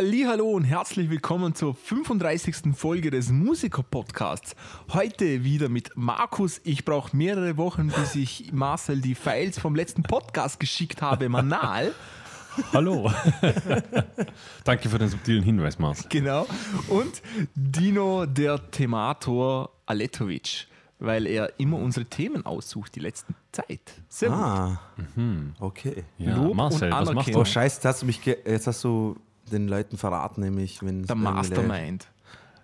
Hallo und herzlich willkommen zur 35. Folge des Musiker-Podcasts. Heute wieder mit Markus. Ich brauche mehrere Wochen, bis ich Marcel die Files vom letzten Podcast geschickt habe, manal. Hallo. Danke für den subtilen Hinweis, Marcel. Genau. Und Dino, der Themator Aletovic, weil er immer unsere Themen aussucht die letzte Zeit. Sehr gut. Ah, okay. Ja, Lob Marcel, und was machst du? Oh Scheiße, jetzt hast du mich, jetzt hast du den Leuten verraten, nämlich wenn es Der Mastermind.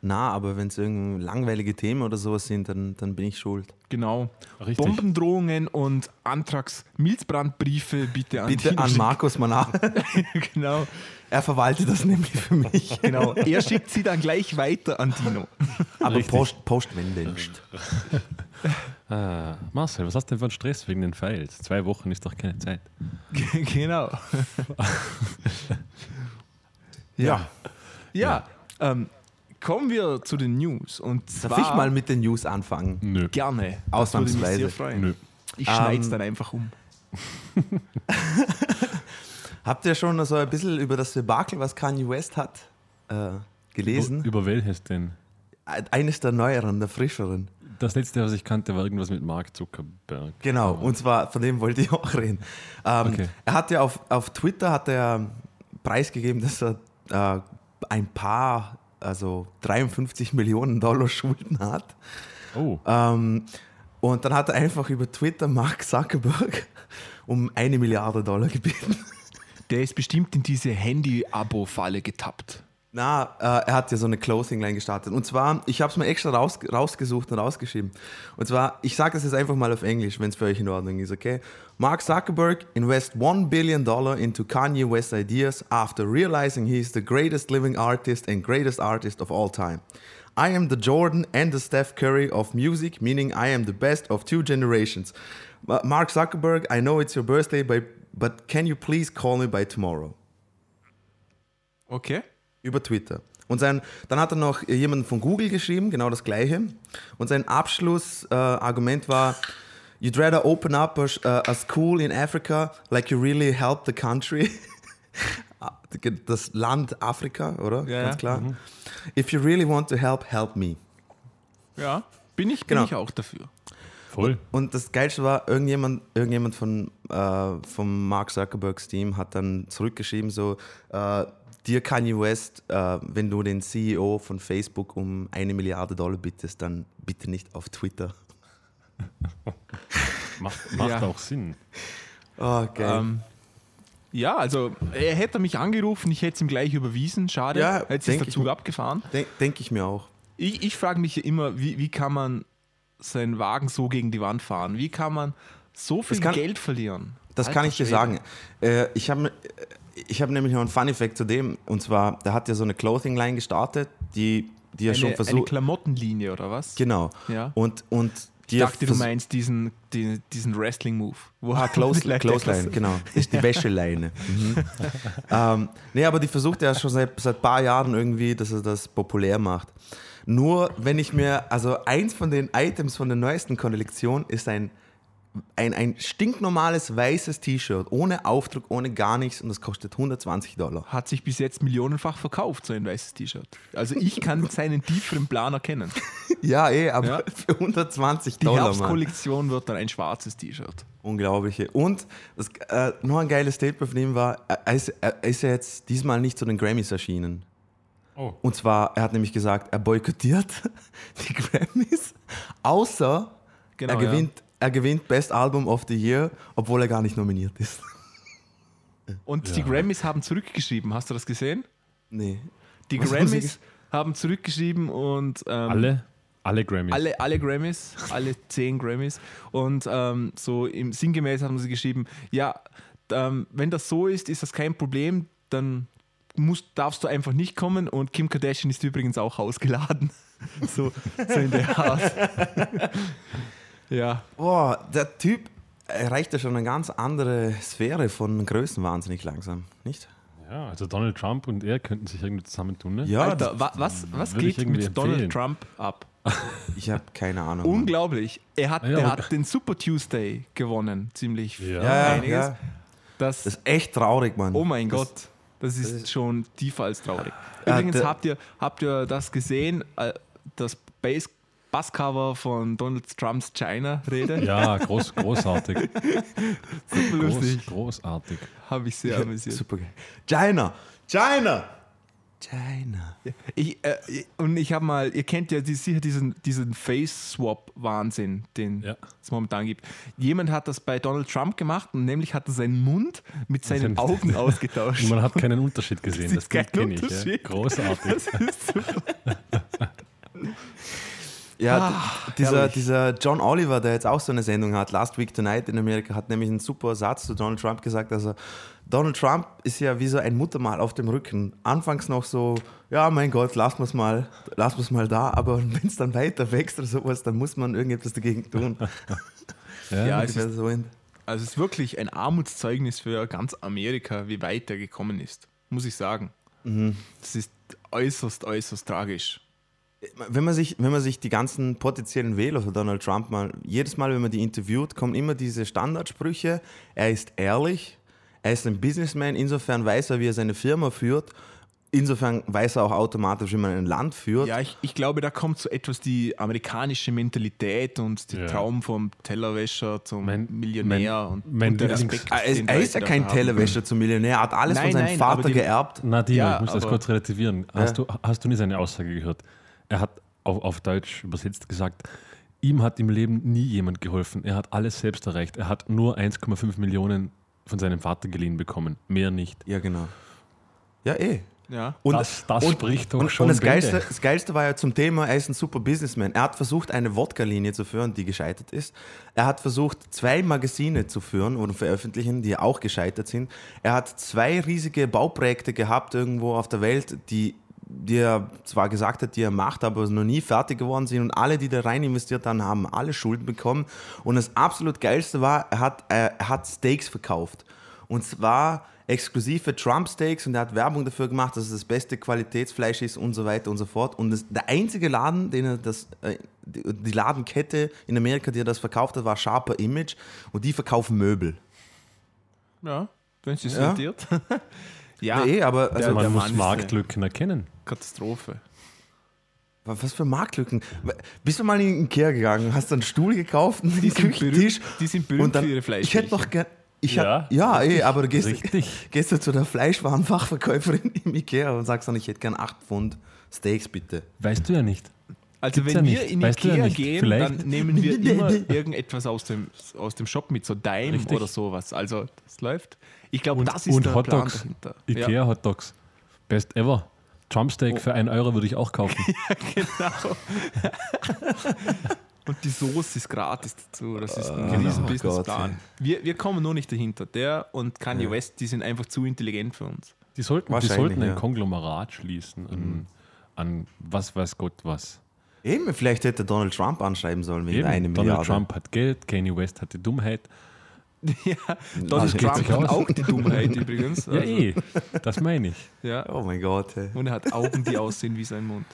Na, aber wenn es irgendwie langweilige Themen oder sowas sind, dann, dann bin ich schuld. Genau. Richtig. Bombendrohungen und Antrags-Milzbrandbriefe bitte an Bitte an. Markus Manar. genau. er verwaltet das nämlich für mich. Genau. Er schickt sie dann gleich weiter an Dino. Aber Richtig. Post, Postwendenst. Ah, Marcel, was hast du denn für einen Stress wegen den Files? Zwei Wochen ist doch keine Zeit. genau. Ja. Ja, Ähm, kommen wir zu den News. Und zwar Darf ich mal mit den News anfangen? Nö. gerne. Ausnahmsweise. Würde mich sehr freuen. Nö. Ich schneide es Ähm, dann einfach um. Habt ihr schon so ein bisschen über das Debakel, was Kanye West hat, äh, gelesen? Über, über welches denn? Eines der neueren, der frischeren. Das letzte, was ich kannte, war irgendwas mit Mark Zuckerberg. Genau, und zwar von dem wollte ich auch reden. Ähm, Okay. Er hat ja auf, auf Twitter hat er preisgegeben, dass er äh, ein paar, also 53 Millionen Dollar Schulden hat. Oh, Ähm, und dann hat er einfach über Twitter Mark Zuckerberg um eine Milliarde Dollar gebeten. Der ist bestimmt in diese Handy-Abo-Falle getappt. Na, äh, er hat ja so eine Closing-Line gestartet. Und zwar, ich habe es mir extra raus, rausgesucht und rausgeschrieben. Und zwar, ich sage das jetzt einfach mal auf Englisch, wenn es für euch in Ordnung ist, okay? Mark Zuckerberg invest $1 billion dollar into Kanye West ideas after realizing he is the greatest living artist and greatest artist of all time. I am the Jordan and the Steph Curry of music, meaning I am the best of two generations. Ma- Mark Zuckerberg, I know it's your birthday, but can you please call me by tomorrow? Okay. Über Twitter. Und sein, dann hat er noch jemanden von Google geschrieben, genau das gleiche. Und sein Abschlussargument äh, Argument war, You'd rather open up a, sh- a school in Africa like you really help the country. Das Land Afrika, oder? Ja, Ganz ja. klar. If you really want to help, help me. Ja, bin ich, bin Genau. ich auch dafür. voll. Und das Geilste war, irgendjemand, irgendjemand von, äh, vom Mark Zuckerbergs Team hat dann zurückgeschrieben, so, äh, dir Kanye West, äh, wenn du den CEO von Facebook um eine Milliarde Dollar bittest, dann bitte nicht auf Twitter. Macht, macht Ja. auch Sinn. Oh, geil. Ähm, ja, also er hätte mich angerufen, ich hätte es ihm gleich überwiesen. Schade, Ja, hätte sich denk der ich Zug mir. abgefahren. Denke denk ich mir auch. Ich, ich frage mich ja immer, wie, wie kann man seinen Wagen so gegen die Wand fahren? Wie kann man so viel kann- Geld verlieren? Das Alter kann ich dir sagen. Äh, ich habe ich hab nämlich noch einen Funny Fact zu dem. Und zwar, der hat ja so eine Clothing Line gestartet, die, die er Eine, schon eine versucht. Klamottenlinie oder was? Genau. Ja. Und, und die Ich dachte, du meinst diesen, die, diesen Wrestling-Move. Ah, Close, die Leute Close Line, etwas- genau. Ist die Wäscheleine. Mhm. ähm, nee, aber die versucht ja schon seit, seit ein paar Jahren irgendwie, dass er das populär macht. Nur wenn ich mir, also eins von den Items von der neuesten Kollektion ist ein, ein, ein stinknormales weißes T-Shirt, ohne Aufdruck, ohne gar nichts und das kostet 120 Dollar. Hat sich bis jetzt millionenfach verkauft, so ein weißes T-Shirt. Also ich kann seinen tieferen Plan erkennen. Ja, eh, aber Ja. für 120 Die Dollar, Mann. Herbstkollektion wird dann ein schwarzes T-Shirt. Unglaubliche. Und das, äh, noch ein geiles Statement von ihm war, er ist, er ist ja jetzt diesmal nicht zu den Grammys erschienen. Oh. Und zwar, er hat nämlich gesagt, er boykottiert die Grammys, außer Genau, er, gewinnt, er gewinnt Best Album of the Year, obwohl er gar nicht nominiert ist. Und die Ja. Grammys haben zurückgeschrieben. Hast du das gesehen? Nee. Die Was Grammys haben zurückgeschrieben und ähm, Alle? Alle Grammys. alle, alle Grammys, alle zehn Grammys. Und ähm, so im sinngemäß haben sie geschrieben, ja, ähm, wenn das so ist, ist das kein Problem, dann musst, darfst du einfach nicht kommen und Kim Kardashian ist übrigens auch ausgeladen. so, so in der Art. ja, Boah, der Typ erreicht ja schon eine ganz andere Sphäre von Größen wahnsinnig langsam, nicht? Ja, also Donald Trump und er könnten sich irgendwie zusammentun, ne? Ja, Alter, wa, was, was würde ich geht mit Donald empfehlen. Trump ab? ich habe keine Ahnung. Unglaublich. Er hat, Ja, der und- hat den Super Tuesday gewonnen, ziemlich Ja. Ja, ja, einiges. ja. Das, Das ist echt traurig, Mann. oh mein das, Gott. Das ist, schon tiefer als traurig. Ja, Übrigens habt ihr, habt ihr das gesehen, äh, das Bass Basscover von Donald Trumps China-Rede? Ja, groß, großartig. Super Groß, lustig. großartig. Habe ich sehr amüsiert. Super geil. China! China! China. Ich, äh, ich- und ich habe mal, ihr kennt ja die, sicher diesen, diesen Face-Swap-Wahnsinn, den Ja. es momentan gibt. Jemand hat das bei Donald Trump gemacht und nämlich hat er seinen Mund mit seinen Augen ausgetauscht. Und man hat keinen Unterschied gesehen. Das Das, ist kein kenne ich. Ja. Unterschied. Großartig. Ja, Ah, dieser, herrlich. dieser John Oliver, der jetzt auch so eine Sendung hat, Last Week Tonight in Amerika, hat nämlich einen super Satz zu Donald Trump gesagt. Also, Donald Trump ist ja wie so ein Muttermal auf dem Rücken. Anfangs noch so, ja, mein Gott, lass mal's mal, lass mal's mal da, aber wenn es dann weiter wächst oder sowas, dann muss man irgendetwas dagegen tun. Ja. Ja, es ist, so also es ist wirklich ein Armutszeugnis für ganz Amerika, wie weit er gekommen ist, muss ich sagen. Mhm. Das ist äußerst, äußerst tragisch. Wenn man, sich, wenn man sich die ganzen potenziellen Wähler von Donald Trump mal, jedes Mal, wenn man die interviewt, kommen immer diese Standardsprüche. Er ist ehrlich, er ist ein Businessman, insofern weiß er, wie er seine Firma führt. Insofern weiß er auch automatisch, wie man ein Land führt. Ja, ich, ich glaube, da kommt so etwas die amerikanische Mentalität und der Ja. Traum vom Tellerwäscher zum Mein- Millionär mein- und, mein und der Respekt. Ah, er, ist- er ist ja kein haben. Tellerwäscher zum Millionär, er hat alles Nein, von seinem nein, Vater die- geerbt. Nadine, Ja, ich muss das kurz relativieren. Hast, du, hast du nie seine Aussage gehört? Er hat auf, auf Deutsch übersetzt gesagt, ihm hat im Leben nie jemand geholfen. Er hat alles selbst erreicht. Er hat nur 1,5 Millionen von seinem Vater geliehen bekommen. Mehr nicht. Ja, genau. Ja, eh. Ja. Und, Das- das spricht doch und, schon Und das. Geilste, das Geilste war ja zum Thema, er ist ein super Businessman. Er hat versucht, eine Wodka-Linie zu führen, die gescheitert ist. Er hat versucht, zwei Magazine zu führen oder veröffentlichen, die auch gescheitert sind. Er hat zwei riesige Bauprojekte gehabt irgendwo auf der Welt, die, die er zwar gesagt hat, die er macht, aber noch nie fertig geworden sind. Und alle, die da rein investiert haben, haben alle Schulden bekommen. Und das absolut Geilste war, er hat, er hat Steaks verkauft. Und zwar exklusive Trump-Steaks und er hat Werbung dafür gemacht, dass es das beste Qualitätsfleisch ist und so weiter und so fort. Und das, der einzige Laden, den er das, äh, die, Ladenkette in Amerika, die er das verkauft hat, war Sharper Image und die verkaufen Möbel. ja, wenn sie es Ja. sortiert. ja, Ja, eh, aber also, Der- Man muss ist, Marktlücken erkennen. Katastrophe. was für Marktlücken. Bist du mal in Ikea gegangen, hast einen Stuhl gekauft, einen Die sind Küchentisch berühmt- die sind berühmt und dann, für ihre Ich hätte noch Fleischbällchen. gern... Ich Ja, hab, ja, eh, aber du gehst, Richtig. gehst du zu der Fleischwarenfachverkäuferin im Ikea und sagst dann, ich hätte gern 8 Pfund Steaks, bitte. Weißt du ja nicht. Also Gibt's wenn ja wir nicht. in Weißt Ikea ja gehen, Vielleicht- dann nehmen wir immer irgendetwas aus dem, aus dem Shop mit, so Dime Richtig. oder sowas. Also das läuft. Ich glaube, Und, das ist und der Hot Plan Dogs. dahinter. Ikea Ja, Hot Dogs. Best ever. Trump Steak für 1 Euro würde ich auch kaufen. genau. Und die Soße ist gratis dazu. Das ist ein Ah, riesen oh Businessplan. Wir, wir kommen nur nicht dahinter. Der und Kanye West, die sind einfach zu intelligent für uns. Die sollten, die sollten ein ja. Konglomerat schließen an, an was weiß Gott was. Eben, vielleicht hätte Donald Trump anschreiben sollen wegen Eben, einer Donald Milliarde. Trump hat Geld, Kanye West hat die Dummheit. Ja, Donald Trump hat auch die Dummheit übrigens. Ja, Also, eh, das meine ich. ja. Oh mein Gott. Hey. Und er hat Augen, die aussehen wie sein Mund.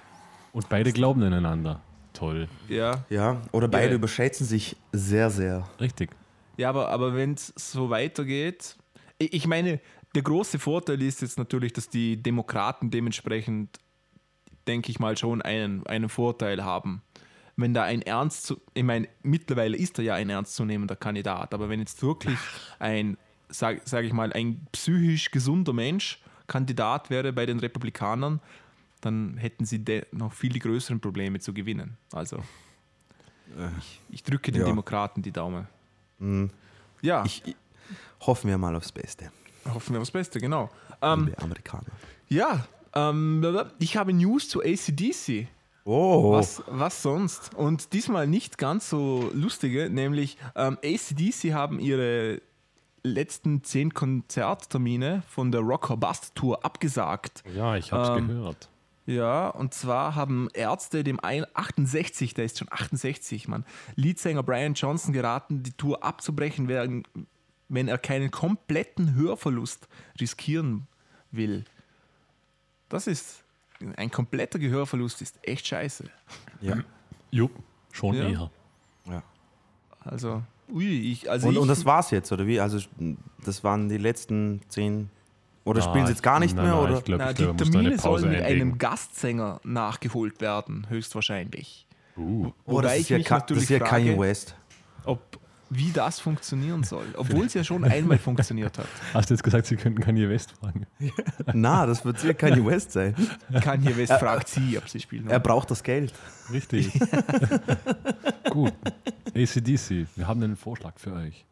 Und beide glauben aneinander. Toll. Ja, Ja, oder beide Ja. überschätzen sich sehr, sehr. Richtig. Ja, aber, aber wenn es so weitergeht, ich ich meine, der große Vorteil ist jetzt natürlich, dass die Demokraten dementsprechend, denke ich mal, schon einen, einen Vorteil haben. Wenn da ein ernst zu, ich meine, mittlerweile ist er ja ein ernstzunehmender Kandidat, aber wenn jetzt wirklich ein, sage sag ich mal, ein psychisch gesunder Mensch Kandidat wäre bei den Republikanern, dann hätten sie noch viel die größeren Probleme zu gewinnen. Also, ich, ich drücke den ja. Demokraten die Daumen. Ja, Ich, ich, hoffen wir mal aufs Beste, hoffen wir aufs Beste, genau. Ähm, liebe Amerikaner. ja, ähm, ich habe News zu ACDC. Oh, Was, was sonst? Und diesmal nicht ganz so lustige, nämlich ähm, ACDC haben ihre letzten zehn Konzerttermine von der Rocker Bust Tour abgesagt. Ja, ich habe es Ähm, gehört. Ja, und zwar haben Ärzte dem ein- 68, der ist schon 68, Mann, Leadsänger Brian Johnson geraten, die Tour abzubrechen, wenn, wenn er keinen kompletten Hörverlust riskieren will. Das ist ein kompletter Gehörverlust ist echt scheiße. ja. Jupp, schon Ja. eher. ja. Also, ui, ich, also Und, ich, und das war's jetzt, oder wie? Also, das waren die letzten zehn Oder spielen sie jetzt gar nicht nein, mehr? nein, oder? Ich glaube, Na, ich die glaub, eine Termine Pause sollen mit einlegen. einem Gastsänger nachgeholt werden, höchstwahrscheinlich. Uh, oh, das Wobei ist ich ja, mich Ka- das natürlich ist ja Kanye frage- West. Wie das funktionieren soll, obwohl es ja schon einmal funktioniert hat. hast du jetzt gesagt, sie könnten Kanye West fragen? Na, das wird sicher Kanye West sein. Kanye West fragt sie, ob sie spielen Er braucht das Geld. Richtig. Gut. ACDC, wir haben einen Vorschlag für euch.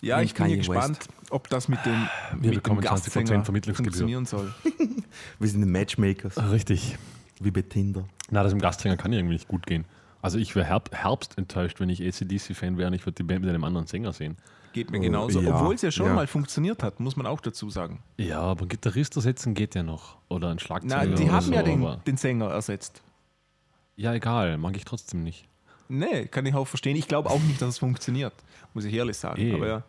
Ja, ich bin Kanye hier gespannt, ob das mit dem, mit dem bekommen 20% Gastsänger Vermittlungsgebühr. funktionieren soll. Wir sind Matchmakers, Richtig. wie bei Tinder. Na, das im Gastsänger kann irgendwie nicht gut gehen. Also ich wäre Herb Herbst enttäuscht, wenn ich ACDC-Fan wäre und ich würde die Band mit einem anderen Sänger sehen. Geht mir Oh, genauso, ja, obwohl es ja schon ja. mal funktioniert hat, muss man auch dazu sagen. Ja, aber einen Gitarrist ersetzen geht ja noch. Oder ein Schlagzeuger Na, die oder haben so, ja den, den Sänger ersetzt. Ja, egal, mag ich trotzdem nicht. Nee, kann ich auch verstehen. Ich glaube auch nicht, dass es funktioniert, muss ich ehrlich sagen. Eh. Aber ja,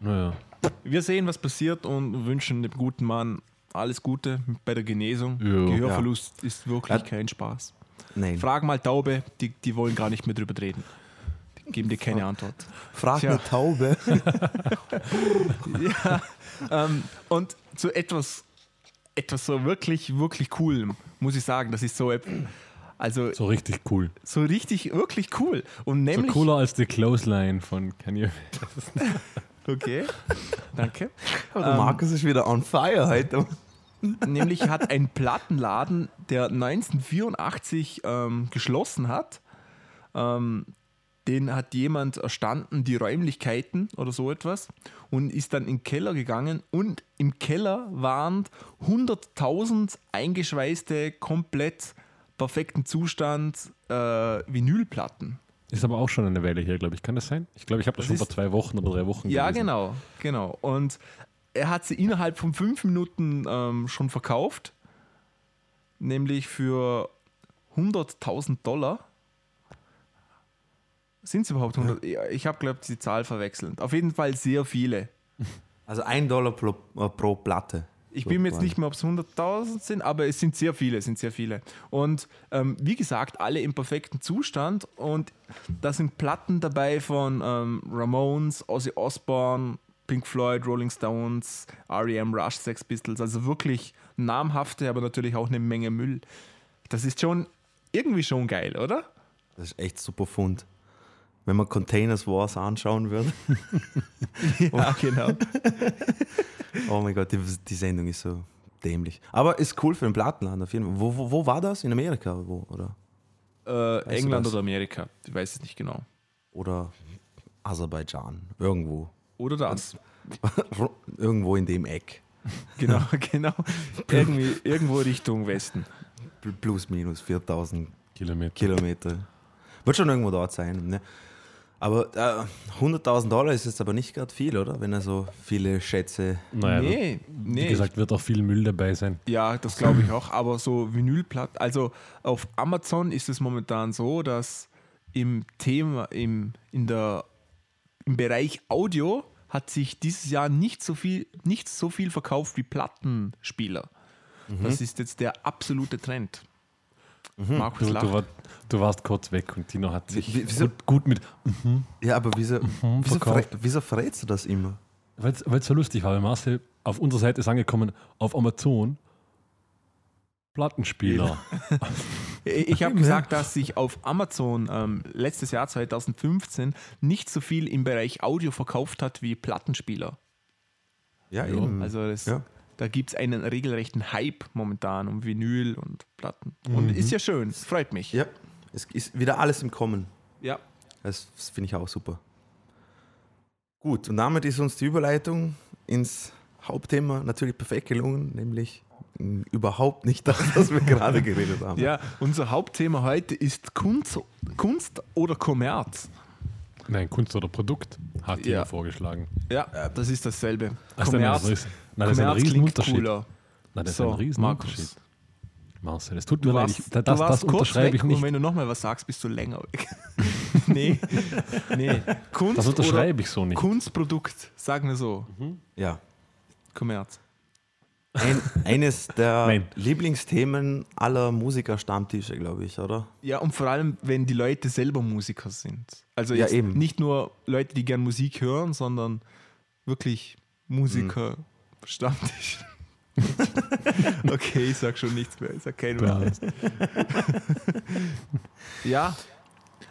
Naja. wir sehen, was passiert und wünschen dem guten Mann alles Gute bei der Genesung. Ja. Gehörverlust ist wirklich Ja. kein Spaß. Nein. Frag mal Taube, die, die wollen gar nicht mehr drüber reden. Die geben dir keine Antwort. Frag Tja. eine Taube. ja, ähm, und zu etwas, etwas so wirklich, wirklich cool, muss ich sagen. Das ist so, also So richtig cool. so richtig, wirklich cool. Und So nämlich, cooler als die Clothesline von Kanye West. okay, danke. Aber der Markus ist wieder on fire heute. Nämlich hat ein Plattenladen, der 1984 ähm, geschlossen hat, ähm, den hat jemand erstanden, die Räumlichkeiten oder so etwas, und ist dann in den Keller gegangen und im Keller waren 100.000 eingeschweißte, komplett perfekten Zustand äh, Vinylplatten. Ist aber auch schon eine Weile hier, glaube ich. Kann das sein? Ich glaube, ich habe das, Das schon vor zwei Wochen oder drei Wochen Ja, gelesen. genau, genau. Und er hat sie innerhalb von fünf Minuten ähm, schon verkauft, nämlich für 100.000 Dollar. Sind es überhaupt 100? Ja. Ich habe, glaube ich, die Zahl verwechselt. Auf jeden Fall sehr viele. Also ein Dollar pro, äh, pro Platte. Ich So bin mir jetzt nicht mehr, ob es 100.000 sind, aber es sind sehr viele, sind sehr viele. Und ähm, wie gesagt, alle im perfekten Zustand. Und da sind Platten dabei von ähm, Ramones, Ozzy Osbourne, Pink Floyd, Rolling Stones, R.E.M., Rush, Sex Pistols. Also wirklich namhafte, aber natürlich auch eine Menge Müll. Das ist schon irgendwie schon geil, oder? Das ist echt super Fund. Wenn man Containers Wars anschauen würde. Ja, genau. Oh mein Gott, die, die Sendung ist so dämlich. Aber ist cool für den Plattenladen auf jeden Fall. Wo, wo, wo war das? In Amerika? Wo, oder, äh, England oder Amerika, ich weiß es nicht genau. oder Aserbaidschan? Irgendwo. Oder das. Irgendwo in dem Eck. Genau, genau. Irgendwie, irgendwo Richtung Westen. Pl- Plus, minus 4000 Kilometer. Kilometer. Wird schon irgendwo dort sein. Ne? Aber äh, 100.000 Dollar ist jetzt aber nicht gerade viel, oder? Wenn er so viele Schätze. Naja, nee, wie nee. gesagt, wird auch viel Müll dabei sein. Ja, das glaube ich auch. Aber so Vinylplatten, also auf Amazon ist es momentan so, dass im Thema, im, in der, im Bereich Audio hat sich dieses Jahr nicht so viel, nicht so viel verkauft wie Plattenspieler. Das ist jetzt der absolute Trend. Markus Du, du, war, du warst kurz weg und Tino hat sich Wie- wieso- gut, gut mit, Ja, aber wieso, wieso, verkauft. verrä wieso verrätst du das immer? weil es so lustig war, weil Marcel auf unserer Seite ist angekommen, auf Amazon Plattenspieler. Ich habe gesagt, dass sich auf Amazon ähm, letztes Jahr 2015 nicht so viel im Bereich Audio verkauft hat wie Plattenspieler. Ja, Ja, eben. Also das, Ja. da gibt es einen regelrechten Hype momentan um Vinyl und Platten. Und ist ja schön, es freut mich. ja, es ist wieder alles im Kommen. Ja. Das, das finde ich auch super. Gut, und damit ist uns die Überleitung ins Hauptthema natürlich perfekt gelungen, nämlich überhaupt nicht das, was wir gerade geredet haben. ja, unser Hauptthema heute ist Kunst, Kunst oder Kommerz. Nein, Kunst oder Produkt, hat Ja. vorgeschlagen. Ja, das ist dasselbe. Das ist ein Kommerz, Riesen- Nein, das ist ein Kommerz klingt Riesenunterschied. cooler. Nein, das ist So, ein Riesenunterschied. Markus, Marcel, es tut mir leid, das, du warst das kurz unterschreibe weg ich nicht. und wenn du nochmal was sagst, bist du länger weg. nee, nee. Kunst Das unterschreibe ich so nicht. Kunstprodukt, sagen wir so. Ja. Kommerz. Ein, eines der Nein. Lieblingsthemen aller Musiker-Stammtische, glaube ich, oder? Ja, und vor allem, wenn die Leute selber Musiker sind. Also Ja, eben. nicht nur Leute, die gern Musik hören, sondern wirklich Musiker Stammtisch. okay, ich sag schon nichts mehr. Ich sag kein Wort. ja.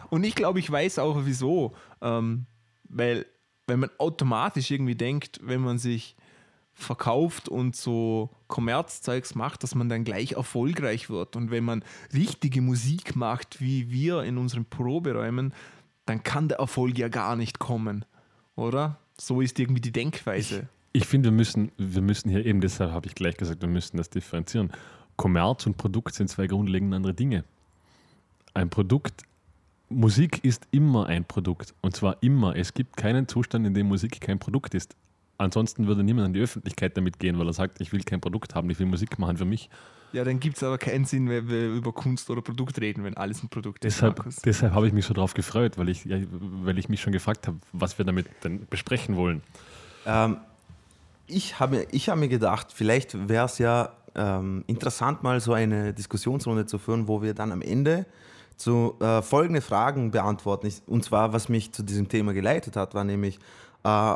Und ich glaube, ich weiß auch wieso. Ähm, weil, wenn man automatisch irgendwie denkt, wenn man sich verkauft und so Kommerzzeugs macht, dass man dann gleich erfolgreich wird. Und wenn man richtige Musik macht, wie wir in unseren Proberäumen, dann kann der Erfolg ja gar nicht kommen. Oder? So ist irgendwie die Denkweise. Ich, ich finde, wir müssen, wir müssen hier eben, deshalb habe ich gleich gesagt, wir müssen das differenzieren. Kommerz und Produkt sind zwei grundlegend andere Dinge. Ein Produkt, Musik ist immer ein Produkt. Und zwar immer. Es gibt keinen Zustand, in dem Musik kein Produkt ist. Ansonsten würde niemand an die Öffentlichkeit damit gehen, weil er sagt, ich will kein Produkt haben, ich will Musik machen für mich. Ja, dann gibt es aber keinen Sinn, wenn wir über Kunst oder Produkt reden, wenn alles ein Produkt ist. Deshalb, deshalb habe ich mich so darauf gefreut, weil ich, ja, weil ich mich schon gefragt habe, was wir damit denn besprechen wollen. Ähm, ich habe ich hab mir gedacht, vielleicht wäre es ja ähm, interessant, mal so eine Diskussionsrunde zu führen, wo wir dann am Ende zu äh, folgende Fragen beantworten. Und zwar, was mich zu diesem Thema geleitet hat, war nämlich, äh,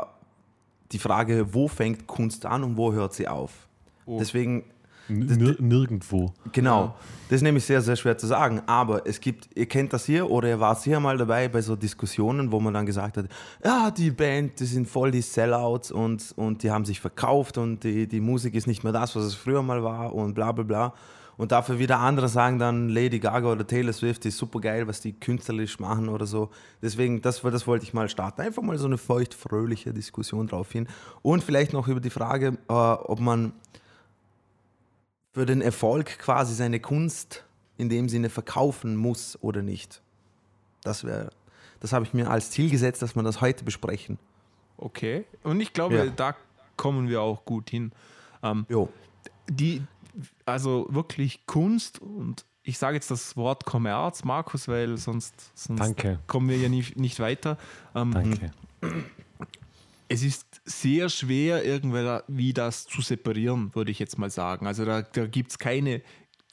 die Frage, wo fängt Kunst an und wo hört sie auf? Oh. Deswegen. Nir nirgendwo. Genau. Das ist nämlich sehr, sehr schwer zu sagen. Aber es gibt, ihr kennt das hier oder ihr wart sicher mal dabei bei so Diskussionen, wo man dann gesagt hat, ja, die Band, die sind voll die Sellouts und, und die haben sich verkauft und die, die Musik ist nicht mehr das, was es früher mal war und bla bla bla. Und dafür wieder andere sagen dann, Lady Gaga oder Taylor Swift ist super geil, was die künstlerisch machen oder so. Deswegen, das, das wollte ich mal starten. Einfach mal so eine feucht-fröhliche Diskussion drauf hin. Und vielleicht noch über die Frage, äh, ob man für den Erfolg quasi seine Kunst in dem Sinne verkaufen muss oder nicht. Das wäre, das habe ich mir als Ziel gesetzt, dass wir das heute besprechen. Okay. Und ich glaube, ja. da kommen wir auch gut hin. Ähm, jo. Die, also wirklich Kunst und ich sage jetzt das Wort Kommerz, Markus, weil sonst, sonst kommen wir ja nie, nicht weiter. Ähm, Danke. Es ist sehr schwer, irgendwie das zu separieren, würde ich jetzt mal sagen. Also da, da gibt es keine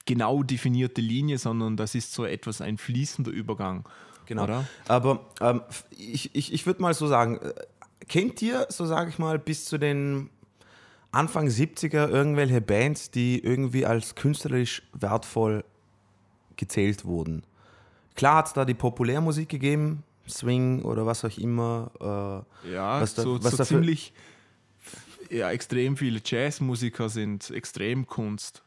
genau definierte Linie, sondern das ist so etwas ein fließender Übergang. Genau. Oder? Aber ähm, ich, ich, ich würde mal so sagen, äh, kennt ihr, so sage ich mal, bis zu den Anfang 70er irgendwelche Bands, die irgendwie als künstlerisch wertvoll gezählt wurden. Klar hat es da die Populärmusik gegeben, Swing oder was auch immer. Äh, ja, was da, so, was so ziemlich ja, extrem viele Jazzmusiker sind extrem Kunst.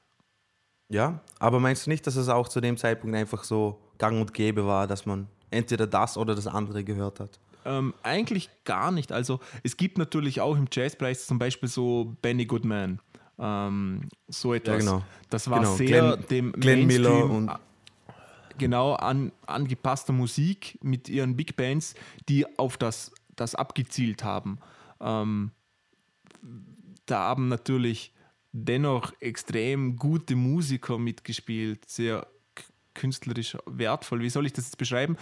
Ja, aber meinst du nicht, dass es auch zu dem Zeitpunkt einfach so gang und gäbe war, dass man entweder das oder das andere gehört hat? Ähm, eigentlich gar nicht. Also es gibt natürlich auch im Jazzpreis zum Beispiel so Benny Goodman. Ähm, so etwas. Ja, genau. Das war genau. sehr Glenn, dem Glenn Miller und genau an, angepasster Musik mit ihren Big Bands, die auf das, das abgezielt haben. Ähm, da haben natürlich dennoch extrem gute Musiker mitgespielt, sehr künstlerisch wertvoll. Wie soll ich das jetzt beschreiben?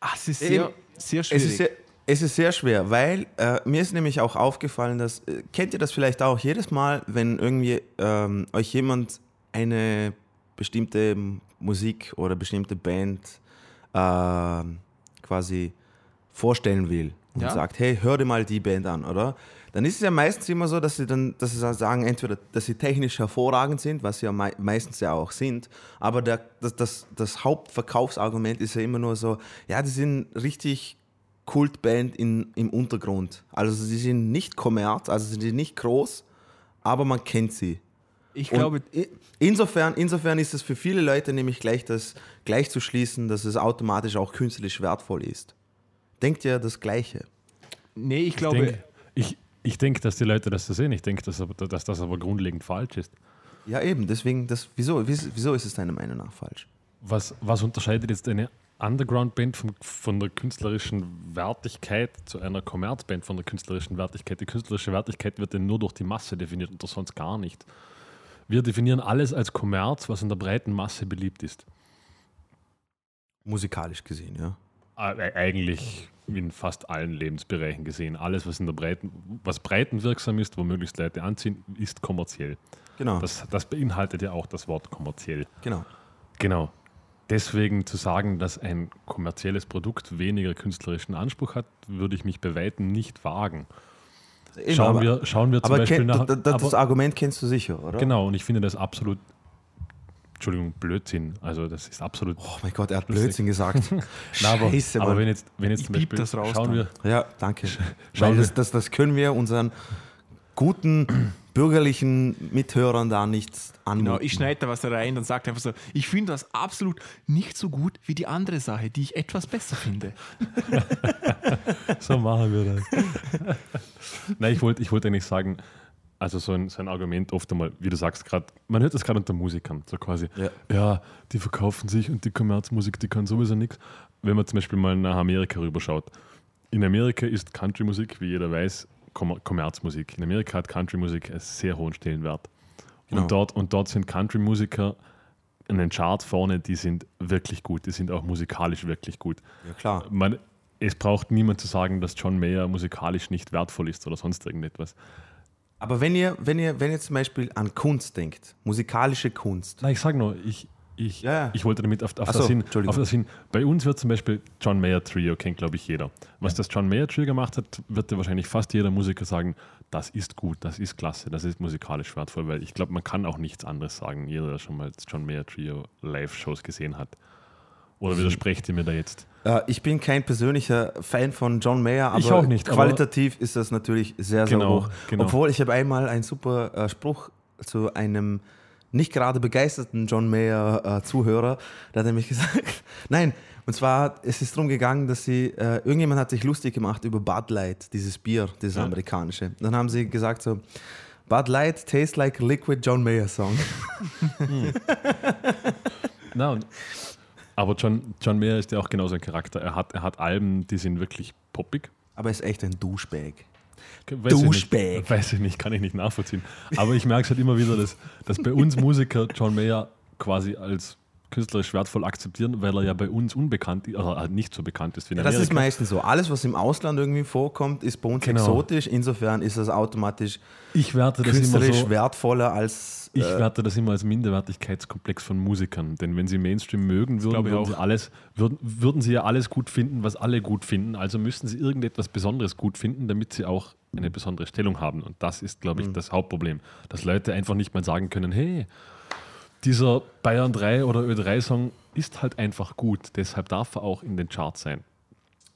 Ach, es ist sehr, sehr schwierig. Es ist sehr, es ist sehr schwer, weil äh, mir ist nämlich auch aufgefallen, dass, äh, kennt ihr das vielleicht auch, jedes Mal, wenn irgendwie ähm, euch jemand eine bestimmte Musik oder bestimmte Band äh, quasi vorstellen will und ja. sagt, hey, hör dir mal die Band an, oder? Dann ist es ja meistens immer so, dass sie dann, dass sie sagen, entweder, dass sie technisch hervorragend sind, was sie ja mei meistens ja auch sind, aber der, das, das, das Hauptverkaufsargument ist ja immer nur so, ja, die sind richtig Kultband in, im Untergrund. Also sie sind nicht kommerz, also sie sind nicht groß, aber man kennt sie. Ich glaube. Insofern, insofern ist es für viele Leute nämlich gleich, das, gleich zu schließen, dass es automatisch auch künstlerisch wertvoll ist. Denkt ihr das Gleiche? Nee, ich, ich glaube. Denk, ich, ich denke, dass die Leute das so sehen. Ich denke, dass, dass das aber grundlegend falsch ist. Ja, eben. Deswegen, das, wieso, wieso ist es deiner Meinung nach falsch? Was, was unterscheidet jetzt eine Underground-Band von, von der künstlerischen Wertigkeit zu einer Kommerzband von der künstlerischen Wertigkeit. Die künstlerische Wertigkeit wird denn nur durch die Masse definiert und sonst gar nicht. Wir definieren alles als Kommerz, was in der breiten Masse beliebt ist. Musikalisch gesehen, ja. Eigentlich in fast allen Lebensbereichen gesehen. Alles, was in der breiten, was breitenwirksam ist, wo möglichst Leute anziehen, ist kommerziell. Genau. Das, das beinhaltet ja auch das Wort kommerziell. Genau. Genau deswegen zu sagen, dass ein kommerzielles Produkt weniger künstlerischen Anspruch hat, würde ich mich bei Weitem nicht wagen. Eben, schauen, aber- wir, schauen wir zum Aber Beispiel kenn, nach. da, da, das aber, Argument kennst du sicher, oder? genau, und ich finde das absolut, Entschuldigung, Blödsinn. Also das ist absolut. Oh mein Gott, er hat Lustig. Blödsinn gesagt. Na, aber, Scheiße, aber wenn jetzt, wenn jetzt Ich zum Beispiel, das raus schauen dann. wir, Ja, danke. Schauen Weil das, wir- das, das können wir unseren guten bürgerlichen Mithörern da nicht anmuten. Genau, ich schneide da was rein und sage einfach so, ich finde das absolut nicht so gut wie die andere Sache, die ich etwas besser finde. So machen wir das. Nein, ich wollte ich wollt eigentlich sagen, also so ein, so ein Argument oft einmal, wie du sagst gerade, man hört das gerade unter Musikern, so quasi, Ja. ja. die verkaufen sich und die Kommerzmusik, die kann sowieso nichts. Wenn man zum Beispiel mal nach Amerika rüberschaut. In Amerika ist Country-Musik, wie jeder weiß, Kommer Kommerzmusik. In Amerika hat Country-Musik einen sehr hohen Stellenwert. Genau. Und, dort, und dort sind Country-Musiker in den Charts vorne, die sind wirklich gut, die sind auch musikalisch wirklich gut ja, klar. man, es braucht niemand zu sagen, dass John Mayer musikalisch nicht wertvoll ist oder sonst irgendetwas. Aber wenn ihr, wenn ihr, wenn ihr zum Beispiel an Kunst denkt, musikalische Kunst, Nein, ich sage nur, ich, ich, Ja, ja. ich wollte damit auf, auf, Ach das so, hin, auf das hin. Bei uns wird zum Beispiel John Mayer Trio, kennt glaube ich jeder. Was das John Mayer Trio gemacht hat, wird dir wahrscheinlich fast jeder Musiker sagen, das ist gut, das ist klasse, das ist musikalisch wertvoll, weil ich glaube, man kann auch nichts anderes sagen. Jeder, der schon mal das John Mayer Trio Live-Shows gesehen hat. Oder widersprecht ihr mir da jetzt? äh, ich bin kein persönlicher Fan von John Mayer, aber nicht, aber- qualitativ ist das natürlich sehr, sehr Genau, hoch. genau. Obwohl ich habe einmal einen super äh, Spruch zu einem nicht gerade begeisterten John Mayer äh, Zuhörer, da hat er mich gesagt, nein, und zwar es ist darum gegangen, dass sie, äh, irgendjemand hat sich lustig gemacht über Bud Light, dieses Bier, dieses Ja. amerikanische. Dann haben sie gesagt so, Bud Light tastes like liquid John Mayer song. Na, und, aber John, John Mayer ist ja auch genauso ein Charakter. Er hat, er hat Alben, die sind wirklich poppig. Aber er ist echt ein Douchebag. Weiß ich Douchebag. nicht, Weiß ich nicht, kann ich nicht nachvollziehen. Aber ich merke es halt immer wieder, dass, dass bei uns Musiker John Mayer quasi als künstlerisch wertvoll akzeptieren, weil er ja bei uns unbekannt, also halt nicht so bekannt ist wie in Ja, das ist meistens so. Alles, was im Ausland irgendwie vorkommt, ist bei uns Genau. exotisch. Insofern ist das automatisch ich werte das immer künstlerisch so, wertvoller als. ich äh, werte das immer als Minderwertigkeitskomplex von Musikern. Denn wenn sie Mainstream mögen würden, ich würden sie, alles, würden, würden sie ja alles gut finden, was alle gut finden. Also müssten sie irgendetwas Besonderes gut finden, damit sie auch eine besondere Stellung haben. Und das ist, glaube Mhm. ich, das Hauptproblem. Dass Leute einfach nicht mal sagen können, hey, dieser Bayern 3 oder Ö3-Song ist halt einfach gut. Deshalb darf er auch in den Charts sein.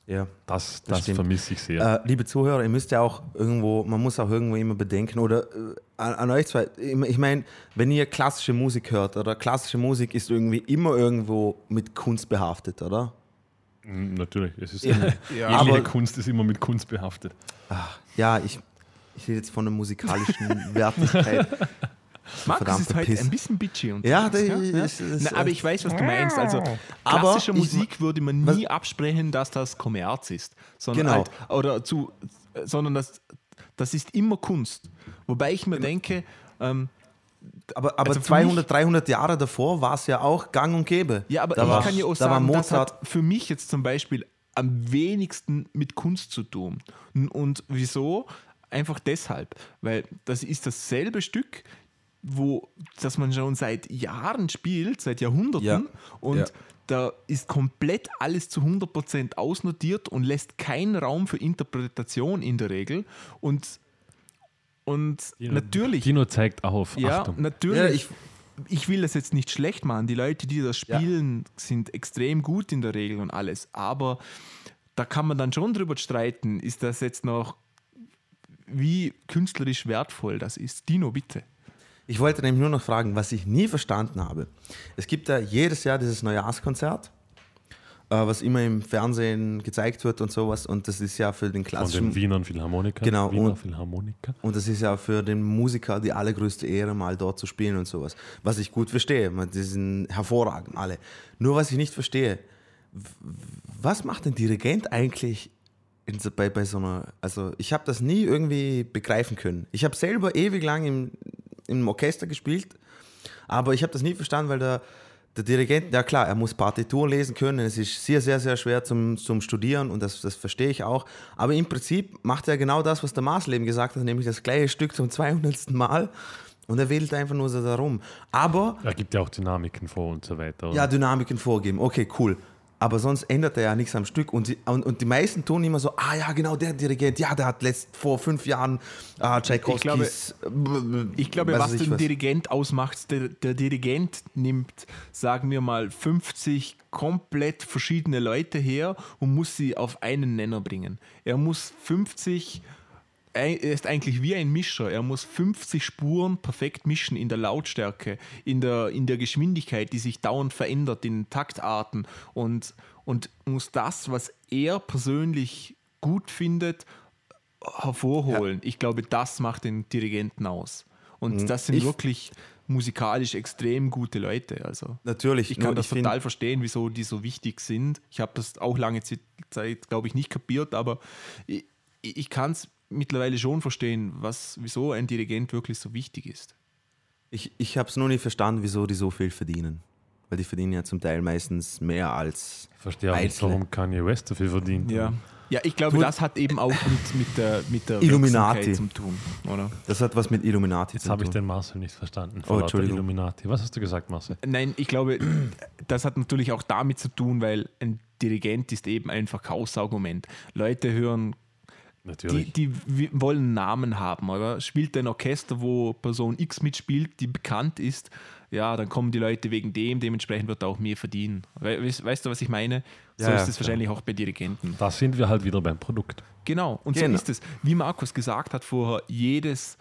ja. Das, Das das vermisse ich sehr. Äh, liebe Zuhörer, ihr müsst ja auch irgendwo, man muss auch irgendwo immer bedenken, oder äh, an, an euch zwei, ich, meine, wenn ihr klassische Musik hört, oder klassische Musik ist irgendwie immer irgendwo mit Kunst behaftet, oder? Mm, Natürlich, es ist Ja, jegliche aber- Kunst ist immer mit Kunst behaftet. Ja, ich, ich rede jetzt von der musikalischen Wertigkeit. Markus ist heute Piss. ein bisschen bitchy und Ja, das ist- ist- Na, aber ich weiß, was du meinst. Also Aber klassische ich- Musik würde man nie absprechen, dass das Kommerz ist, sondern Genau. halt, oder zu, sondern das, das ist immer Kunst. Wobei ich mir denke, ähm, Aber, aber Also für 200, 300 Jahre davor war es ja auch gang und gäbe. ja, aber da ich war, kann ja auch sagen, das Mozart. hat für mich jetzt zum Beispiel am wenigsten mit Kunst zu tun. Und wieso? Einfach deshalb, weil das ist dasselbe Stück, wo das man schon seit Jahren spielt, seit Jahrhunderten Ja. und Ja. da ist komplett alles zu 100% ausnotiert und lässt keinen Raum für Interpretation in der Regel und und natürlich Dino zeigt auf. ja, Achtung. natürlich. Ja, ich, ich- will das jetzt nicht schlecht machen. Die Leute, die das Ja. spielen, sind extrem gut in der Regel und alles. Aber da kann man dann schon drüber streiten, ist das jetzt noch, wie künstlerisch wertvoll das ist. Dino, bitte. Ich wollte nämlich nur noch fragen, was ich nie verstanden habe. Es gibt ja jedes Jahr dieses Neujahrskonzert, äh, was immer im Fernsehen gezeigt wird und sowas. Und das ist ja für den Von klassischen den Wienern Philharmoniker. Genau, Wiener und- Philharmoniker. Und das ist ja für den Musiker die allergrößte Ehre, mal dort zu spielen und sowas. Was ich gut verstehe. Die sind hervorragend, alle. Nur was ich nicht verstehe, was macht ein Dirigent eigentlich in bei, bei so einer. Also, ich habe das nie irgendwie begreifen können. Ich habe selber ewig lang im, im Orchester gespielt, aber ich habe das nie verstanden, weil der, der Dirigent, ja klar, er muss Partitur lesen können. Es ist sehr, sehr, sehr schwer zum, zum Studieren und das, das verstehe ich auch. Aber im Prinzip macht er genau das, was der Maßleben gesagt hat, nämlich das gleiche Stück zum 200. Mal. Und er wedelt einfach nur so darum. Aber Er gibt ja auch Dynamiken vor und so weiter. ja, Dynamiken vorgeben. Okay, cool. Aber sonst ändert er ja nichts am Stück. Und, sie, und, und die meisten tun immer so, ah ja, genau, der Dirigent, ja, der hat letzt, vor fünf Jahren ah, Tchaikovskis... Ich glaube, was den Dirigent ausmacht, der, der Dirigent nimmt, sagen wir mal, 50 komplett verschiedene Leute her und muss sie auf einen Nenner bringen. Er muss 50 er ist eigentlich wie ein Mischer. Er muss 50 Spuren perfekt mischen in der Lautstärke, in der, in der Geschwindigkeit, die sich dauernd verändert, in Taktarten und, und muss das, was er persönlich gut findet, hervorholen. Ja. Ich glaube, das macht den Dirigenten aus. Und mhm. das sind ich, wirklich musikalisch extrem gute Leute. Also natürlich. Ich kann das ich total verstehen, wieso die so wichtig sind. Ich habe das auch lange Zeit, glaube ich, nicht kapiert, aber ich, ich kann es mittlerweile schon verstehen, was, wieso ein Dirigent wirklich so wichtig ist. Ich, ich habe es nur nicht verstanden, wieso die so viel verdienen. Weil die verdienen ja zum Teil meistens mehr als. Ich verstehe auch nicht, warum Kanye West so viel verdient. Ja. Ja, ich glaube, das hat eben auch mit, mit der, mit der Illuminati zu tun, oder? Das hat was mit Illuminati Jetzt zu tun. Jetzt habe ich den Marcel nicht verstanden. Oh, Entschuldigung. Illuminati. Was hast du gesagt, Marcel? Nein, ich glaube, das hat natürlich auch damit zu tun, weil ein Dirigent ist eben ein Verkaufsargument. Leute hören Natürlich. Die, die wollen Namen haben, oder? Spielt ein Orchester, wo Person X mitspielt, die bekannt ist, ja, dann kommen die Leute wegen dem, dementsprechend wird er auch mehr verdienen. Weißt, weißt du, was ich meine? So ja, ist es ja, wahrscheinlich auch bei Dirigenten. Da sind wir halt wieder beim Produkt. Genau, und genau. so ist es. Wie Markus gesagt hat vorher, jedes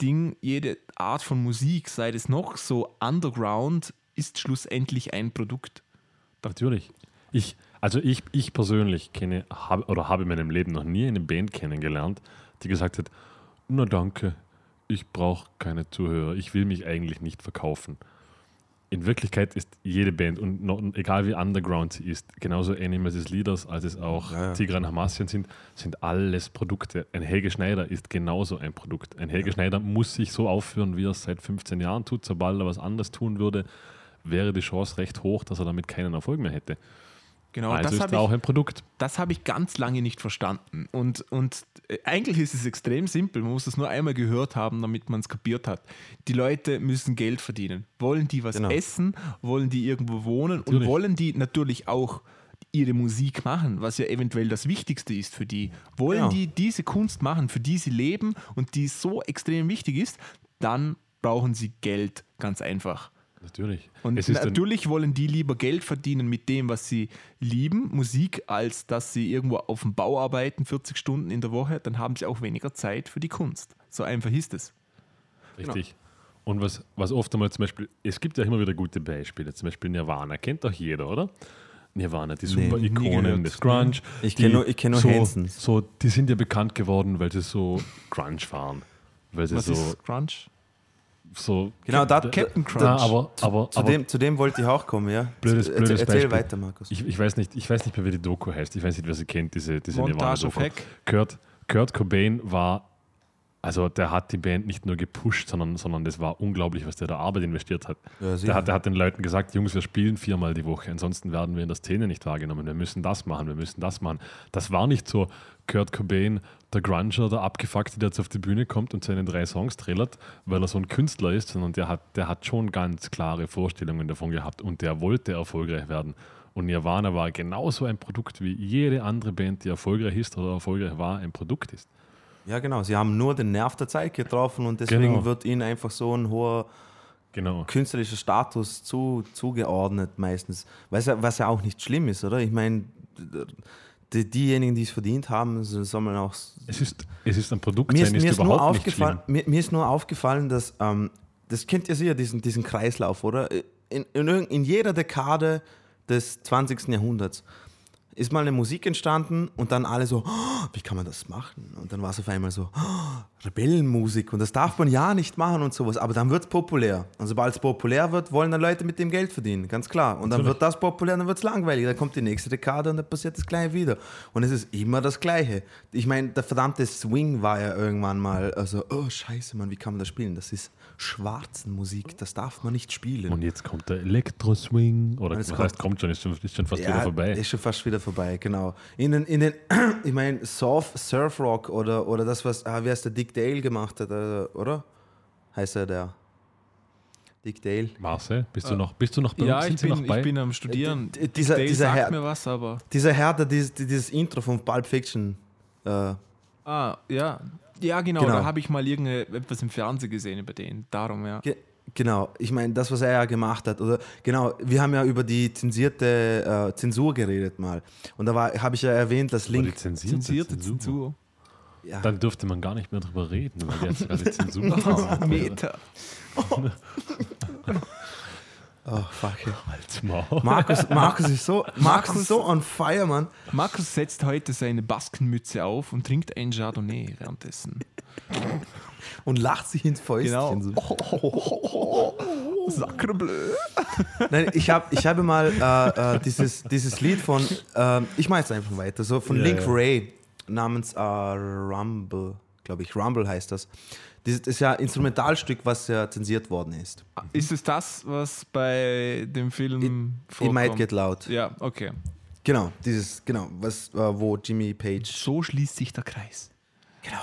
Ding, jede Art von Musik, sei es noch so underground, ist schlussendlich ein Produkt. Natürlich. Ich, also ich, ich persönlich kenne hab, oder habe in meinem Leben noch nie eine Band kennengelernt, die gesagt hat, na danke, ich brauche keine Zuhörer, ich will mich eigentlich nicht verkaufen. In Wirklichkeit ist jede Band, und noch, egal wie underground sie ist, genauso Animals as Leaders, als es auch ja, ja. Tigran Hamassian sind, sind alles Produkte. Ein Helge Schneider ist genauso ein Produkt. Ein Helge ja. Schneider muss sich so aufführen, wie er es seit 15 Jahren tut. Sobald er was anderes tun würde, wäre die Chance recht hoch, dass er damit keinen Erfolg mehr hätte. Genau, also das ist da auch ein Produkt. Das habe ich ganz lange nicht verstanden. Und, und äh, eigentlich ist es extrem simpel. Man muss es nur einmal gehört haben, damit man es kapiert hat. Die Leute müssen Geld verdienen. Wollen die was genau. essen? Wollen die irgendwo wohnen? Natürlich. Und wollen die natürlich auch ihre Musik machen, was ja eventuell das Wichtigste ist für die. Wollen genau. die diese Kunst machen, für die sie leben und die so extrem wichtig ist, dann brauchen sie Geld, ganz einfach. Natürlich. Und natürlich wollen die lieber Geld verdienen mit dem, was sie lieben, Musik, als dass sie irgendwo auf dem Bau arbeiten, 40 Stunden in der Woche. Dann haben sie auch weniger Zeit für die Kunst. So einfach ist es. Richtig. Genau. Und was, was oft einmal zum Beispiel, es gibt ja immer wieder gute Beispiele, zum Beispiel Nirvana, kennt doch jeder, oder? Nirvana, die super nee, Ikonen des Grunge. Ich kenne nur, kenn nur so, Hansons. So, die sind ja bekannt geworden, weil sie so Grunge fahren. Weil sie was so, ist Grunge? So. Genau, da, Captain Crunch. Na, aber, aber, zu, aber, dem, zu dem wollte ich auch kommen, ja. Blödes, blödes Erzähl Beispiel. weiter, Markus. Ich, ich, weiß nicht, ich weiß nicht mehr, wie die Doku heißt. Ich weiß nicht, wer sie kennt, diese, diese Nirvana-Doku. Kurt, Kurt Cobain war also der hat die Band nicht nur gepusht, sondern, sondern das war unglaublich, was der da Arbeit investiert hat. Ja, der, hat der hat den Leuten gesagt, Jungs, wir spielen viermal die Woche, ansonsten werden wir in der Szene nicht wahrgenommen. Wir müssen das machen, wir müssen das machen. Das war nicht so Kurt Cobain, der Grunger, der Abgefuckte, der jetzt auf die Bühne kommt und seine drei Songs trillert, weil er so ein Künstler ist, sondern der hat, der hat schon ganz klare Vorstellungen davon gehabt und der wollte erfolgreich werden. Und Nirvana war genauso ein Produkt wie jede andere Band, die erfolgreich ist oder erfolgreich war, ein Produkt ist. Ja, genau. Sie haben nur den Nerv der Zeit getroffen und deswegen genau. wird ihnen einfach so ein hoher genau. künstlerischer Status zu, zugeordnet meistens. Was ja, was ja auch nicht schlimm ist, oder? Ich meine, die, diejenigen, die es verdient haben, soll man auch. Es ist, es ist ein Produkt, mir ist, mir ist nur aufgefallen, mir, mir, ist nur aufgefallen, dass ähm, das kennt ihr sicher, diesen, diesen Kreislauf, oder? In, in, in jeder Dekade des 20. Jahrhunderts ist mal eine Musik entstanden und dann alle so, oh, wie kann man das machen? Und dann war es auf einmal so, oh, Rebellenmusik und das darf man ja nicht machen und sowas. Aber dann wird es populär. Und sobald es populär wird, wollen dann Leute mit dem Geld verdienen, ganz klar. Und dann Natürlich. wird das populär, dann wird es langweilig. Dann kommt die nächste Dekade und dann passiert das Gleiche wieder. Und es ist immer das Gleiche. Ich meine, der verdammte Swing war ja irgendwann mal, also, oh scheiße, Mann, wie kann man das spielen? Das ist schwarzen Musik, das darf man nicht spielen. Und jetzt kommt der Elektro-Swing, oder was kommt, heißt, kommt schon, ist schon, ist schon fast ja, wieder vorbei. Ist schon fast wieder vorbei, genau. In den, in den ich meine, Surf, Surf Rock oder, oder das, was, ah, wie heißt der Dick Dale gemacht hat, äh, oder? Heißt er der? Dick Dale. Marcel, bist du noch, bist du noch bei Ja, uns? ich bin, noch bei? ich bin am Studieren. D- dieser- Dale dieser sagt Herr- mir was, aber. Dieser Herr, der dieses, dieses Intro von Pulp Fiction. Äh, Ah, ja. Ja, genau, Genau. da habe ich mal irgendetwas im Fernsehen gesehen über den. Darum, ja. ge genau, ich meine, das, was er ja gemacht hat. Oder genau, wir haben ja über die zensierte äh, Zensur geredet mal. Und da war- habe ich ja erwähnt, dass Link. zensierte Zensierte Zensur. Zensur. Ja, Dann dürfte man gar nicht mehr drüber reden, weil jetzt gerade Zensur. Meter. oh, fuck. ey. Halt's Maul. Markus, Markus ist so, Markus ist so on fire, Mann. Markus setzt heute seine Baskenmütze auf und trinkt ein Chardonnay währenddessen. Und lacht sich ins Fäustchen. Genau. So. Sacrebleu. Nein, ich habe ich habe mal äh, äh, dieses, dieses Lied von, äh, ich mache jetzt einfach weiter, so von Ja, Link ja. Ray namens äh, Rumble, glaube ich, Rumble heißt das. Das ist ja ein Instrumentalstück, was ja zensiert worden ist. Ist es das, was bei dem Film It might vorkommt? get loud. Ja, okay. Genau, dieses, genau, was, äh, wo Jimmy Page. So schließt sich der Kreis. Genau.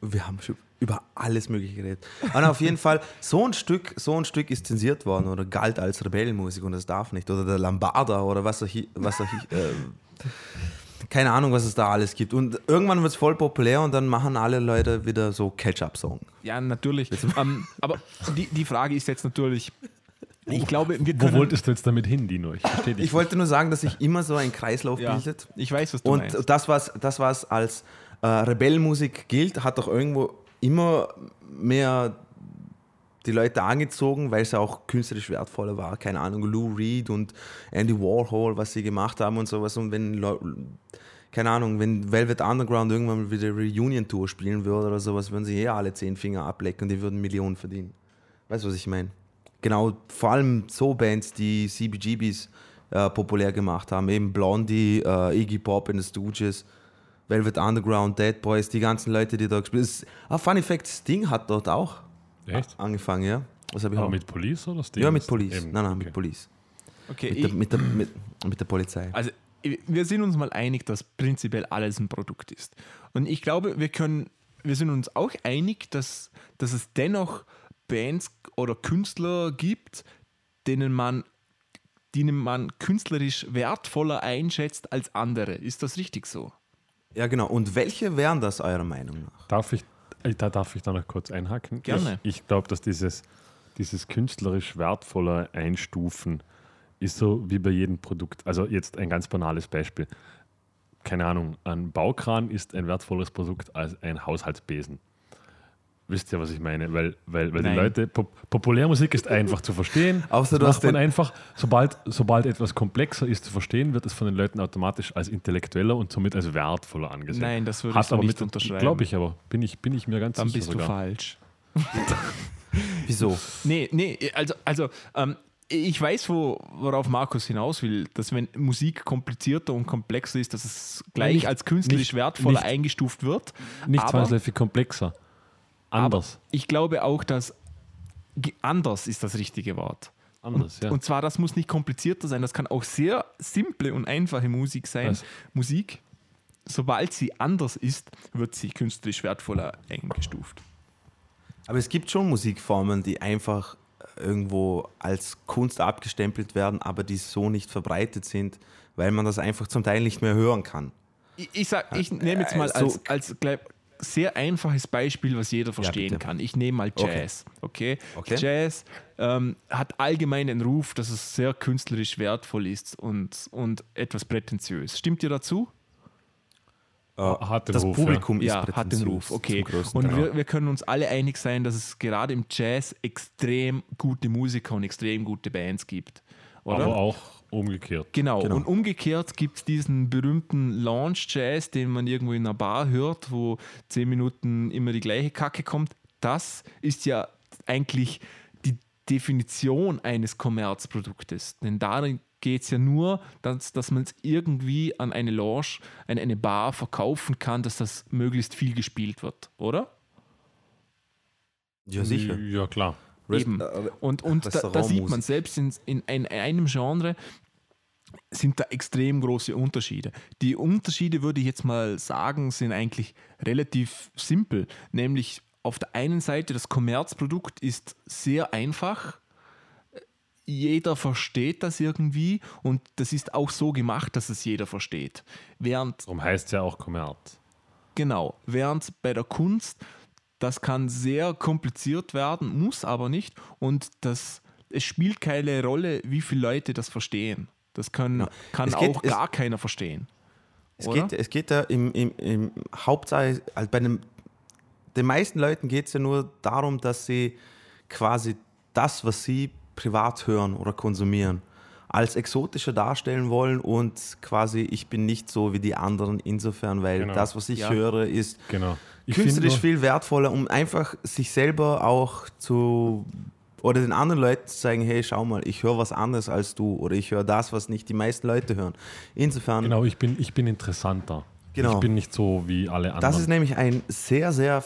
Wir haben schon über alles Mögliche geredet. Und auf jeden Fall, so ein Stück, so ein Stück ist zensiert worden oder galt als Rebellenmusik und das darf nicht. Oder der Lambada oder was auch, was äh, keine Ahnung, was es da alles gibt. Und irgendwann wird es voll populär und dann machen alle Leute wieder so Catch-up-Song. Ja, natürlich. ähm, aber die, die Frage ist jetzt natürlich, ich glaube, wir Wo können... wolltest du jetzt damit hin, Dino? Ich verstehe dich. Ich wollte nur sagen, dass sich immer so ein Kreislauf ja, bildet. ich weiß, was du Und meinst. das, was, das, was als äh, Rebellenmusik gilt, hat doch irgendwo immer mehr die Leute angezogen, weil es auch künstlerisch wertvoller war. Keine Ahnung, Lou Reed und Andy Warhol, was sie gemacht haben und sowas. Und wenn, Leu- keine Ahnung, wenn Velvet Underground irgendwann wieder Reunion-Tour spielen würde oder sowas, würden sie eh alle zehn Finger ablecken und die würden Millionen verdienen. Weißt du, was ich meine? Genau, vor allem so Bands, die CBGBs äh, populär gemacht haben, eben Blondie, äh, Iggy Pop in the Stooges, Velvet Underground, Dead Boys, die ganzen Leute, die da gespielt haben. Ah, Funny Fact, Sting hat dort auch Echt? angefangen, ja. Was habe ich Aber auch? mit Police oder Sting? ja, mit Police. Eben, Nein, nein, okay. mit Police. okay, Mit der, ich, mit, der, mit, mit der Polizei. also wir sind uns mal einig, dass prinzipiell alles ein Produkt ist. Und ich glaube, wir können, wir sind uns auch einig, dass, dass es dennoch Bands oder Künstler gibt, denen man, denen man künstlerisch wertvoller einschätzt als andere. Ist das richtig so? Ja, genau. Und welche wären das eurer Meinung nach? Darf ich, da darf ich da noch kurz einhaken? Gerne. Ich, ich glaube, dass dieses, dieses künstlerisch wertvolle Einstufen ist so wie bei jedem Produkt. Also jetzt ein ganz banales Beispiel. Keine Ahnung, ein Baukran ist ein wertvolleres Produkt als ein Haushaltsbesen. Wisst ihr, was ich meine? Weil, weil, weil die. Leute, Pop Populärmusik ist einfach zu verstehen. Außer du Das hast macht man einfach, sobald, sobald etwas komplexer ist zu verstehen, wird es von den Leuten automatisch als intellektueller und somit als wertvoller angesehen. Nein, das würde Hat ich aber nicht mit, unterschreiben. Glaube ich aber. Bin ich, bin ich mir ganz Dann sicher bist du sogar. falsch. Wieso? Nee, nee, also, also ähm, ich weiß, wo, worauf Markus hinaus will, dass wenn Musik komplizierter und komplexer ist, dass es gleich Nicht- als künstlerisch nicht- wertvoller nicht- eingestuft wird. Nicht zwangsläufig komplexer. Anders. Aber ich glaube auch, dass anders ist das richtige Wort. Anders, ja. Und zwar, das muss nicht komplizierter sein, das kann auch sehr simple und einfache Musik sein. Was? Musik, sobald sie anders ist, wird sie künstlerisch wertvoller eingestuft. Aber es gibt schon Musikformen, die einfach irgendwo als Kunst abgestempelt werden, aber die so nicht verbreitet sind, weil man das einfach zum Teil nicht mehr hören kann. Ich, ich, sag, ich nehme jetzt mal Also- als, als gleich sehr einfaches Beispiel, was jeder verstehen bitte. kann. Ich nehme mal Okay. Jazz. Okay? Okay. Jazz ähm, hat allgemein den Ruf, dass es sehr künstlerisch wertvoll ist und, und etwas prätentiös. Stimmt ihr dazu? hat den das Ruf, Publikum ist ja, hat den Ruf. Okay. Und wir, wir können uns alle einig sein, dass es gerade im Jazz extrem gute Musiker und extrem gute Bands gibt. Oder? Aber auch umgekehrt. Genau. Genau. und umgekehrt gibt es diesen berühmten Launch-Jazz, den man irgendwo in einer Bar hört, wo zehn Minuten immer die gleiche Kacke kommt. Das ist ja eigentlich die Definition eines Kommerzproduktes. Denn darin geht es ja nur, dass, dass man es irgendwie an eine Lounge, an eine Bar verkaufen kann, dass das möglichst viel gespielt wird, oder? Ja, sicher. Ja, klar. Eben. Und, und da, da sieht man selbst in, in, ein- einem Genre sind da extrem große Unterschiede. Die Unterschiede würde ich jetzt mal sagen, sind eigentlich relativ simpel. Nämlich auf der einen Seite das Kommerzprodukt ist sehr einfach. jeder versteht das irgendwie und das ist auch so gemacht, dass es jeder versteht. Während, Darum heißt es ja auch Kommerz. genau, während bei der Kunst, das kann sehr kompliziert werden, muss aber nicht und das, es spielt keine Rolle, wie viele Leute das verstehen. Das kann, Ja. kann Es geht- auch es- gar keiner verstehen. Es Oder? geht, es geht ja im, im, im Hauptsache, also bei dem, den meisten Leuten geht es ja nur darum, dass sie quasi das, was sie privat hören oder konsumieren, als exotischer darstellen wollen und quasi ich bin nicht so wie die anderen insofern, weil Genau. das, was ich Ja. höre, ist Genau. Ich künstlerisch viel wertvoller, um einfach sich selber auch zu oder den anderen Leuten zu zeigen, hey, schau mal, ich höre was anderes als du oder ich höre das, was nicht die meisten Leute hören. Insofern Genau, ich bin, ich bin interessanter. Genau. Ich bin nicht so wie alle anderen. Das ist nämlich ein sehr, sehr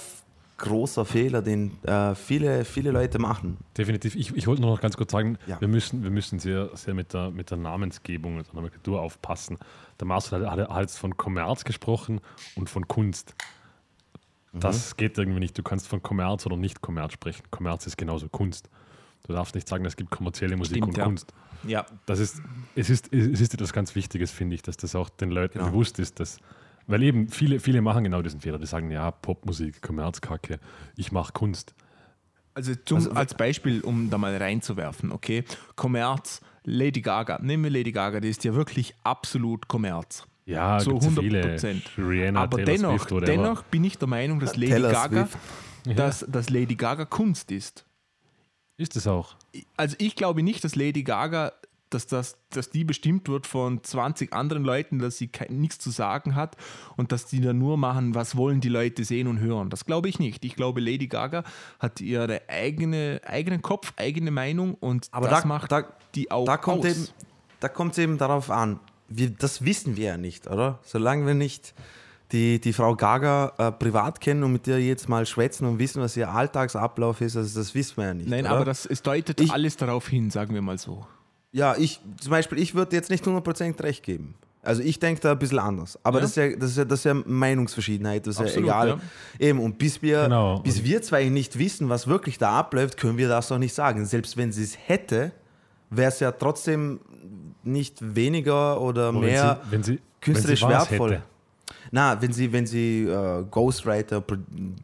großer Fehler, den äh, viele, viele Leute machen. Definitiv. Ich, ich wollte nur noch ganz kurz sagen, Ja. wir müssen, wir müssen sehr, sehr mit, der, mit der Namensgebung, mit der Nomenklatur aufpassen. Der Marcel hat, hat, hat jetzt von Kommerz gesprochen und von Kunst. Mhm. Das geht irgendwie nicht. Du kannst von Kommerz oder nicht Kommerz sprechen. Kommerz ist genauso Kunst. Du darfst nicht sagen, es gibt kommerzielle Musik Stimmt, und ja. Kunst. Ja, Das ist, es, ist, es ist etwas ganz Wichtiges, finde ich, dass das auch den Leuten Genau. bewusst ist, dass, weil eben viele, viele machen genau diesen Fehler, die sagen, ja, Popmusik, Kommerzkacke, ich mache Kunst. Also, zum, Also- als Beispiel, um da mal reinzuwerfen, okay? Kommerz, Lady Gaga. Nehmen wir Lady Gaga, die ist ja wirklich absolut Kommerz. Ja, So gibt's ja 100 viele. Prozent. Rihanna, Aber Taylor dennoch, Swift, dennoch bin ich der Meinung, dass Lady Taylor Gaga, Swift. dass, dass Lady Gaga Kunst ist. Ist es auch. Also ich glaube nicht, dass Lady Gaga, dass, das, dass die bestimmt wird von 20 anderen Leuten, dass sie kein, nichts zu sagen hat und dass die dann nur machen, was wollen die Leute sehen und hören. Das glaube ich nicht. Ich glaube, Lady Gaga hat ihre eigene, eigenen Kopf, eigene Meinung und Aber das da- macht da- die auch Da kommt aus. eben, da kommt es eben darauf an. Wir, das wissen wir ja nicht, oder? Solange wir nicht die, die Frau Gaga äh, privat kennen und mit der jetzt mal schwätzen und wissen, was ihr Alltagsablauf ist, also das wissen wir ja nicht. Nein, oder? aber das, es deutet Ich- alles darauf hin, sagen wir mal so. Ja, ich zum Beispiel, ich würde jetzt nicht 100% recht geben. Also ich denke da ein bisschen anders. Aber Ja. das, ist ja, das, ist ja, das ist ja Meinungsverschiedenheit, das ist Absolut, ja egal. ja. Eben, und bis wir, Genau. bis wir zwei nicht wissen, was wirklich da abläuft, können wir das doch nicht sagen. Selbst wenn sie es hätte, wäre es ja trotzdem nicht weniger oder Aber mehr wenn sie, wenn sie, künstlerisch wenn wertvoll. hätte. Na, wenn sie, wenn sie äh, Ghostwriter, Pro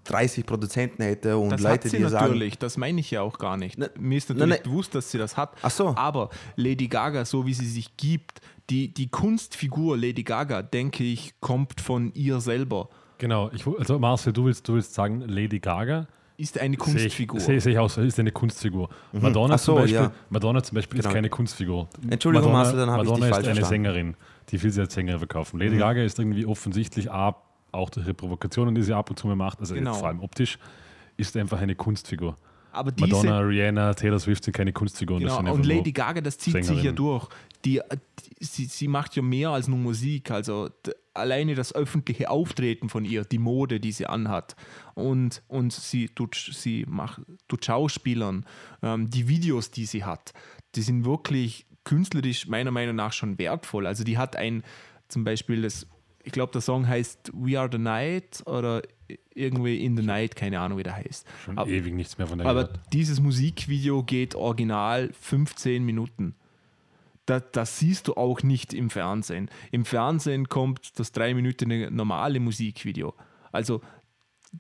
30 Produzenten hätte und Das Leute, hat sie die sagen, natürlich, das meine ich ja auch gar nicht. Ne- Mir ist natürlich ne- bewusst, dass sie das hat. Ach so. Aber Lady Gaga, so wie sie sich gibt, die, die Kunstfigur Lady Gaga, denke ich, kommt von ihr selber. Genau, ich, also Marcel, du willst, du willst sagen, Lady Gaga Ist eine sehe ich, Kunstfigur. sehe, sehe ich auch so, ist eine Kunstfigur. Madonna, Ach so, zum Beispiel, ja. Madonna zum Beispiel ist Genau. keine Kunstfigur. Entschuldigung, Madonna, Marcel, dann habe ich Madonna dich ist falsch eine verstanden. Sängerin, die will sie als Sängerin verkaufen. Lady Gaga ist irgendwie offensichtlich A, auch durch ihre Provokationen, die sie ab und zu mal macht, also Genau. vor allem optisch, ist einfach eine Kunstfigur. Aber diese, Madonna, Rihanna, Taylor Swift sind keine Kunstfiguren. Genau, und Lady Gaga, das zieht sich ja Sängerinnen. durch. Die, die, sie, sie macht ja mehr als nur Musik. Also alleine das öffentliche Auftreten von ihr, die Mode, die sie anhat. Und, und sie, tut, sie macht, tut Schauspielern, ähm, die Videos, die sie hat, die sind wirklich künstlerisch meiner Meinung nach schon wertvoll. Also die hat ein, zum Beispiel das, ich glaube, der Song heißt We Are the Night oder irgendwie In the Night, keine Ahnung, wie der heißt. schon Aber- ewig nichts mehr von der aber gehört. dieses Musikvideo geht original 15 Minuten. Das, das siehst du auch nicht im Fernsehen. Im Fernsehen kommt das drei Minuten normale Musikvideo. Also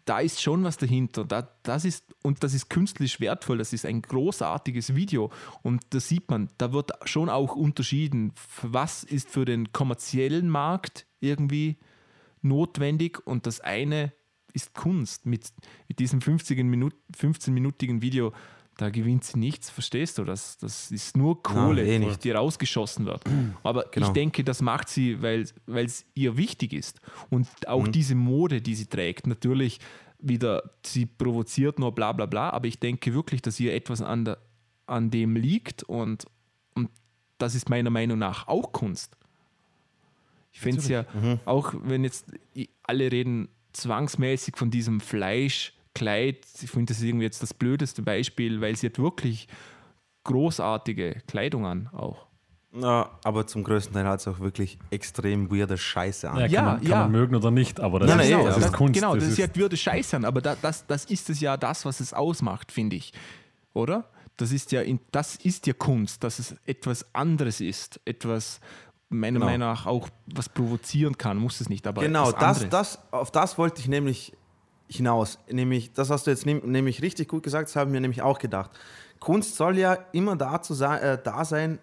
da ist schon was dahinter. Da, das ist, und das ist künstlich wertvoll. Das ist ein großartiges Video. Und da sieht man, da wird schon auch unterschieden, was ist für den kommerziellen Markt irgendwie notwendig und das eine ist Kunst. Mit, mit diesem 50 Minut, 15-minütigen Video, da gewinnt sie nichts, verstehst du? Das, das ist nur Kohle, eh nicht. die rausgeschossen wird. Aber Genau. ich denke, das macht sie, weil es ihr wichtig ist. Und auch diese Mode, die sie trägt, natürlich wieder, sie provoziert nur bla bla bla, aber ich denke wirklich, dass ihr etwas an, der, an dem liegt und, und das ist meiner Meinung nach auch Kunst. Ich finde es ja, auch wenn jetzt alle reden zwangsmäßig von diesem Fleischkleid, ich finde das ist irgendwie jetzt das blödeste Beispiel, weil sie hat wirklich großartige Kleidung an auch. Na, aber zum größten Teil hat es auch wirklich extrem weirde Scheiße an. Ja, Ja, kann, man, kann ja. man mögen oder nicht, aber das, Nein, ist, nein, eh, das ist Kunst. Genau, das, das ist, ja, würde scheißern, aber da, das, das ist es ja das, was es ausmacht, finde ich. Oder? Das ist ja, in, das ist ja Kunst, dass es etwas anderes ist, etwas meiner Genau. Meinung nach auch was provozieren kann, muss es nicht, aber Genau, etwas das, das, auf das wollte ich nämlich hinaus. Nämlich, das hast du jetzt nämlich richtig gut gesagt, das haben wir nämlich auch gedacht. Kunst soll ja immer dazu sein, äh, da sein,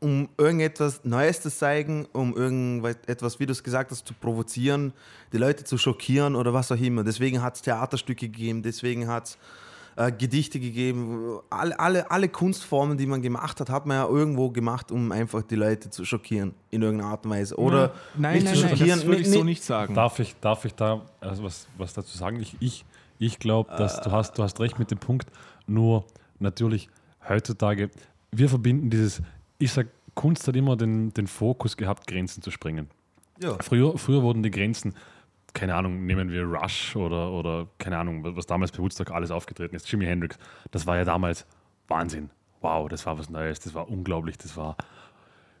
um irgendetwas Neues zu zeigen, um irgendetwas, wie du es gesagt hast, zu provozieren, die Leute zu schockieren oder was auch immer. Deswegen hat es Theaterstücke gegeben, deswegen hat es äh, Gedichte gegeben. Alle, alle, alle Kunstformen, die man gemacht hat, hat man ja irgendwo gemacht, um einfach die Leute zu schockieren in irgendeiner Art und Weise. Oder nein, nicht nein, zu nein, schockieren. das würde ich Nee, so nicht sagen. Darf ich, darf ich da also was, was dazu sagen? Ich, ich, ich glaube, dass du hast, du hast recht mit dem Punkt. Nur natürlich heutzutage, wir verbinden dieses, ich sag, Kunst hat immer den, den Fokus gehabt, Grenzen zu sprengen. Ja. Früher, früher wurden die Grenzen, keine Ahnung, nehmen wir Rush oder, oder keine Ahnung, was damals bei Woodstock alles aufgetreten ist, Jimi Hendrix, das war ja damals Wahnsinn. Wow, das war was Neues, das war unglaublich, das war.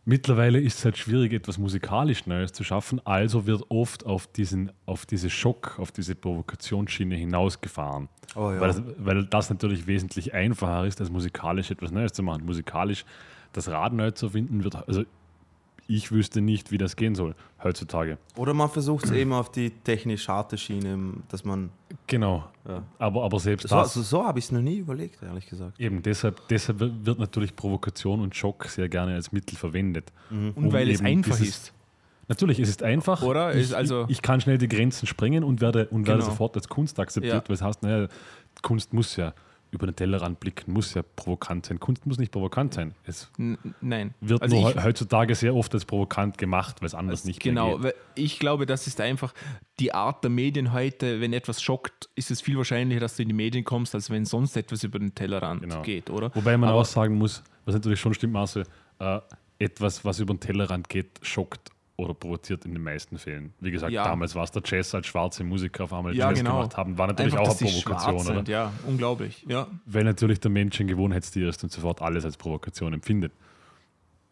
Mittlerweile ist es halt schwierig, etwas musikalisch Neues zu schaffen, also wird oft auf, diesen, auf diese Schock, auf diese Provokationsschiene hinausgefahren. Oh ja. weil, das, weil das natürlich wesentlich einfacher ist, als musikalisch etwas Neues zu machen. Musikalisch das Rad neu zu finden, wird, also ich wüsste nicht, wie das gehen soll heutzutage. Oder man versucht es eben auf die technisch harte Schiene, dass man. Genau. Ja. Aber, aber selbst So, das, so, so habe ich es noch nie überlegt, ehrlich gesagt. eben deshalb, deshalb wird natürlich Provokation und Schock sehr gerne als Mittel verwendet. Und um weil es einfach dieses- ist. Natürlich, es ist einfach. Oder? Ich, Ist also- ich, ich kann schnell die Grenzen sprengen und werde, und werde Genau. sofort als Kunst akzeptiert, Ja. weil es heißt, naja, Kunst muss ja über den Tellerrand blicken, muss ja provokant sein. Kunst muss nicht provokant sein. Es N nein. wird Also nur ich- heu- heutzutage sehr oft als provokant gemacht, weil es anders nicht Genau, weil ich glaube, das ist einfach die Art der Medien heute. Wenn etwas schockt, ist es viel wahrscheinlicher, dass du in die Medien kommst, als wenn sonst etwas über den Tellerrand Genau. geht, oder? Wobei man Aber- auch sagen muss, was natürlich schon stimmt, Marcel, äh, etwas, was über den Tellerrand geht, schockt oder provoziert in den meisten Fällen. Wie gesagt, Ja. damals war es der Jazz als schwarze Musiker auf einmal Ja, Jazz genau. gemacht haben, war natürlich Einfach, auch eine Provokation, sind, ja, unglaublich. Ja, Weil natürlich der Mensch ein Gewohnheitstier ist und sofort alles als Provokation empfindet.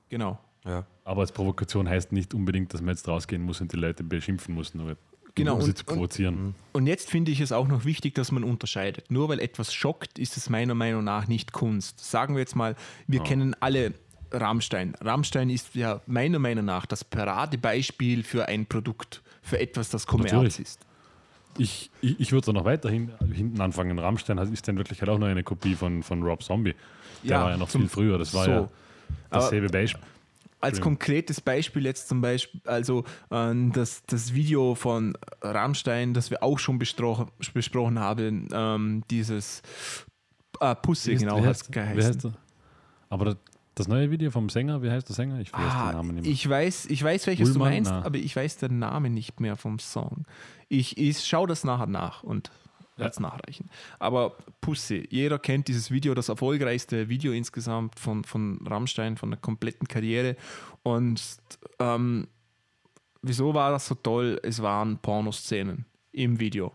genau. Ja. Aber als Provokation heißt nicht unbedingt, dass man jetzt rausgehen muss und die Leute beschimpfen muss, nur Genau, um sie und- zu und- provozieren. Und jetzt finde ich es auch noch wichtig, dass man unterscheidet. Nur weil etwas schockt, ist es meiner Meinung nach nicht Kunst. Sagen wir jetzt mal, wir kennen alle Rammstein. Rammstein ist ja meiner Meinung nach das Paradebeispiel für ein Produkt, für etwas, das Kommerz Natürlich. ist. Ich, ich, ich würde da noch weiter hin, hinten anfangen. Rammstein ist dann wirklich halt auch noch eine Kopie von, von Rob Zombie. Der Ja, war ja noch viel früher. Das war so. ja dasselbe Beispiel. Als konkretes Beispiel jetzt zum Beispiel, also ähm, das, das Video von Rammstein, das wir auch schon besprochen, haben, ähm, dieses äh, Pussy, genau, hat es geheißen. Aber das, das neue Video vom Sänger, wie heißt der Sänger? Ich den Ah, Namen nicht mehr. ich weiß, ich weiß, welches Ullmann? du meinst, Na. aber ich weiß den Namen nicht mehr vom Song. Ich, ich schaue das nachher nach und werde es nachreichen. Aber Pussy, jeder kennt dieses Video, das erfolgreichste Video insgesamt von, von Rammstein, von der kompletten Karriere. Und ähm, wieso war das so toll? Es waren Pornoszenen im Video.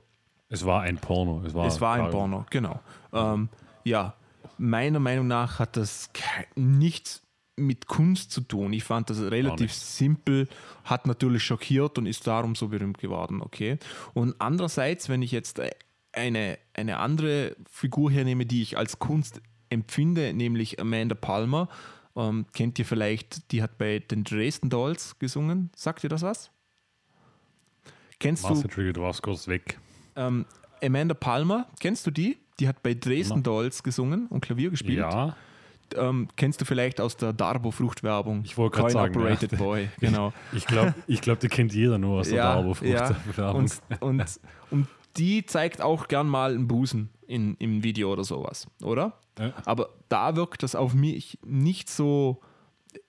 es war ein Porno. Es war, Es war ein Porno, genau. Ähm, ja, meiner Meinung nach hat das nichts mit Kunst zu tun. Ich fand das relativ simpel, hat natürlich schockiert und ist darum so berühmt geworden, okay. Und andererseits, wenn ich jetzt äh, eine, eine andere Figur hernehme, die ich als Kunst empfinde, nämlich Amanda Palmer, ähm, kennt ihr vielleicht, die hat bei den Dresden Dolls gesungen. Sagt ihr das was? Kennst du Master Trigger, du warst kurz weg. ähm, Amanda Palmer, kennst du die? Die hat bei Dresden. Dolls gesungen und Klavier gespielt. Ja, Ähm, kennst du vielleicht aus der Darbo-Fruchtwerbung? Ich wollte Coin sagen, Operated ja. Boy, genau. ich glaube, ich glaub, die kennt jeder nur aus der ja, Darbo-Frucht. ja. Und, und, und die zeigt auch gern mal einen Busen in, im Video oder sowas, oder? Ja. Aber da wirkt das auf mich nicht so,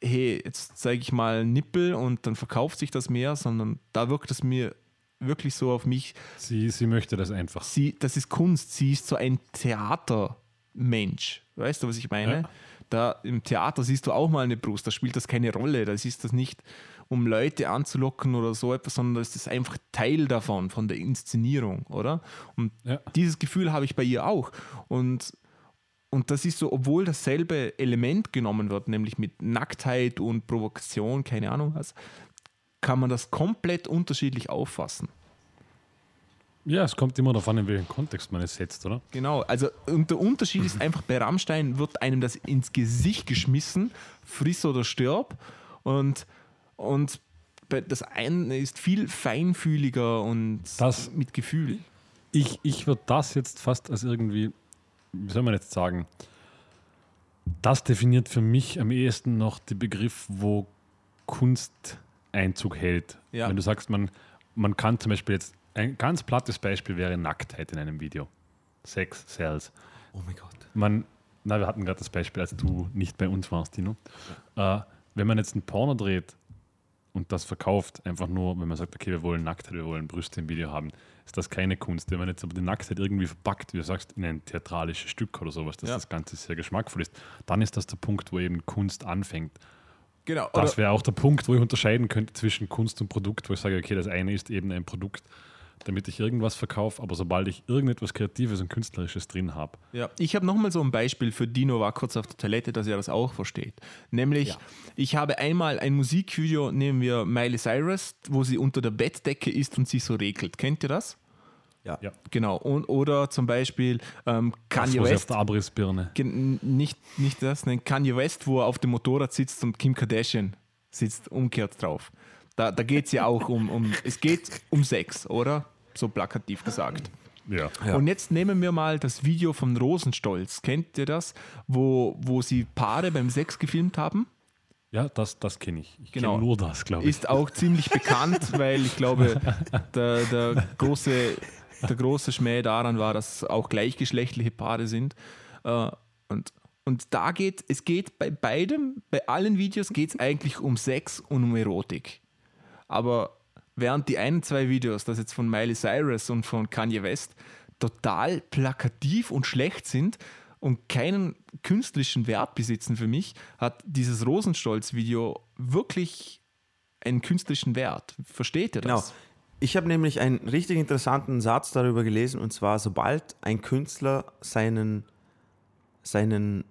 hey, jetzt zeige ich mal einen Nippel und dann verkauft sich das mehr, sondern da wirkt es mir wirklich so auf mich, Sie, sie möchte das einfach. sie, das ist Kunst, sie ist so ein Theatermensch. Weißt du, was ich meine? Ja. Da im Theater siehst du auch mal eine Brust, da spielt das keine Rolle. Da du das nicht, um Leute anzulocken oder so etwas, sondern das ist einfach Teil davon, von der Inszenierung, oder? Und Ja. dieses Gefühl habe ich bei ihr auch. Und, und das ist so, obwohl dasselbe Element genommen wird, nämlich mit Nacktheit und Provokation, keine Ahnung was, kann man das komplett unterschiedlich auffassen. Ja, es kommt immer darauf an, in welchem Kontext man es setzt, oder? Genau, also und der Unterschied ist einfach, bei Rammstein wird einem das ins Gesicht geschmissen, friss oder stirb. Und, und das eine ist viel feinfühliger und Das- mit Gefühl. Ich, ich würde das jetzt fast als irgendwie, wie soll man jetzt sagen, das definiert für mich am ehesten noch den Begriff, wo Kunst Einzug hält. Ja. Wenn du sagst, man, man kann zum Beispiel jetzt, ein ganz plattes Beispiel wäre Nacktheit in einem Video. Sex, Sales. Oh mein Gott. Man, na, wir hatten gerade das Beispiel, als du nicht bei uns warst, Dino. Äh, wenn man jetzt ein Porno dreht und das verkauft, einfach nur, wenn man sagt, okay, wir wollen Nacktheit, wir wollen Brüste im Video haben, ist das keine Kunst. Wenn man jetzt aber die Nacktheit irgendwie verpackt, wie du sagst, in ein theatralisches Stück oder sowas, dass Ja. das Ganze sehr geschmackvoll ist, dann ist das der Punkt, wo eben Kunst anfängt. Genau. Das wäre auch der Punkt, wo ich unterscheiden könnte zwischen Kunst und Produkt, wo ich sage, okay, das eine ist eben ein Produkt, damit ich irgendwas verkaufe, aber sobald ich irgendetwas Kreatives und Künstlerisches drin habe, Ja, ich habe nochmal so ein Beispiel für Dino war kurz auf der Toilette, dass er das auch versteht. Nämlich, Ja. ich habe einmal ein Musikvideo, nehmen wir Miley Cyrus, wo sie unter der Bettdecke ist und sich so regelt. Kennt ihr das? Ja. Ja. Genau. Und, oder zum Beispiel ähm, Kanye sie auf West. der Abrissbirne Nicht, nicht das, nein, Kanye West, wo er auf dem Motorrad sitzt und Kim Kardashian sitzt umkehrt drauf. Da, da geht es ja auch um, um, es geht um Sex, oder? So plakativ gesagt. Ja. Ja. Und jetzt nehmen wir mal das Video von Rosenstolz. Kennt ihr das? Wo, wo sie Paare beim Sex gefilmt haben? Ja, das, das kenne ich. Ich Genau. kenne nur das, glaube ich. Ist auch ziemlich bekannt, weil ich glaube, der, der, große, der große Schmäh daran war, dass es auch gleichgeschlechtliche Paare sind. Äh, Und, und da geht, es geht bei beidem, bei allen Videos geht es eigentlich um Sex und um Erotik. Aber während die einen zwei Videos, das jetzt von Miley Cyrus und von Kanye West, total plakativ und schlecht sind und keinen künstlerischen Wert besitzen für mich, hat dieses Rosenstolz-Video wirklich einen künstlerischen Wert. Versteht ihr Genau. Das? Ich habe nämlich einen richtig interessanten Satz darüber gelesen und zwar, sobald ein Künstler seinen, seinen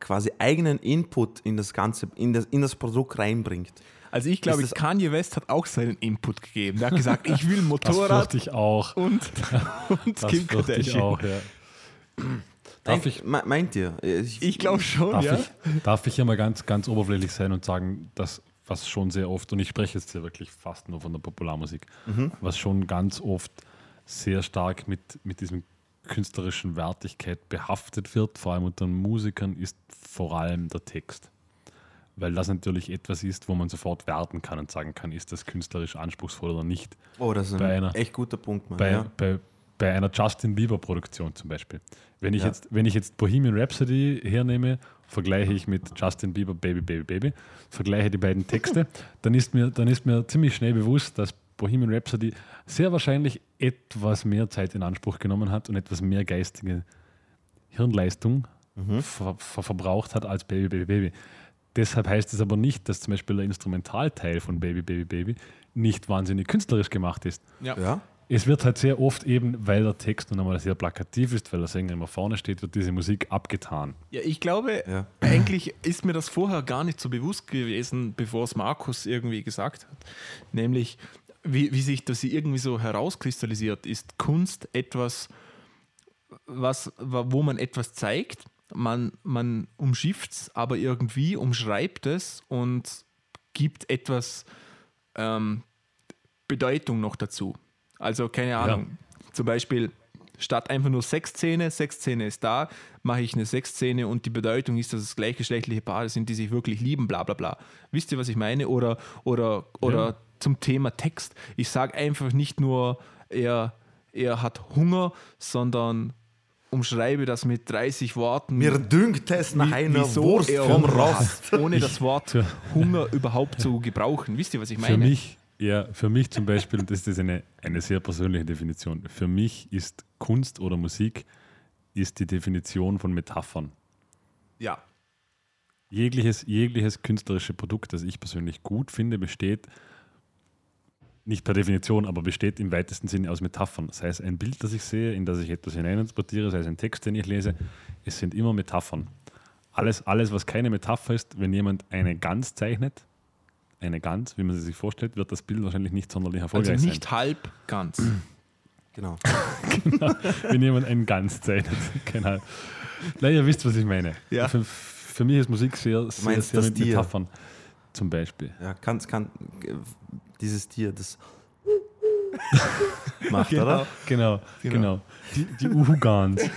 quasi eigenen Input in das Ganze, in das, in das Produkt reinbringt. Also ich glaube, das- Kanye West hat auch seinen Input gegeben. Der hat gesagt, ich will das Motorrad fürchte ich auch. und, und Das Kim ich Kardashian. auch, ja. Darf ich, me- meint ihr? Ich, Ich glaube schon, darf, ja. ich, darf ich hier mal ganz, ganz oberflächlich sein und sagen, dass was schon sehr oft, und ich spreche jetzt hier wirklich fast nur von der Popularmusik, was schon ganz oft sehr stark mit, mit diesem künstlerischen Wertigkeit behaftet wird, vor allem unter Musikern, ist vor allem der Text. Weil das natürlich etwas ist, wo man sofort werten kann und sagen kann, ist das künstlerisch anspruchsvoll oder nicht. oh, das ist bei ein einer- echt guter Punkt, Mann. bei, ja. bei, bei einer Justin Bieber Produktion zum Beispiel. Wenn ich, Ja. jetzt, wenn ich jetzt Bohemian Rhapsody hernehme, vergleiche ich mit Justin Bieber Baby Baby Baby, vergleiche die beiden Texte, dann ist mir, dann ist mir ziemlich schnell bewusst, dass Bohemian Rhapsody sehr wahrscheinlich etwas mehr Zeit in Anspruch genommen hat und etwas mehr geistige Hirnleistung ver, ver, verbraucht hat als Baby Baby Baby. Deshalb heißt es aber nicht, dass zum Beispiel der Instrumentalteil von Baby Baby Baby nicht wahnsinnig künstlerisch gemacht ist. ja? Es wird halt sehr oft eben, weil der Text nun einmal sehr plakativ ist, weil der Sänger immer vorne steht, wird diese Musik abgetan. Ja, ich glaube, Ja. eigentlich ist mir das vorher gar nicht so bewusst gewesen, bevor es Markus irgendwie gesagt hat. Nämlich, wie, wie sich das irgendwie so herauskristallisiert, ist Kunst etwas, was, wo man etwas zeigt, man, man umschifft es, aber irgendwie umschreibt es und gibt etwas ähm, Bedeutung noch dazu. Also keine Ahnung, zum Beispiel statt einfach nur Sexszene, Sexszene ist da, mache ich eine Sexszene und die Bedeutung ist, dass es gleichgeschlechtliche Paare sind, die sich wirklich lieben, bla bla bla. Wisst ihr, was ich meine? Oder, oder, oder Ja. zum Thema Text. Ich sage einfach nicht nur, er, er hat Hunger, sondern umschreibe das mit 30 Worten. Mir dünkt es nach wie- einer Wurst vom Rost. hat, ohne das Wort Hunger überhaupt zu gebrauchen. Wisst ihr, was ich meine? Für mich, ja, für mich zum Beispiel, und das ist eine, eine sehr persönliche Definition, für mich ist Kunst oder Musik ist die Definition von Metaphern. Ja. Jegliches, jegliches künstlerische Produkt, das ich persönlich gut finde, besteht nicht per Definition, aber besteht im weitesten Sinne aus Metaphern. Sei es ein Bild, das ich sehe, in das ich etwas hineininterpretiere, sei es ein Text, den ich lese, es sind immer Metaphern. Alles, alles, was keine Metapher ist, wenn jemand eine Gans zeichnet, eine Gans, wie man sie sich vorstellt, wird das Bild wahrscheinlich nicht sonderlich Also erfolgreich nicht halb ganz. Genau. Wenn jemand einen Gans zeichnet. Keine Ahnung. Nein, ihr wisst, was ich meine. Ja. Für, für mich ist Musik sehr, sehr, meinst sehr das mit Tier? Metaphern. Zum Beispiel. Ja, kann, kann dieses Tier, das macht, Genau. oder? Genau, Genau. genau. Die, die Uhugans.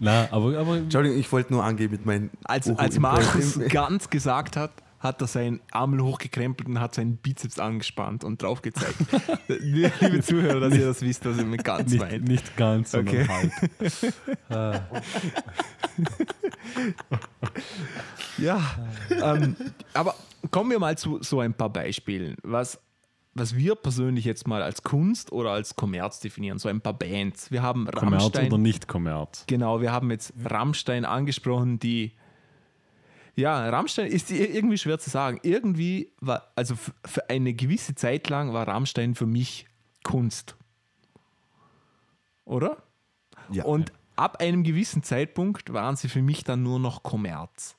Na, aber, aber Entschuldigung, ich wollte nur angeben mit meinen. Als, als Markus ganz gesagt hat, hat er seinen Arm hochgekrempelt und hat seinen Bizeps angespannt und drauf gezeigt. Liebe Zuhörer, dass ihr das wisst, was er mit ganz nicht, meint. nicht ganz, sondern Okay. halb. Ah, Ja, ähm, aber kommen wir mal zu so ein paar Beispielen, was, was wir persönlich jetzt mal als Kunst oder als Kommerz definieren. So ein paar Bands. Wir haben Kommerz Rammstein. oder nicht Kommerz? Genau, wir haben jetzt Rammstein angesprochen, die. Ja, Rammstein ist irgendwie schwer zu sagen. Irgendwie war, also für eine gewisse Zeit lang war Rammstein für mich Kunst. Oder? Ja. Und ab einem gewissen Zeitpunkt waren sie für mich dann nur noch Kommerz.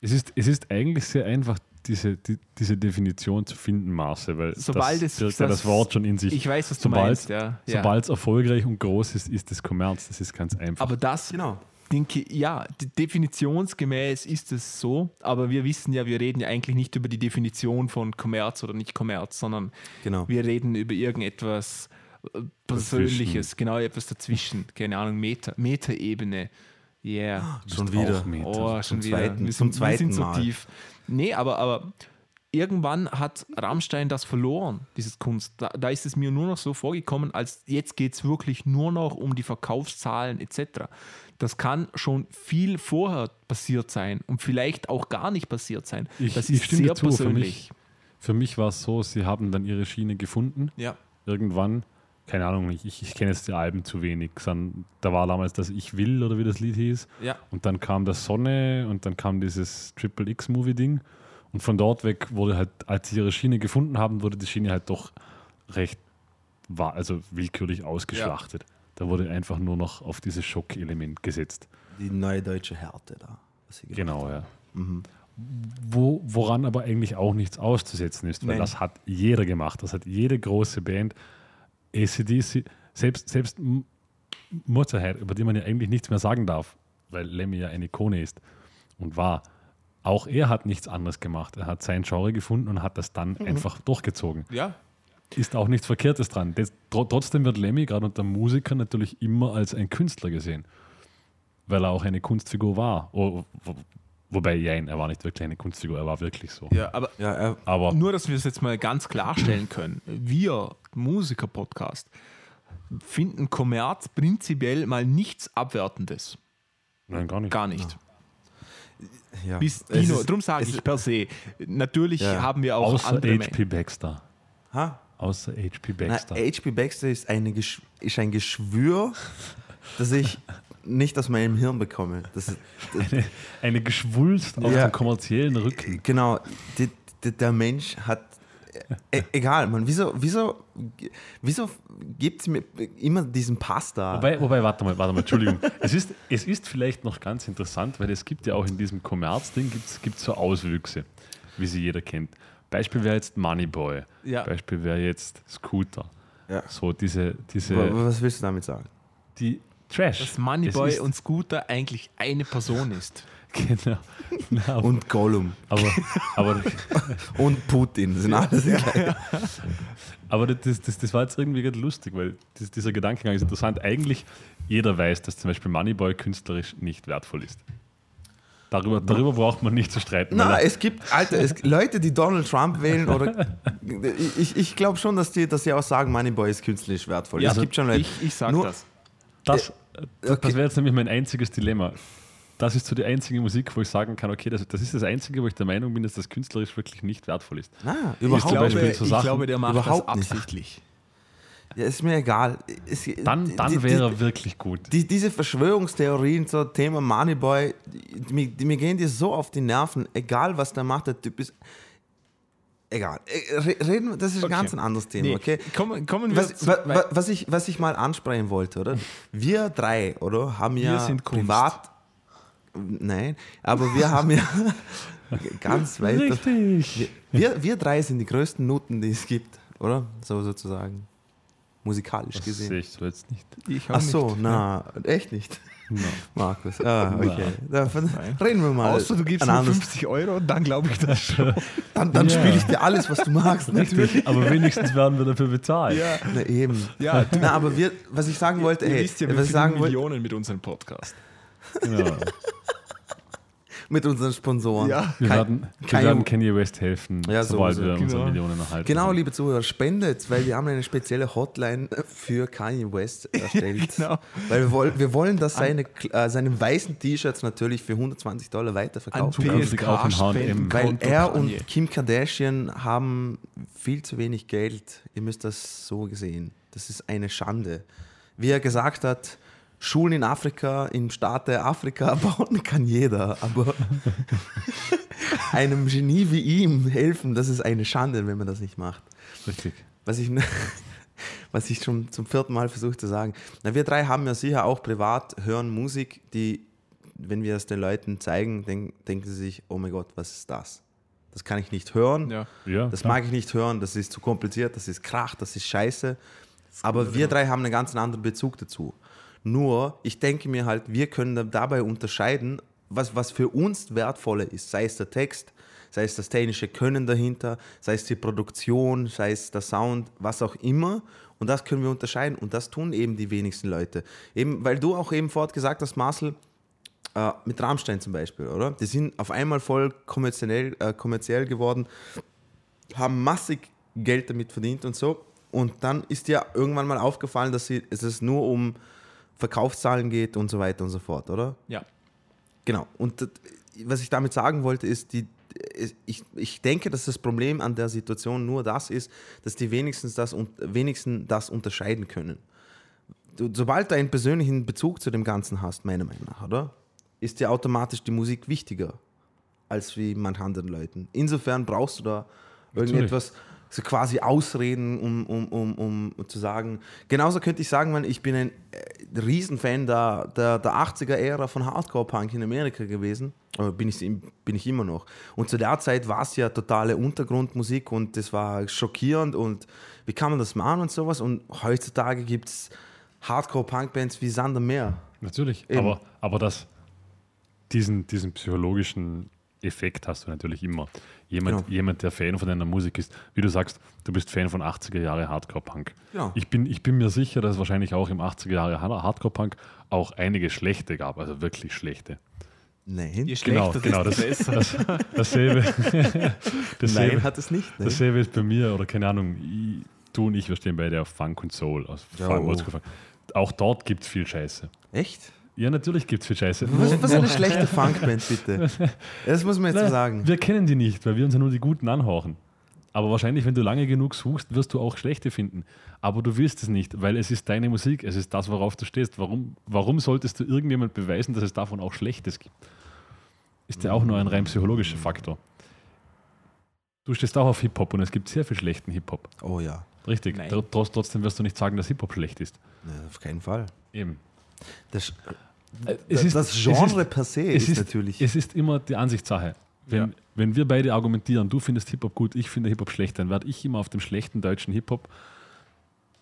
Es ist, es ist eigentlich sehr einfach, diese, die, diese Definition zu finden, Marce, weil Sobald das es- das- das Wort schon in sich. Ich weiß, was du sobald, meinst, ja. ja. Sobald es erfolgreich und groß ist, ist es Kommerz. Das ist ganz einfach. Aber das, Genau. denke ja, definitionsgemäß ist es so, aber wir wissen ja, wir reden ja eigentlich nicht über die Definition von Kommerz oder nicht Kommerz, sondern Genau. wir reden über irgendetwas äh, Persönliches, genau etwas dazwischen, keine Ahnung, Meta, Metaebene. Yeah. Schon wieder. Oh, schon Zum wieder. zweiten- wir zum sind, wir sind zweiten so Mal. tief. Nee, aber, aber irgendwann hat Rammstein das verloren, dieses Kunst. Da, da ist es mir nur noch so vorgekommen, als jetzt geht es wirklich nur noch um die Verkaufszahlen etc. Das kann schon viel vorher passiert sein und vielleicht auch gar nicht passiert sein. Ich- das ist sehr zu, für persönlich. Für mich war es so, sie haben dann ihre Schiene gefunden. Ja. Irgendwann. Keine Ahnung, ich, ich kenne jetzt die Alben zu wenig. Da war damals das Ich Will oder wie das Lied hieß. Ja. Und dann kam das Sonne und dann kam dieses Triple X-Movie-Ding. Und von dort weg wurde halt, als sie ihre Schiene gefunden haben, wurde die Schiene halt doch recht, also willkürlich ausgeschlachtet. Da wurde einfach nur noch auf dieses Schockelement gesetzt. Die neue deutsche Härte da. was sie gemacht Genau, ja. Wo, woran aber eigentlich auch nichts auszusetzen ist, weil Nein. das hat jeder gemacht. Das hat jede große Band. ACDC, selbst, selbst Motorhead, über die man ja eigentlich nichts mehr sagen darf, weil Lemmy ja eine Ikone ist und war. Auch er hat nichts anderes gemacht. Er hat sein Genre gefunden und hat das dann einfach durchgezogen. Ja. Ist auch nichts Verkehrtes dran. Das, tro- trotzdem wird Lemmy gerade unter Musikern natürlich immer als ein Künstler gesehen, weil er auch eine Kunstfigur war. Wo, wobei, jein, er war nicht wirklich eine Kunstfigur, er war wirklich so. ja, aber Ja, er, Aber nur, dass wir es jetzt mal ganz klarstellen können. Wir, Musiker-Podcast, finden Kommerz prinzipiell mal nichts Abwertendes. nein, gar nicht. Gar nicht. ja. Bis Dino, ist- darum sage ich ist- per se. Natürlich Ja. haben wir auch Außer andere HP Baxter. Ha? Außer HP Na, Baxter. HP Baxter ist, eine Gesch ist ein Geschwür, das ich nicht aus meinem Hirn bekomme. Das ist, eine, eine Geschwulst auf Ja. dem kommerziellen Rücken. genau, die, die, der Mensch hat. E egal, man, wieso, wieso, wieso gibt es mir immer diesen Pass da? Wobei, wobei, warte mal, warte mal, Entschuldigung. es, ist, es ist vielleicht noch ganz interessant, weil es gibt ja auch in diesem Kommerzding gibt's, gibt's so Auswüchse, wie sie jeder kennt. Beispiel wäre jetzt Moneyboy. Ja. Beispiel wäre jetzt Scooter. Ja. So diese, diese Wa- Was willst du damit sagen? die Trash. dass Moneyboy und Scooter eigentlich eine Person ist. Genau. Na, aber, Und Gollum aber, aber, und Putin sind alles gleich. aber das, das, das war jetzt irgendwie gerade lustig, weil das, dieser Gedankengang ist interessant. Eigentlich jeder weiß, dass zum Beispiel Moneyboy künstlerisch nicht wertvoll ist. Darüber, darüber braucht man nicht zu streiten. Na, er- es gibt, Alter, es, Leute, die Donald Trump wählen oder ich, ich glaube schon, dass die, dass die auch sagen, Moneyboy ist künstlerisch wertvoll. Ja, es gibt schon Leute. Ich, ich sage das. Das, das, okay. das wäre jetzt nämlich mein einziges Dilemma. Das ist so die einzige Musik, wo ich sagen kann, okay, das, das ist das Einzige, wo ich der Meinung bin, dass das künstlerisch wirklich nicht wertvoll ist. Na, Ich überhaupt zum glaube, so ich Sachen glaube, der macht das überhaupt nicht. absichtlich. Ja, ist mir egal. Es, Dann, dann die, wäre er wirklich gut. Die, diese Verschwörungstheorien zum Thema Moneyboy, die, die, mir- die mir gehen dir so auf die Nerven, egal was der macht, der Typ ist. Egal. Äh, re- Reden, wir- das ist ein Okay. ganz ein anderes Thema, Nee, okay? kommen, kommen wir Was, wa, wa, was, ich, was ich mal ansprechen wollte, oder? Wir drei, oder? Haben ja sind Kunst. privat. Nein, aber wir haben ja ganz weit. Richtig. Wir, wir drei sind die größten Nutten, die es gibt. oder? So sozusagen. Musikalisch Das gesehen. sehe ich so jetzt nicht. Ich Ach so, nicht. na, echt nicht. No. Markus. Ah, okay. Dann reden wir mal. Außer du gibst mir anderes- 50 Euro, dann glaube ich das schon. Dann, dann Ja. spiele ich dir alles, was du magst. Richtig, aber wenigstens werden wir dafür bezahlt. ja. Na eben. Ja, du, Na, aber wir, was ich sagen wollte, ihr hey, wisst ja, wir was ich sagen wollte, Millionen mit unserem Podcast. Genau. mit unseren Sponsoren. Ja. Wir, Kein- werden, wir kein- werden Kanye West helfen, Ja, sobald sowieso. wir unsere Genau. Millionen erhalten. Genau, liebe Zuhörer, spendet, weil wir haben eine spezielle Hotline für Kanye West erstellt. Genau. Weil wir, wollen, wir wollen, dass seine, äh, seine weißen T-Shirts natürlich für 120 Dollar weiterverkauft An werden. H&M. Weil er und Kim Kardashian haben viel zu wenig Geld. Ihr müsst das so gesehen. Das ist eine Schande. Wie er gesagt hat, Schulen in Afrika, im Staat der Afrika bauen kann jeder. Aber einem Genie wie ihm helfen, das ist eine Schande, wenn man das nicht macht. Richtig. Was ich, was ich schon zum vierten Mal versucht zu sagen. Na, wir drei haben ja sicher auch privat, hören Musik, die, wenn wir es den Leuten zeigen, denk, denken sie sich, oh mein Gott, was ist das? Das kann ich nicht hören. Ja. Ja, Das klar. mag ich nicht hören, das ist zu kompliziert, das ist Krach, das ist scheiße. Aber wir drei haben einen ganz anderen Bezug dazu. Nur, ich denke mir halt, wir können da- dabei unterscheiden, was, was für uns wertvoller ist. Sei es der Text, sei es das technische Können dahinter, sei es die Produktion, sei es der Sound, was auch immer. Und das können wir unterscheiden. Und das tun eben die wenigsten Leute. Eben, weil du auch eben fort gesagt hast, Marcel, äh, mit Rammstein zum Beispiel, oder? Die sind auf einmal voll kommerziell, äh, kommerziell geworden, haben massig Geld damit verdient und so. Und dann ist dir irgendwann mal aufgefallen, dass sie, es es nur um Verkaufszahlen geht und so weiter und so fort, oder? ja. Genau. Und das, was ich damit sagen wollte, ist, die, ich, ich denke, dass das Problem an der Situation nur das ist, dass die wenigstens das, wenigstens das unterscheiden können. Sobald du einen persönlichen Bezug zu dem Ganzen hast, meiner Meinung nach, oder? Ist dir automatisch die Musik wichtiger als wie manch anderen Leuten. Insofern brauchst du da irgendetwas, so quasi Ausreden, um, um, um, um zu sagen. Genauso könnte ich sagen, man, ich bin ein äh, Riesenfan der, der, der 80er-Ära von Hardcore-Punk in Amerika gewesen. Oder bin ich, bin ich immer noch. Und zu der Zeit war es ja totale Untergrundmusik und das war schockierend und wie kann man das machen und sowas. Und heutzutage gibt es Hardcore-Punk-Bands wie Sander Meer. Natürlich. Eben. Aber, aber das, diesen, diesen psychologischen Effekt hast du natürlich immer. Jemand, Genau. jemand, der Fan von deiner Musik ist, wie du sagst, du bist Fan von 80er Jahre Hardcore-Punk. Genau. Ich, bin, ich bin mir sicher, dass es wahrscheinlich auch im 80er Jahre Hardcore-Punk auch einige schlechte gab, also wirklich schlechte. Nein. Je Genau, schlechter, genau. Das, besser. das, dasselbe, dasselbe, Nein, hat es nicht. Ne? dasselbe ist bei mir, oder keine Ahnung, ich, du und ich, wir stehen beide auf Funk und Soul, aus Ja, oh. Auch dort gibt es viel Scheiße. Echt? Ja, natürlich gibt es viel Scheiße. Was, was ist eine schlechte Funkband, bitte? Das muss man jetzt Na, sagen. Wir kennen die nicht, weil wir uns ja nur die Guten anhauchen. Aber wahrscheinlich, wenn du lange genug suchst, wirst du auch schlechte finden. Aber du willst es nicht, weil es ist deine Musik, es ist das, worauf du stehst. Warum, warum solltest du irgendjemand beweisen, dass es davon auch Schlechtes gibt? Ist ja auch nur ein rein psychologischer Faktor. Du stehst auch auf Hip-Hop und es gibt sehr viel schlechten Hip-Hop. Oh ja, Richtig. Nein. Tr- Trotz, trotzdem wirst du nicht sagen, dass Hip-Hop schlecht ist. Ne, auf keinen Fall. Eben. Das, Es das, ist- das es Genre ist- per se es ist, ist, natürlich. Es ist immer die Ansichtssache. Wenn, Ja. wenn wir beide argumentieren, du findest Hip-Hop gut, ich finde Hip-Hop schlecht, dann werde ich immer auf dem schlechten deutschen Hip-Hop,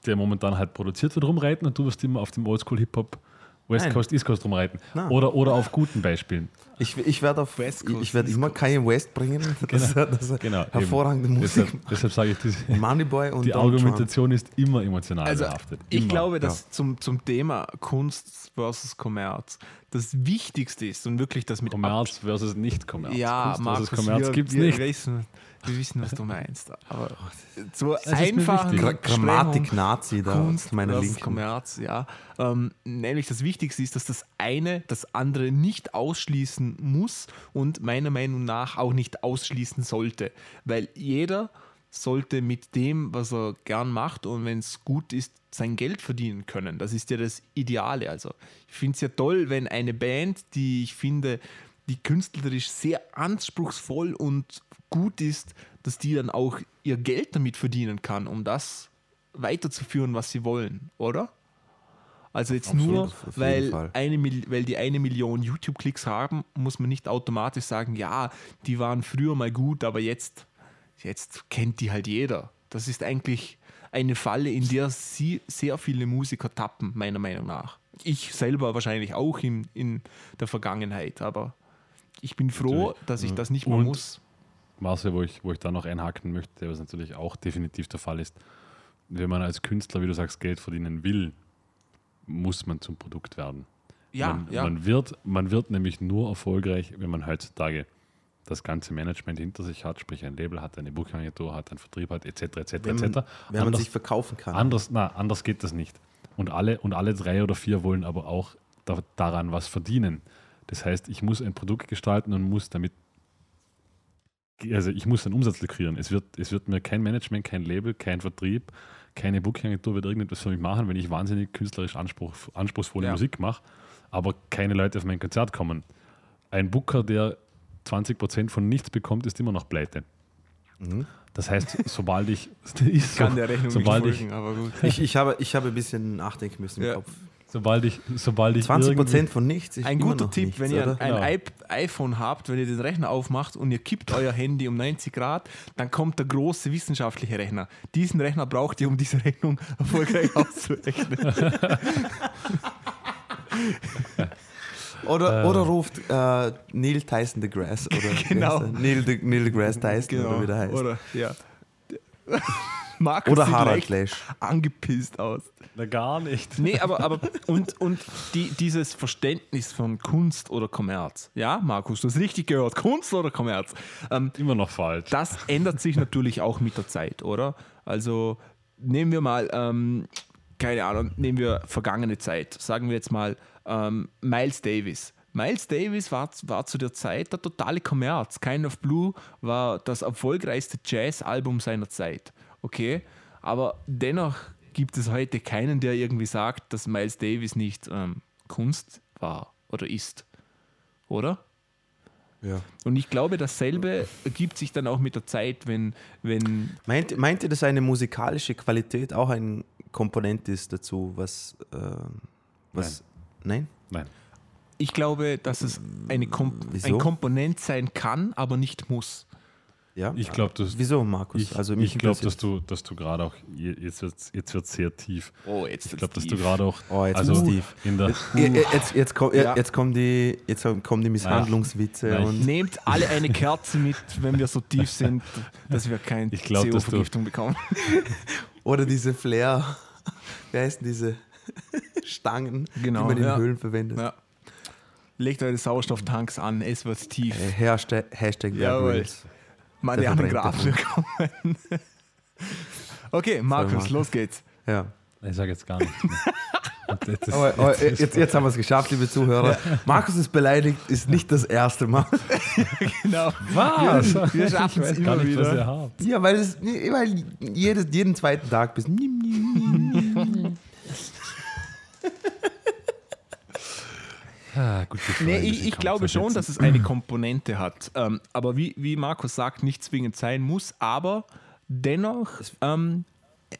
der momentan halt produziert wird, rumreiten und du wirst immer auf dem Oldschool-Hip-Hop West Nein. Coast, East Coast rumreiten. Nein. Oder, oder auf guten Beispielen. ich ich werde auf West Coast, ich werde immer Kanye West bringen. Das, das ist Genau, eben. hervorragende Musik. Deshalb, deshalb sage ich, diese, Moneyboy und die Donald Trump. Argumentation ist immer emotional Also, behaftet. ich Immer. glaube, dass zum, zum Thema Kunst versus Kommerz das Wichtigste ist und wirklich das mit Kommerz versus Nicht-Kommerz. Ja, Kunst Markus, versus Kommerz wir, gibt es wir nicht. Wissen, wir wissen, was du meinst. Aber so einfach Grammatik-Nazi da Kunst versus Linken. Kommerz, ja. Ähm, nämlich das Wichtigste ist, dass das eine das andere nicht ausschließen muss und meiner Meinung nach auch nicht ausschließen sollte. Weil jeder sollte mit dem, was er gern macht und wenn es gut ist, sein Geld verdienen können. Das ist ja das Ideale. Also ich finde es ja toll, wenn eine Band, die ich finde, die künstlerisch sehr anspruchsvoll und gut ist, dass die dann auch ihr Geld damit verdienen kann, um das weiterzuführen, was sie wollen, oder? Also jetzt Absolut, nur, weil, Fall. eine, weil die eine Million YouTube-Klicks haben, muss man nicht automatisch sagen, ja, die waren früher mal gut, aber jetzt, jetzt kennt die halt jeder. Das ist eigentlich eine Falle, in der sie sehr viele Musiker tappen, meiner Meinung nach. Ich selber wahrscheinlich auch in, in der Vergangenheit, aber ich bin froh, Natürlich. dass ich das nicht mehr Und- muss. Marcel, wo ich, wo ich da noch einhaken möchte, was natürlich auch definitiv der Fall ist, wenn man als Künstler, wie du sagst, Geld verdienen will, muss man zum Produkt werden. Ja, man, ja. Man, wird, man wird nämlich nur erfolgreich, wenn man heutzutage das ganze Management hinter sich hat, sprich ein Label hat, eine Booking-Agentur hat, einen Vertrieb hat, etc. etc. Wenn man, etc. wenn man Anders- sich verkaufen kann. Anders, na, anders geht das nicht. Und alle, und alle drei oder vier wollen aber auch da, daran was verdienen. Das heißt, ich muss ein Produkt gestalten und muss damit, also ich muss einen Umsatz lukrieren. Es wird, es wird mir kein Management, kein Label, kein Vertrieb, keine Booking-Agentur wird irgendetwas für mich machen, wenn ich wahnsinnig künstlerisch Anspruch, anspruchsvolle Ja. Musik mache, aber keine Leute auf mein Konzert kommen. Ein Booker, der 20% von nichts bekommt, ist immer noch pleite. Mhm. Das heißt, sobald ich, ist Kann so, der Rechnung sobald nicht ich, folgen, aber gut. Ich, ich, habe, ich habe ein bisschen nachdenken müssen im Ja. Kopf. Sobald ich, sobald ich 20 irgendwie- Prozent von nichts. ist Ein guter Tipp, nichts, wenn ihr oder? ein, Genau. ein iP- iPhone habt, wenn ihr den Rechner aufmacht und ihr kippt euer Handy um 90 Grad, dann kommt der große wissenschaftliche Rechner. Diesen Rechner braucht ihr, um diese Rechnung erfolgreich auszurechnen. Oder, Äh. oder ruft äh, Neil Tyson deGrasse. Oder wie Genau. Neil, de, Neil deGrasse Tyson oder wie der heißt. Oder, Oder, ja. Markus sieht Harald angepisst aus. Na, gar nicht. Nee, aber, aber und, und die, dieses Verständnis von Kunst oder Kommerz. Ja, Markus, du hast richtig gehört. Kunst oder Kommerz. Ähm, Immer noch falsch. das ändert sich natürlich auch mit der Zeit, oder? Also nehmen wir mal, ähm, keine Ahnung, nehmen wir vergangene Zeit. Sagen wir jetzt mal ähm, Miles Davis. Miles Davis war, war zu der Zeit der totale Kommerz. Kind of Blue war das erfolgreichste Jazz-Album seiner Zeit. Okay, aber dennoch gibt es heute keinen, der irgendwie sagt, dass Miles Davis nicht ähm, Kunst war oder ist. Oder? Ja. Und ich glaube, dasselbe ergibt sich dann auch mit der Zeit, wenn, wenn Meint, meint ihr, dass eine musikalische Qualität auch ein Komponent ist dazu, was. Äh, was Nein? Nein. ich glaube, dass es eine Kom Wieso? ein Komponent sein kann, aber nicht muss. Ja? Ich glaube, dass Wieso, Markus? ich, also ich glaube, dass du, dass du gerade auch je- jetzt wird jetzt wird's sehr tief. Oh, jetzt Ich glaube, dass du gerade auch Oh, jetzt also wird's tief. in der ja, Jetzt, jetzt, komm, Ja. jetzt, kommen die, jetzt kommen die Misshandlungswitze Nein. und Nehmt alle eine Kerze mit, wenn wir so tief sind, dass wir keine CO-Vergiftung bekommen. oder diese Flair, wie heißen diese Stangen, Genau, die man in ja. Höhlen verwendet. Ja. Legt eure Sauerstofftanks an, es wird tief. Äh, Hashtag, Hashtag Jawohl. Grylls. Meine Grad willkommen. Okay, Markus, los geht's. Ja. ich sage jetzt gar nichts mehr. Das- Aber, aber das- jetzt, jetzt haben wir es geschafft, liebe Zuhörer. Markus ist beleidigt, ist nicht das erste Mal. Genau. Was? Wir, wir schaffen es immer nicht, was ihr wieder. habt. Ja, weil, es, weil jedes, jeden zweiten Tag bis. Ah, gut, Nee, ich, ich glaube schon, dass es eine Komponente hat. Ähm, aber wie, wie Markus sagt, nicht zwingend sein muss, aber dennoch ähm,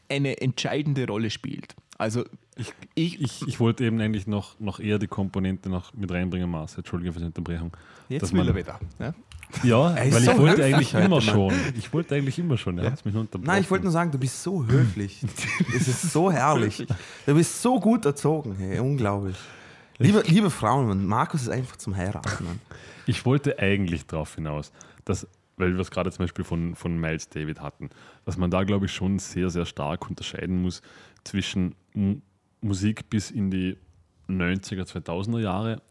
eine entscheidende Rolle spielt. Also ich, ich, Ich, ich wollte eben eigentlich noch, noch eher die Komponente noch mit reinbringen, Mars. Entschuldige für die Unterbrechung. jetzt will man- er wieder. Ne? Ja, ist weil ich so wollte höflich eigentlich immer Mann. schon. Ich wollte eigentlich immer schon. Er hat's mich nur. Nein, ich wollte nur sagen, du bist so höflich. Es ist so herrlich. Du bist so gut erzogen, hey, unglaublich. Liebe, liebe Frauen, Mann, Markus ist einfach zum Heiraten. Mann. Ich wollte eigentlich darauf hinaus, dass, weil wir es gerade zum Beispiel von, von Miles David hatten, dass man da, glaube ich, schon sehr, sehr stark unterscheiden muss zwischen M Musik bis in die 90er, 2000er Jahre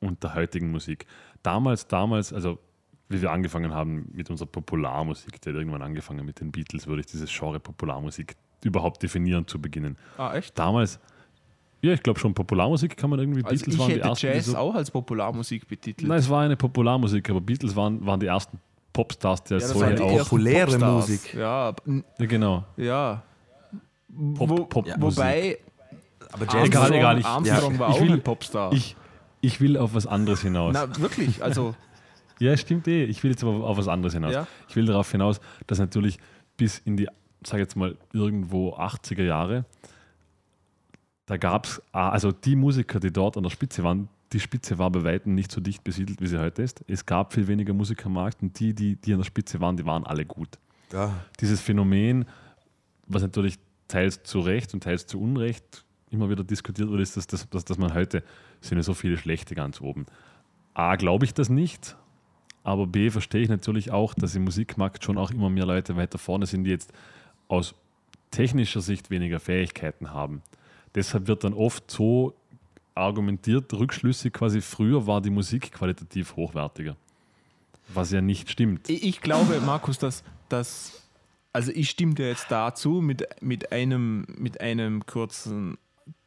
und der heutigen Musik. Damals, damals, also wie wir angefangen haben mit unserer Popularmusik, der hat irgendwann angefangen mit den Beatles, würde ich dieses Genre Popularmusik überhaupt definieren zu beginnen. Ah, echt? Damals, ja, ich glaube schon, Popularmusik kann man irgendwie, Also Beatles ich waren die hätte ersten, die Jazz so, auch als Popularmusik betitelt. Nein, es war eine Popularmusik, aber Beatles waren, waren die ersten Popstars, die als das solche waren die auch- auch. ersten populäre Popstars. Musik. Ja, Ja, genau. ja. Pop, Wo, Popmusik. wobei Aber Egal, Armstrong, egal, ich- Armstrong ja, war ich auch will- ein Popstar. Ich, ich will auf was anderes hinaus. Na, wirklich, also Ja, stimmt eh. Ich will jetzt aber auf was anderes hinaus. Ja. Ich will darauf hinaus, dass natürlich bis in die, sag jetzt mal, irgendwo 80er Jahre, da gab es, also die Musiker, die dort an der Spitze waren, die Spitze war bei Weitem nicht so dicht besiedelt, wie sie heute ist. Es gab viel weniger Musiker am Markt und die, die, die an der Spitze waren, die waren alle gut. Ja. dieses Phänomen, was natürlich teils zu Recht und teils zu Unrecht immer wieder diskutiert wird, ist, dass, dass, dass, dass man heute sind ja so viele schlechte ganz oben. A, glaube ich das nicht, aber B, verstehe ich natürlich auch, dass im Musikmarkt schon auch immer mehr Leute weiter vorne sind, die jetzt aus technischer Sicht weniger Fähigkeiten haben. Deshalb wird dann oft so argumentiert, rückschlüssig quasi, früher war die Musik qualitativ hochwertiger. Was ja nicht stimmt. Ich glaube, Markus, dass, dass also ich stimme dir jetzt dazu mit, mit, einem, mit einem kurzen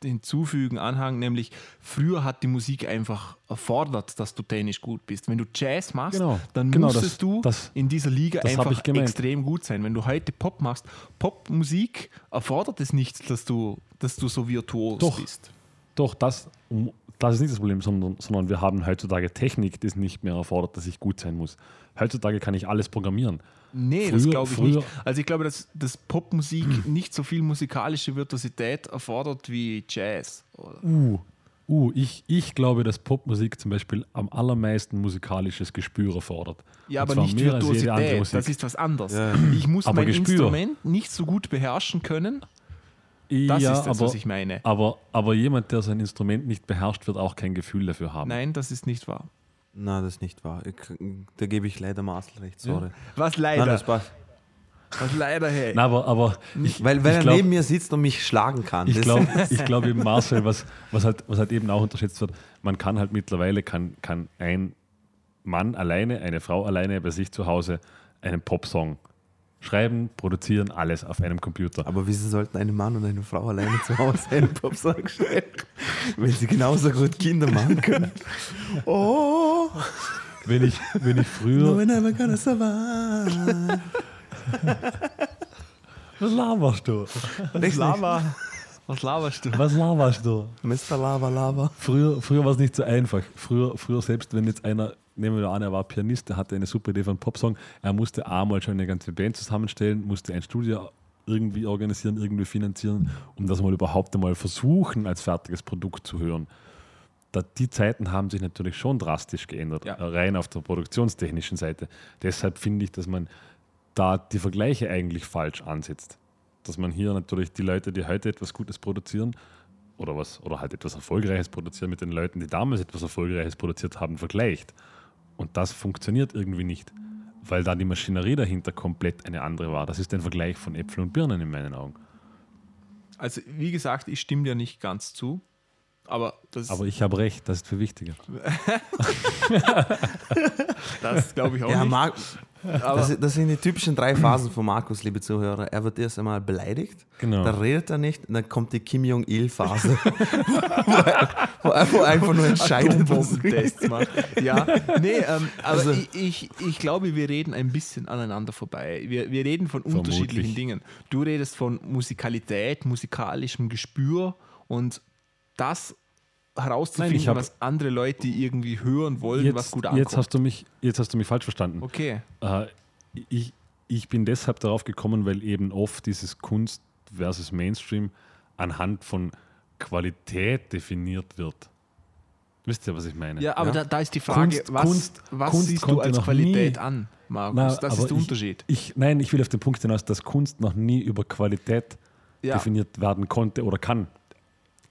Hinzufügen, Anhang, nämlich früher hat die Musik einfach erfordert, dass du technisch gut bist. Wenn du Jazz machst, Genau, dann genau, musstest das- du das- in dieser Liga einfach extrem gut sein. Wenn du heute Pop machst, Popmusik erfordert es nicht, dass du, dass du so virtuos Doch. bist. Doch, das, um, das ist nicht das Problem, sondern, sondern wir haben heutzutage Technik, die es nicht mehr erfordert, dass ich gut sein muss. Heutzutage kann ich alles programmieren. Nee, das Früher- glaube ich früher- nicht. Also ich glaube, dass, dass Popmusik nicht so viel musikalische Virtuosität erfordert wie Jazz. Oder? Uh, uh ich, ich glaube, dass Popmusik zum Beispiel am allermeisten musikalisches Gespür erfordert. Ja, Und aber nicht Virtuosität. Das ist was anderes. Ja. Ich muss Aber mein Gespür. Instrument nicht so gut beherrschen können. Das ja, ist das, aber, was ich meine. aber, aber jemand, der sein Instrument nicht beherrscht, wird auch kein Gefühl dafür haben. Nein, das ist nicht wahr. Na, das ist nicht wahr. Ich, da gebe ich leider Marcel recht, sorry. Was Nein, leider. das passt. was leider, hey. Na, aber, aber ich, Weil, weil ich er glaub- neben mir sitzt und mich schlagen kann. Ich Das- glaube ich glaub eben, Marcel, was, was, halt, was halt eben auch unterschätzt wird, man kann halt mittlerweile, kann, kann ein Mann alleine, eine Frau alleine bei sich zu Hause einen Popsong schreiben, produzieren, alles auf einem Computer. Aber wieso sollten ein Mann und eine Frau alleine zu Hause einen Popsong schreiben? Wenn sie genauso gut Kinder machen können. Oh, Wenn ich, wenn ich no früher. we're never gonna survive. Was laberst du? was, laber, was laberst du? Was laberst du? Mr. Lava Lava. Früher, früher war es nicht so einfach. Früher, früher selbst, wenn jetzt einer, nehmen wir an, er war Pianist, der hatte eine super Idee für einen Popsong, er musste einmal schon eine ganze Band zusammenstellen, musste ein Studio irgendwie organisieren, irgendwie finanzieren, um das mal überhaupt einmal versuchen, als fertiges Produkt zu hören. Da, die Zeiten haben sich natürlich schon drastisch geändert, Ja. rein auf der produktionstechnischen Seite. Deshalb finde ich, dass man da die Vergleiche eigentlich falsch ansetzt. Dass man hier natürlich die Leute, die heute etwas Gutes produzieren, oder was oder halt etwas Erfolgreiches produzieren mit den Leuten, die damals etwas Erfolgreiches produziert haben, vergleicht. Und das funktioniert irgendwie nicht, weil da die Maschinerie dahinter komplett eine andere war. Das ist ein Vergleich von Äpfeln und Birnen in meinen Augen. Also, wie gesagt, ich stimme dir nicht ganz zu. Aber das, Aber ich habe recht, das ist viel wichtiger. das glaube ich auch Ja, nicht. Mar das, das sind die typischen drei Phasen von Markus, liebe Zuhörer. Er wird erst einmal beleidigt, Genau. dann redet er nicht und dann kommt die Kim Jong-il-Phase, wo, er, wo er wo er einfach nur entscheidet, was macht. Ja, nee, ähm, aber Also- ich, ich, ich glaube, wir reden ein bisschen aneinander vorbei. Wir, wir reden von Vermutlich. unterschiedlichen Dingen. Du redest von Musikalität, musikalischem Gespür und das herauszufinden, Nein, hab- was andere Leute irgendwie hören wollen, was Jetzt, gut ankommt. jetzt, hast du mich, jetzt hast du mich falsch verstanden. okay. Äh, ich, ich bin deshalb darauf gekommen, weil eben oft dieses Kunst versus Mainstream anhand von Qualität definiert wird. Wisst ihr, was ich meine? Ja, aber Ja. Da, da ist die Frage, Kunst- was, Kunst- was Kunst siehst du als Qualität nie- an, Markus? Na, das ist der ich- Unterschied. Ich, nein, ich will auf den Punkt hinaus, dass Kunst noch nie über Qualität Ja. definiert werden konnte oder kann.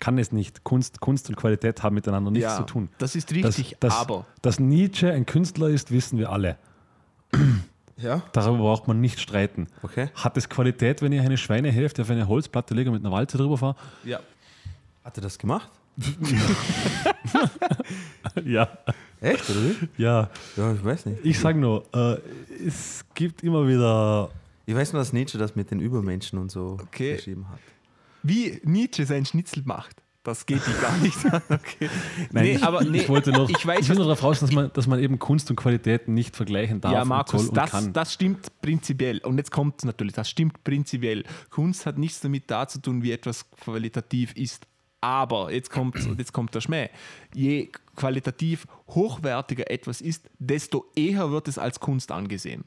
Kann es nicht. Kunst, Kunst und Qualität haben miteinander nichts ja, zu tun. Das ist Dass- richtig, dass, aber Dass Nietzsche ein Künstler ist, wissen wir alle. Ja, Darüber braucht man nicht streiten. okay. Hat es Qualität, wenn ich eine Schweinehälfte auf eine Holzplatte lege und mit einer Walze drüber fahre? ja. Hat er das gemacht? Ja. Echt, oder wie? Ja. Ja, ich weiß nicht. Ich sage nur, äh, es gibt immer wieder. Ich weiß nur, dass Nietzsche das mit den Übermenschen und so Okay. geschrieben hat. Wie Nietzsche sein Schnitzel macht. Das geht die gar nicht an. Okay. nee, ich, aber nee, ich wollte noch, ich weiß, will was nur darauf raus, dass man, dass man eben Kunst und Qualitäten nicht vergleichen darf ja, und Markus, soll und das, kann. das stimmt prinzipiell. Und jetzt kommt es natürlich, das stimmt prinzipiell. Kunst hat nichts damit da zu tun, wie etwas qualitativ ist. Aber, jetzt kommt, jetzt kommt der Schmäh, je qualitativ hochwertiger etwas ist, desto eher wird es als Kunst angesehen.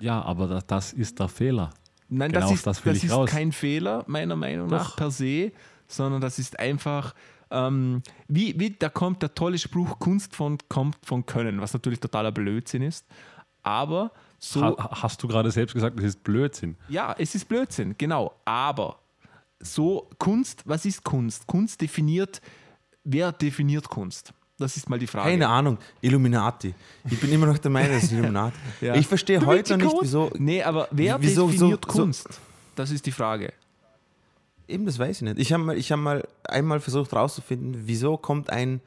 ja, aber da- das ist der Fehler. Nein, Genau das ist, das das ist kein Fehler, meiner Meinung nach, Doch. per se, sondern das ist einfach, ähm, wie, wie da kommt der tolle Spruch, Kunst von, kommt von Können, was natürlich totaler Blödsinn ist. Aber so. Ha, hast du gerade selbst gesagt, das ist Blödsinn. Ja, es ist Blödsinn, genau. Aber so Kunst, was ist Kunst? Kunst definiert, wer definiert Kunst? Das ist mal die Frage. Keine Ahnung, Illuminati. Ich bin immer noch der Meinung, es ist Illuminati. Ja. Ich verstehe heute noch nicht, wieso. Nee, aber wer wieso- definiert so- so- Kunst? Das ist die Frage. Eben, das weiß ich nicht. Ich habe mal, ich hab mal einmal versucht herauszufinden, wieso kommt ein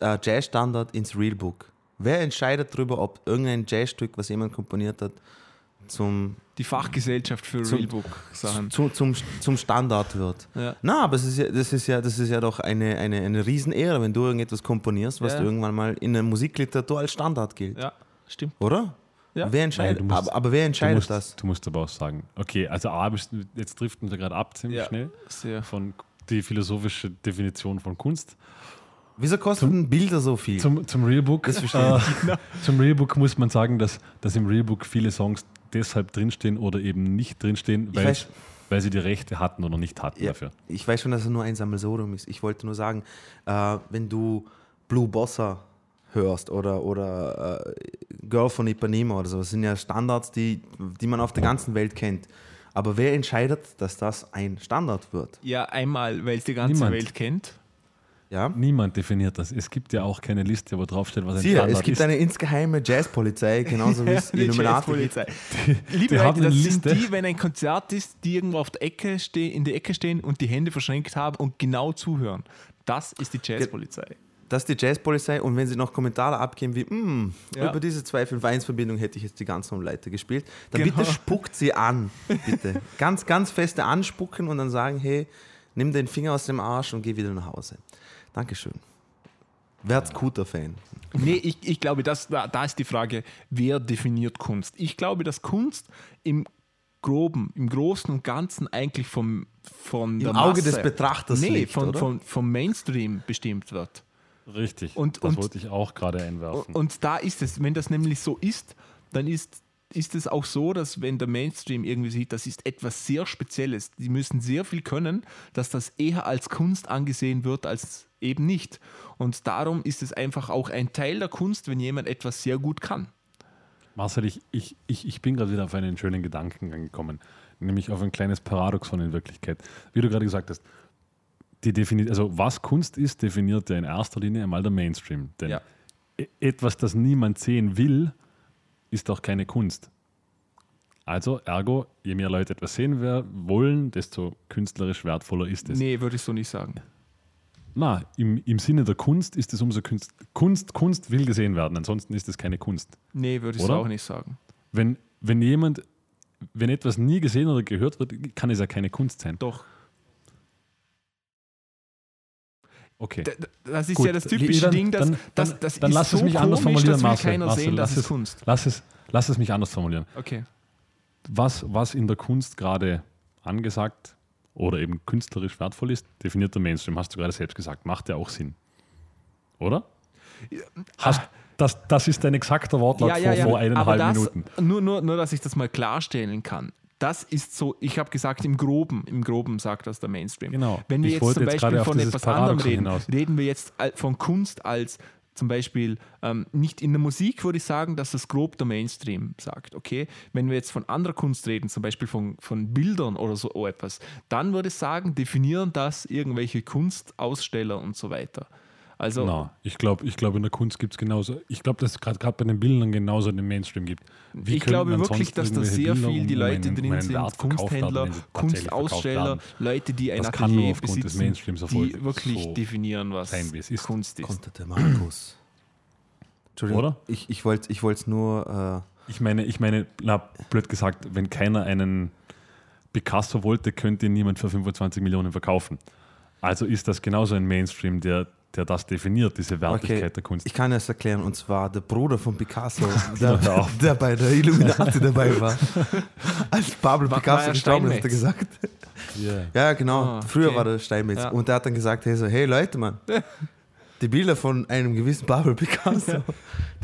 äh, Jazzstandard ins Realbook? Wer entscheidet darüber, ob irgendein Jazzstück, was jemand komponiert hat, zum, Die Fachgesellschaft für Zum- Realbook-Sachen. zu, zum, zum Standard wird? Ja. Na, aber es ist ja, das, ist ja, das ist ja doch eine, eine, eine Riesenehre, wenn du irgendetwas komponierst, was Ja. irgendwann mal in der Musikliteratur als Standard gilt. ja, stimmt. Oder? Ja. Wer entscheidet, Nein, du musst- aber, aber wer Du entscheidet musst, das? du musst aber auch sagen, okay, also A, du- jetzt driften wir gerade ab ziemlich Ja. schnell Sehr. von die philosophische Definition von Kunst. Wieso kosten Bilder so viel? Zum, zum Realbook. Das verstehe äh, zum Realbook muss man sagen, dass, dass im Realbook viele Songs deshalb drinstehen oder eben nicht drinstehen, weil, weiß- weil sie die Rechte hatten oder nicht hatten Ja, dafür. ich weiß schon, dass es nur ein Sammelsurium ist. Ich wollte nur sagen, äh, wenn du Blue Bossa hörst oder, oder äh, Girl von Ipanema oder so, das sind ja Standards, die, die man auf der ganzen Welt kennt. Aber wer entscheidet, dass das ein Standard wird? Ja, einmal, weil es die ganze Niemand. Welt kennt. Ja? Niemand definiert das. Es gibt ja auch keine Liste, wo draufsteht, was ein Siehe, Standard es gibt ist. eine insgeheime Jazzpolizei, genauso wie es Die Illuminati gibt. Liebe die Leute, das sind Liste. die, wenn ein Konzert ist, die irgendwo auf der Ecke in der Ecke stehen und die Hände verschränkt haben und genau zuhören. Das ist die Jazzpolizei. Das ist die Jazzpolizei und wenn sie noch Kommentare abgeben wie, "Mm, Ja. über diese 251-Verbindung hätte ich jetzt die ganze Leiter gespielt, dann Genau. bitte spuckt sie an. Bitte. ganz, ganz feste anspucken und dann sagen, hey, nimm den Finger aus dem Arsch und geh wieder nach Hause. Dankeschön. Werd Scooter-Fan. Nee, ich, ich glaube, das, da, da ist die Frage, wer definiert Kunst? Ich glaube, dass Kunst im Groben, im Großen und Ganzen eigentlich vom, von der Auge Masse, des Betrachters nee, liegt, von, oder? von, vom Mainstream bestimmt wird. Richtig. Und- das und- wollte ich auch gerade einwerfen. Und da ist es, wenn das nämlich so ist, dann ist, ist es auch so, dass wenn der Mainstream irgendwie sieht, das ist etwas sehr Spezielles, die müssen sehr viel können, dass das eher als Kunst angesehen wird als eben nicht. Und darum ist es einfach auch ein Teil der Kunst, wenn jemand etwas sehr gut kann. Marcel, ich, ich, ich, ich bin gerade wieder auf einen schönen Gedankengang gekommen, nämlich auf ein kleines Paradoxon in Wirklichkeit. Wie du gerade gesagt hast, die defini also was Kunst ist, definiert ja in erster Linie einmal der Mainstream. Denn Ja. e- etwas, das niemand sehen will, ist auch keine Kunst. Also, ergo, je mehr Leute etwas sehen wollen, desto künstlerisch wertvoller ist es. Nee, würde ich so nicht sagen. Na, im, im Sinne der Kunst ist es umso Kunst. Kunst, Kunst will gesehen werden, ansonsten ist es keine Kunst. Nee, würde ich so auch nicht sagen. Wenn, wenn jemand, wenn etwas nie gesehen oder gehört wird, kann es ja keine Kunst sein. Doch. Okay. D- Das ist Gut, ja das typische dann- Ding, dass dann- das, dann- das dann ist lass so es mich anders komisch, formulieren, das will Marcel. keiner Marcel, sehen, das lass ist es- Kunst. Lass es, lass es mich anders formulieren. Okay. Was, was in der Kunst gerade angesagt oder eben künstlerisch wertvoll ist, definiert der Mainstream. Hast du gerade selbst gesagt. Macht ja auch Sinn. Oder? Hast, das, das ist ein exakter Wortlaut vor, vor Aber eineinhalb das, Minuten. Nur, nur, nur, dass ich das mal klarstellen kann. Das ist so, ich habe gesagt, im Groben, im Groben sagt das der Mainstream. Genau. Wenn wir Ich jetzt zum jetzt Beispiel von etwas anderem reden, hinaus. reden wir jetzt von Kunst als zum Beispiel ähm, nicht in der Musik würde ich sagen, dass das grob der Mainstream sagt. Okay, wenn wir jetzt von anderer Kunst reden, zum Beispiel von, von Bildern oder so etwas, dann würde ich sagen, definieren das irgendwelche Kunstaussteller und so weiter. Also Na, ich glaube, ich glaub, in der Kunst gibt es genauso. Ich glaube, dass es gerade bei den Bildern genauso den Mainstream gibt. Wie ich glaube wirklich, dass da sehr Bilder viel die Leute um drin sind, Kunsthändler, Kunstaussteller. Leute, die ein Das kann nur Atelier aufgrund des besitzen, Mainstreams die wirklich so definieren, was sein, ist. Kunst ist. Kommt der Markus. Entschuldigung, Oder? ich, ich wollte ich es nur... Äh, Ich meine, ich meine, na, blöd gesagt, wenn keiner einen Picasso wollte, könnte ihn niemand für 25 Millionen verkaufen. Also ist das genauso ein Mainstream, der, der das definiert, diese Wertigkeit Okay, der Kunst. ich kann es erklären, und zwar der Bruder von Picasso, der, der bei der Illuminati dabei war. Als Pablo War- Picasso war gestorben ist, hat er gesagt. Yeah. Ja, genau. Ah, Früher okay. war der Steinmetz. Ja. Und der hat dann gesagt, hey, so, hey Leute, Mann, die Bilder von einem gewissen Pablo Picasso,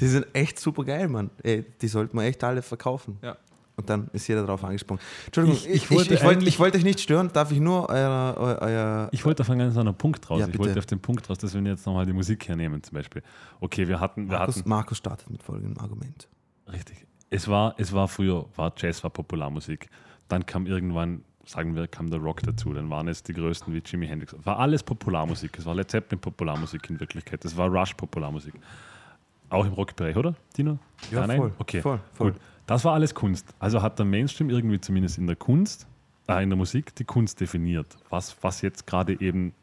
die sind echt super geil, Mann. Ey, die sollten wir echt alle verkaufen. Ja. Und dann ist jeder drauf angesprungen. Entschuldigung, Ich- ich, wollte ich, wollte, ich wollte euch nicht stören. Darf ich nur euer, euer, Ich wollte auf einen ganz anderen Punkt raus. Ja, ich wollte auf den Punkt raus, dass wir jetzt nochmal die Musik hernehmen, zum Beispiel. Okay, wir hatten, wir Markus, hatten Markus startet mit folgendem Argument. Richtig. es war, es war früher, war Jazz war Popularmusik. Dann kam irgendwann, sagen wir, kam der Rock dazu. Dann waren es die größten wie Jimi Hendrix. War alles Popularmusik. Es war Led Zeppelin Popularmusik in Wirklichkeit. Es war Rush Popularmusik. Auch im Rockbereich, oder, Dino? Ja, nein? voll, Okay, voll, voll. Gut. Das war alles Kunst. Also hat der Mainstream irgendwie zumindest in der Kunst, äh, in der Musik, die Kunst definiert. Was, was jetzt gerade eben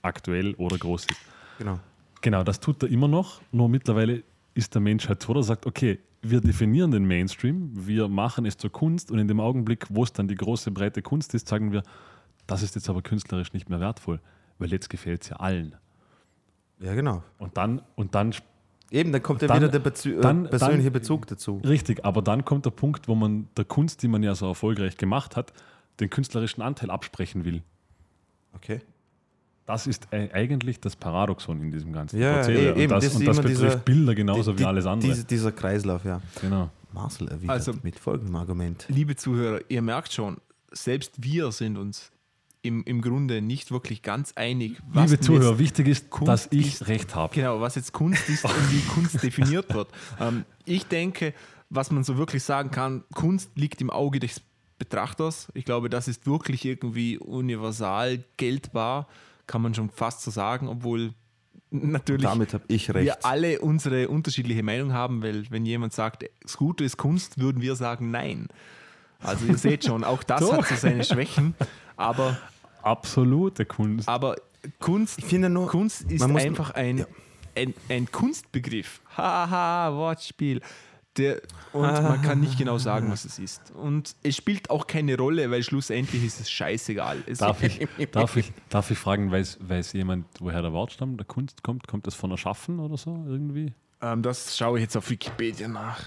aktuell oder groß ist. Genau. Genau, das tut er immer noch. Nur mittlerweile ist der Mensch halt so, der sagt, okay, wir definieren den Mainstream, wir machen es zur Kunst und in dem Augenblick, wo es dann die große, breite Kunst ist, sagen wir, das ist jetzt aber künstlerisch nicht mehr wertvoll, weil jetzt gefällt es ja allen. Ja, genau. Und dann, und dann, Eben, dann kommt ja Dann- wieder der Bezü dann- äh, persönliche dann- Bezug dazu. richtig, aber dann kommt der Punkt, wo man der Kunst, die man ja so erfolgreich gemacht hat, den künstlerischen Anteil absprechen will. Okay. Das ist e- eigentlich das Paradoxon in diesem ganzen Ja, ja, Prozedere. eh- eben, und das, das und das betrifft dieser- Bilder genauso Die- wie alles andere. Diese, dieser Kreislauf, ja. genau. Marcel erwidert Also- mit folgendem Argument. Liebe Zuhörer, ihr merkt schon, selbst wir sind uns im, im Grunde nicht wirklich ganz einig, was Liebe Zuhörer, wichtig ist, Kunst dass ich ist- recht habe. genau, was jetzt Kunst ist und wie Kunst definiert wird. Ähm, ich denke, was man so wirklich sagen kann, Kunst liegt im Auge des Betrachters. Ich glaube, das ist wirklich irgendwie universal geltbar, kann man schon fast so sagen, obwohl natürlich Damit habe ich recht. wir alle unsere unterschiedliche Meinung haben, weil wenn jemand sagt, das Gute ist Kunst, würden wir sagen, nein. Also ihr seht schon, auch das hat so seine Schwächen, aber, Absolute Kunst. aber Kunst, Ich finde nur, Kunst ist man muss- einfach ein, ja. ein, ein Kunstbegriff. Haha, Wortspiel. Der, und man kann nicht genau sagen, was es ist. Und es spielt auch keine Rolle, weil schlussendlich ist es scheißegal. Es Darf ich, darf ich, darf ich fragen, weiß, weiß jemand, woher der Wortstamm der Kunst kommt? Kommt das von Erschaffen oder so irgendwie? ähm, das schaue ich jetzt auf Wikipedia nach.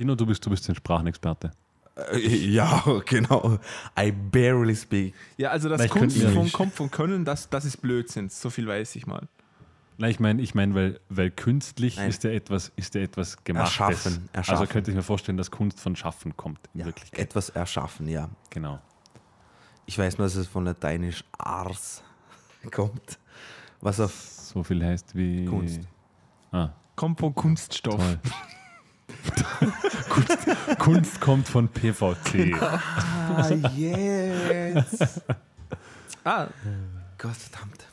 Dino, du bist, du bist ein Sprachenexperte. Äh, ja, genau. I barely speak. Ja, also das Kunst von, kommt von Können, das, das ist Blödsinn. So viel weiß ich mal. Nein, ich meine, ich mein, weil, weil künstlich Nein. ist ja etwas, ist ja etwas Gemachtes. Erschaffen, erschaffen. Also könnte ich mir vorstellen, dass Kunst von Schaffen kommt. In Ja, Wirklichkeit. etwas erschaffen, ja. Genau. Ich weiß nur, dass es von lateinisch ars kommt. Was auf So viel heißt wie. Kunst. Ah, Kommt von Kunststoff. toll. Kunst, Kunst kommt von PVC. Ah, jetzt. Ah, Gott verdammt.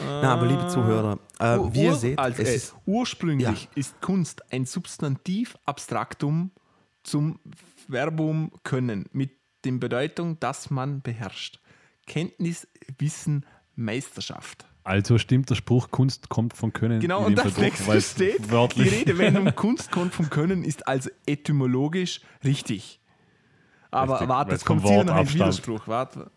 Na, aber liebe Zuhörer, äh, Ur- wie ihr seht, also, es ist, ursprünglich ist Kunst ein Substantiv Abstraktum zum Verbum können mit der Bedeutung, dass man beherrscht. Kenntnis, Wissen, Meisterschaft. Also stimmt der Spruch, Kunst kommt von Können. Genau, in und das nächste steht, die wörtlich- Redewendung Kunst kommt vom Können ist also etymologisch richtig. Aber Richtig, warte, jetzt es vom kommt hier noch ein. Widerspruch. Warte.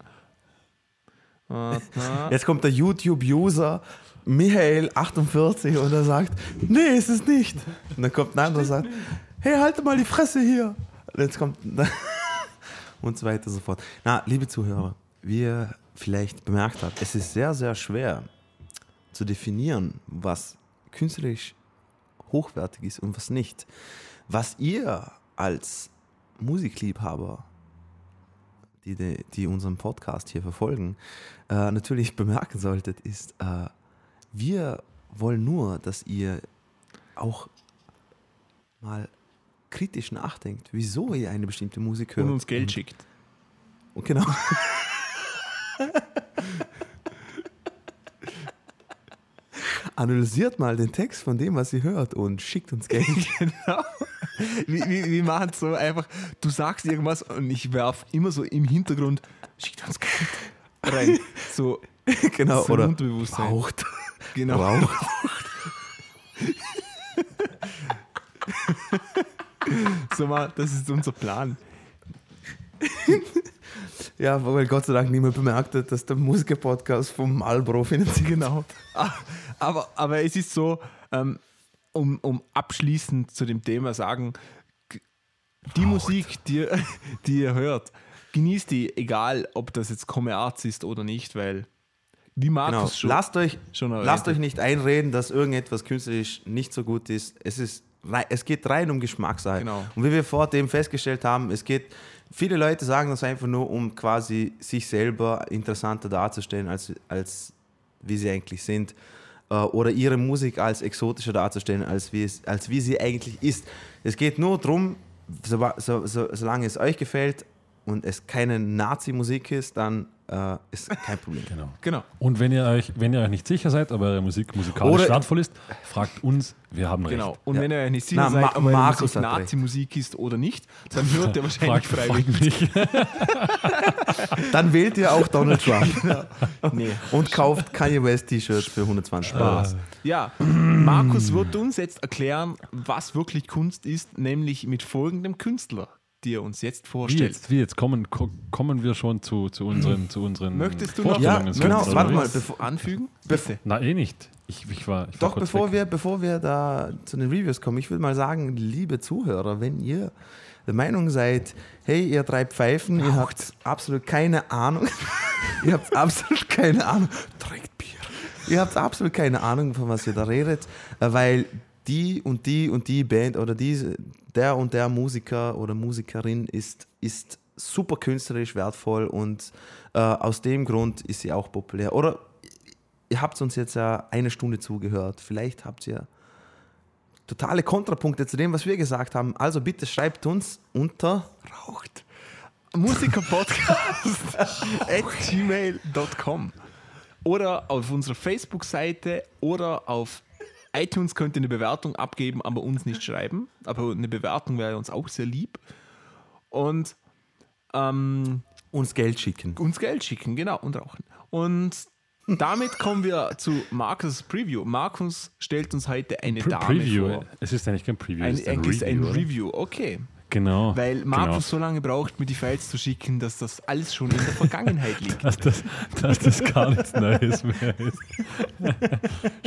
Warte. jetzt kommt der YouTube-User Michael48 und er sagt, nee, ist es nicht. Und dann kommt ein anderer und sagt, hey, halte mal die Fresse hier. Und jetzt kommt und so weiter und so fort. Na, liebe Zuhörer, wie ihr vielleicht bemerkt habt, es ist sehr, sehr schwer zu definieren, was künstlerisch hochwertig ist und was nicht. Was ihr als Musikliebhaber, die, die, die unseren Podcast hier verfolgen, äh, natürlich bemerken solltet, ist, äh, wir wollen nur, dass ihr auch mal kritisch nachdenkt, wieso ihr eine bestimmte Musik hört. Und uns Geld schickt. Und genau. Analysiert mal den Text von dem, was ihr hört und schickt uns Geld. Genau. Wir, wir, wir machen so einfach, du sagst irgendwas und ich werf immer so im Hintergrund, schickt uns Geld rein. So, genau, so oder Unterbewusstsein. raucht. Genau. Raucht. So mal, das ist unser Plan. Ja, weil Gott sei Dank niemand bemerkt hat, dass der Musiker-Podcast vom Marlboro finanziert. Genau. Ah, Aber, aber es ist so, ähm, um, um abschließend zu dem Thema sagen, die Musik, die, ihr- die ihr hört, genießt die, egal ob das jetzt Come Arts ist oder nicht, weil wie Genau. Markus schon, Lasst euch, schon lasst euch nicht einreden, dass irgendetwas künstlerisch nicht so gut ist. Es, ist es geht rein um Geschmackssache. Genau. Und wie wir vor dem festgestellt haben, es geht, viele Leute sagen das einfach nur, um quasi sich selber interessanter darzustellen, als, als wie sie eigentlich sind. Äh, Oder ihre Musik als exotischer darzustellen, als wie, es, als wie sie eigentlich ist. Es geht nur darum, so, so, so, solange es euch gefällt und es keine Nazi-Musik ist, dann äh, ist kein Problem. Genau. Genau. Und wenn ihr euch, wenn ihr euch nicht sicher seid, ob eure Musik musikalisch Oder- wertvoll ist, fragt uns, wir haben recht. Genau. Und Ja. wenn ihr euch nicht sicher Na, seid, Ma- ob eure Markus. Nazi-Musik ist oder nicht, dann hört ihr wahrscheinlich freiwillig. Dann wählt ihr auch Donald Trump Nee. und kauft Kanye West T-Shirts für 120 Euro. Spaß. Ja, Markus wird uns jetzt erklären, was wirklich Kunst ist, nämlich mit folgendem Künstler, die er uns jetzt Wie vorstellt. jetzt, wie jetzt kommen, ko- kommen wir schon zu, zu unseren, zu unseren Möchtest du noch Ja, genau, oder warte wie? mal, bevor, anfügen? Bitte. Na, eh nicht. Ich, ich war, ich war Doch, kurz bevor weg. wir, bevor wir da zu den Reviews kommen, ich würde mal sagen, liebe Zuhörer, wenn ihr der Meinung seid, hey, ihr drei Pfeifen, ihr habt absolut keine Ahnung, ihr habt absolut keine Ahnung, trinkt Bier, ihr habt absolut keine Ahnung, von was ihr da redet, äh, weil die und die und die Band oder diese, der und der Musiker oder Musikerin ist, ist super künstlerisch wertvoll und äh, aus dem Grund ist sie auch populär. Oder ihr habt uns jetzt ja eine Stunde zugehört. Vielleicht habt ihr totale Kontrapunkte zu dem, was wir gesagt haben. Also bitte schreibt uns unter Raucht. Musikerpodcast at gmail.com oder auf unserer Facebook-Seite oder auf iTunes könnt ihr eine Bewertung abgeben, aber uns nicht schreiben. Aber eine Bewertung wäre uns auch sehr lieb. Und ähm, uns Geld schicken. uns Geld schicken, genau, und rauchen. Und damit kommen wir zu Markus Preview. Markus stellt uns heute eine Pre Dame Preview. vor. Es ist eigentlich kein Preview, Ein, es ist ein eigentlich Review. ein? Review, okay. Genau. Weil Markus so lange braucht, mir die Files zu schicken, dass das alles schon in der Vergangenheit liegt. Dass das, dass das gar nichts Neues mehr ist.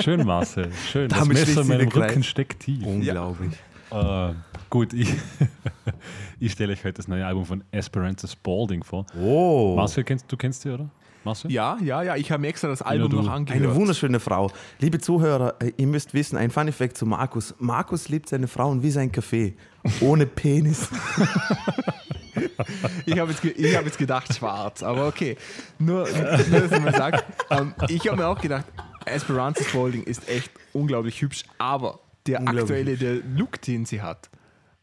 Schön, Marcel. Schön. Das Damit Messer schließt in meinem. Rücken steckt tief. Unglaublich. Äh, gut, ich, ich stelle euch heute das neue Album von Esperanza Spalding vor. Oh, Marcel, kennst, du kennst die, oder? Marcel? Ja, ja, ja, ich habe mir extra das Album du. noch angehört. eine wunderschöne Frau. Liebe Zuhörer, äh, ihr müsst wissen, ein Fun Fact zu Markus. Markus liebt seine Frauen wie sein Kaffee. Ohne Penis. Ich habe jetzt, ge hab jetzt gedacht schwarz, aber okay. Nur, nur dass ich mal sage, ähm, ich habe mir auch gedacht, Esperanza Spalding ist echt unglaublich hübsch, aber der aktuelle der Look, den sie hat,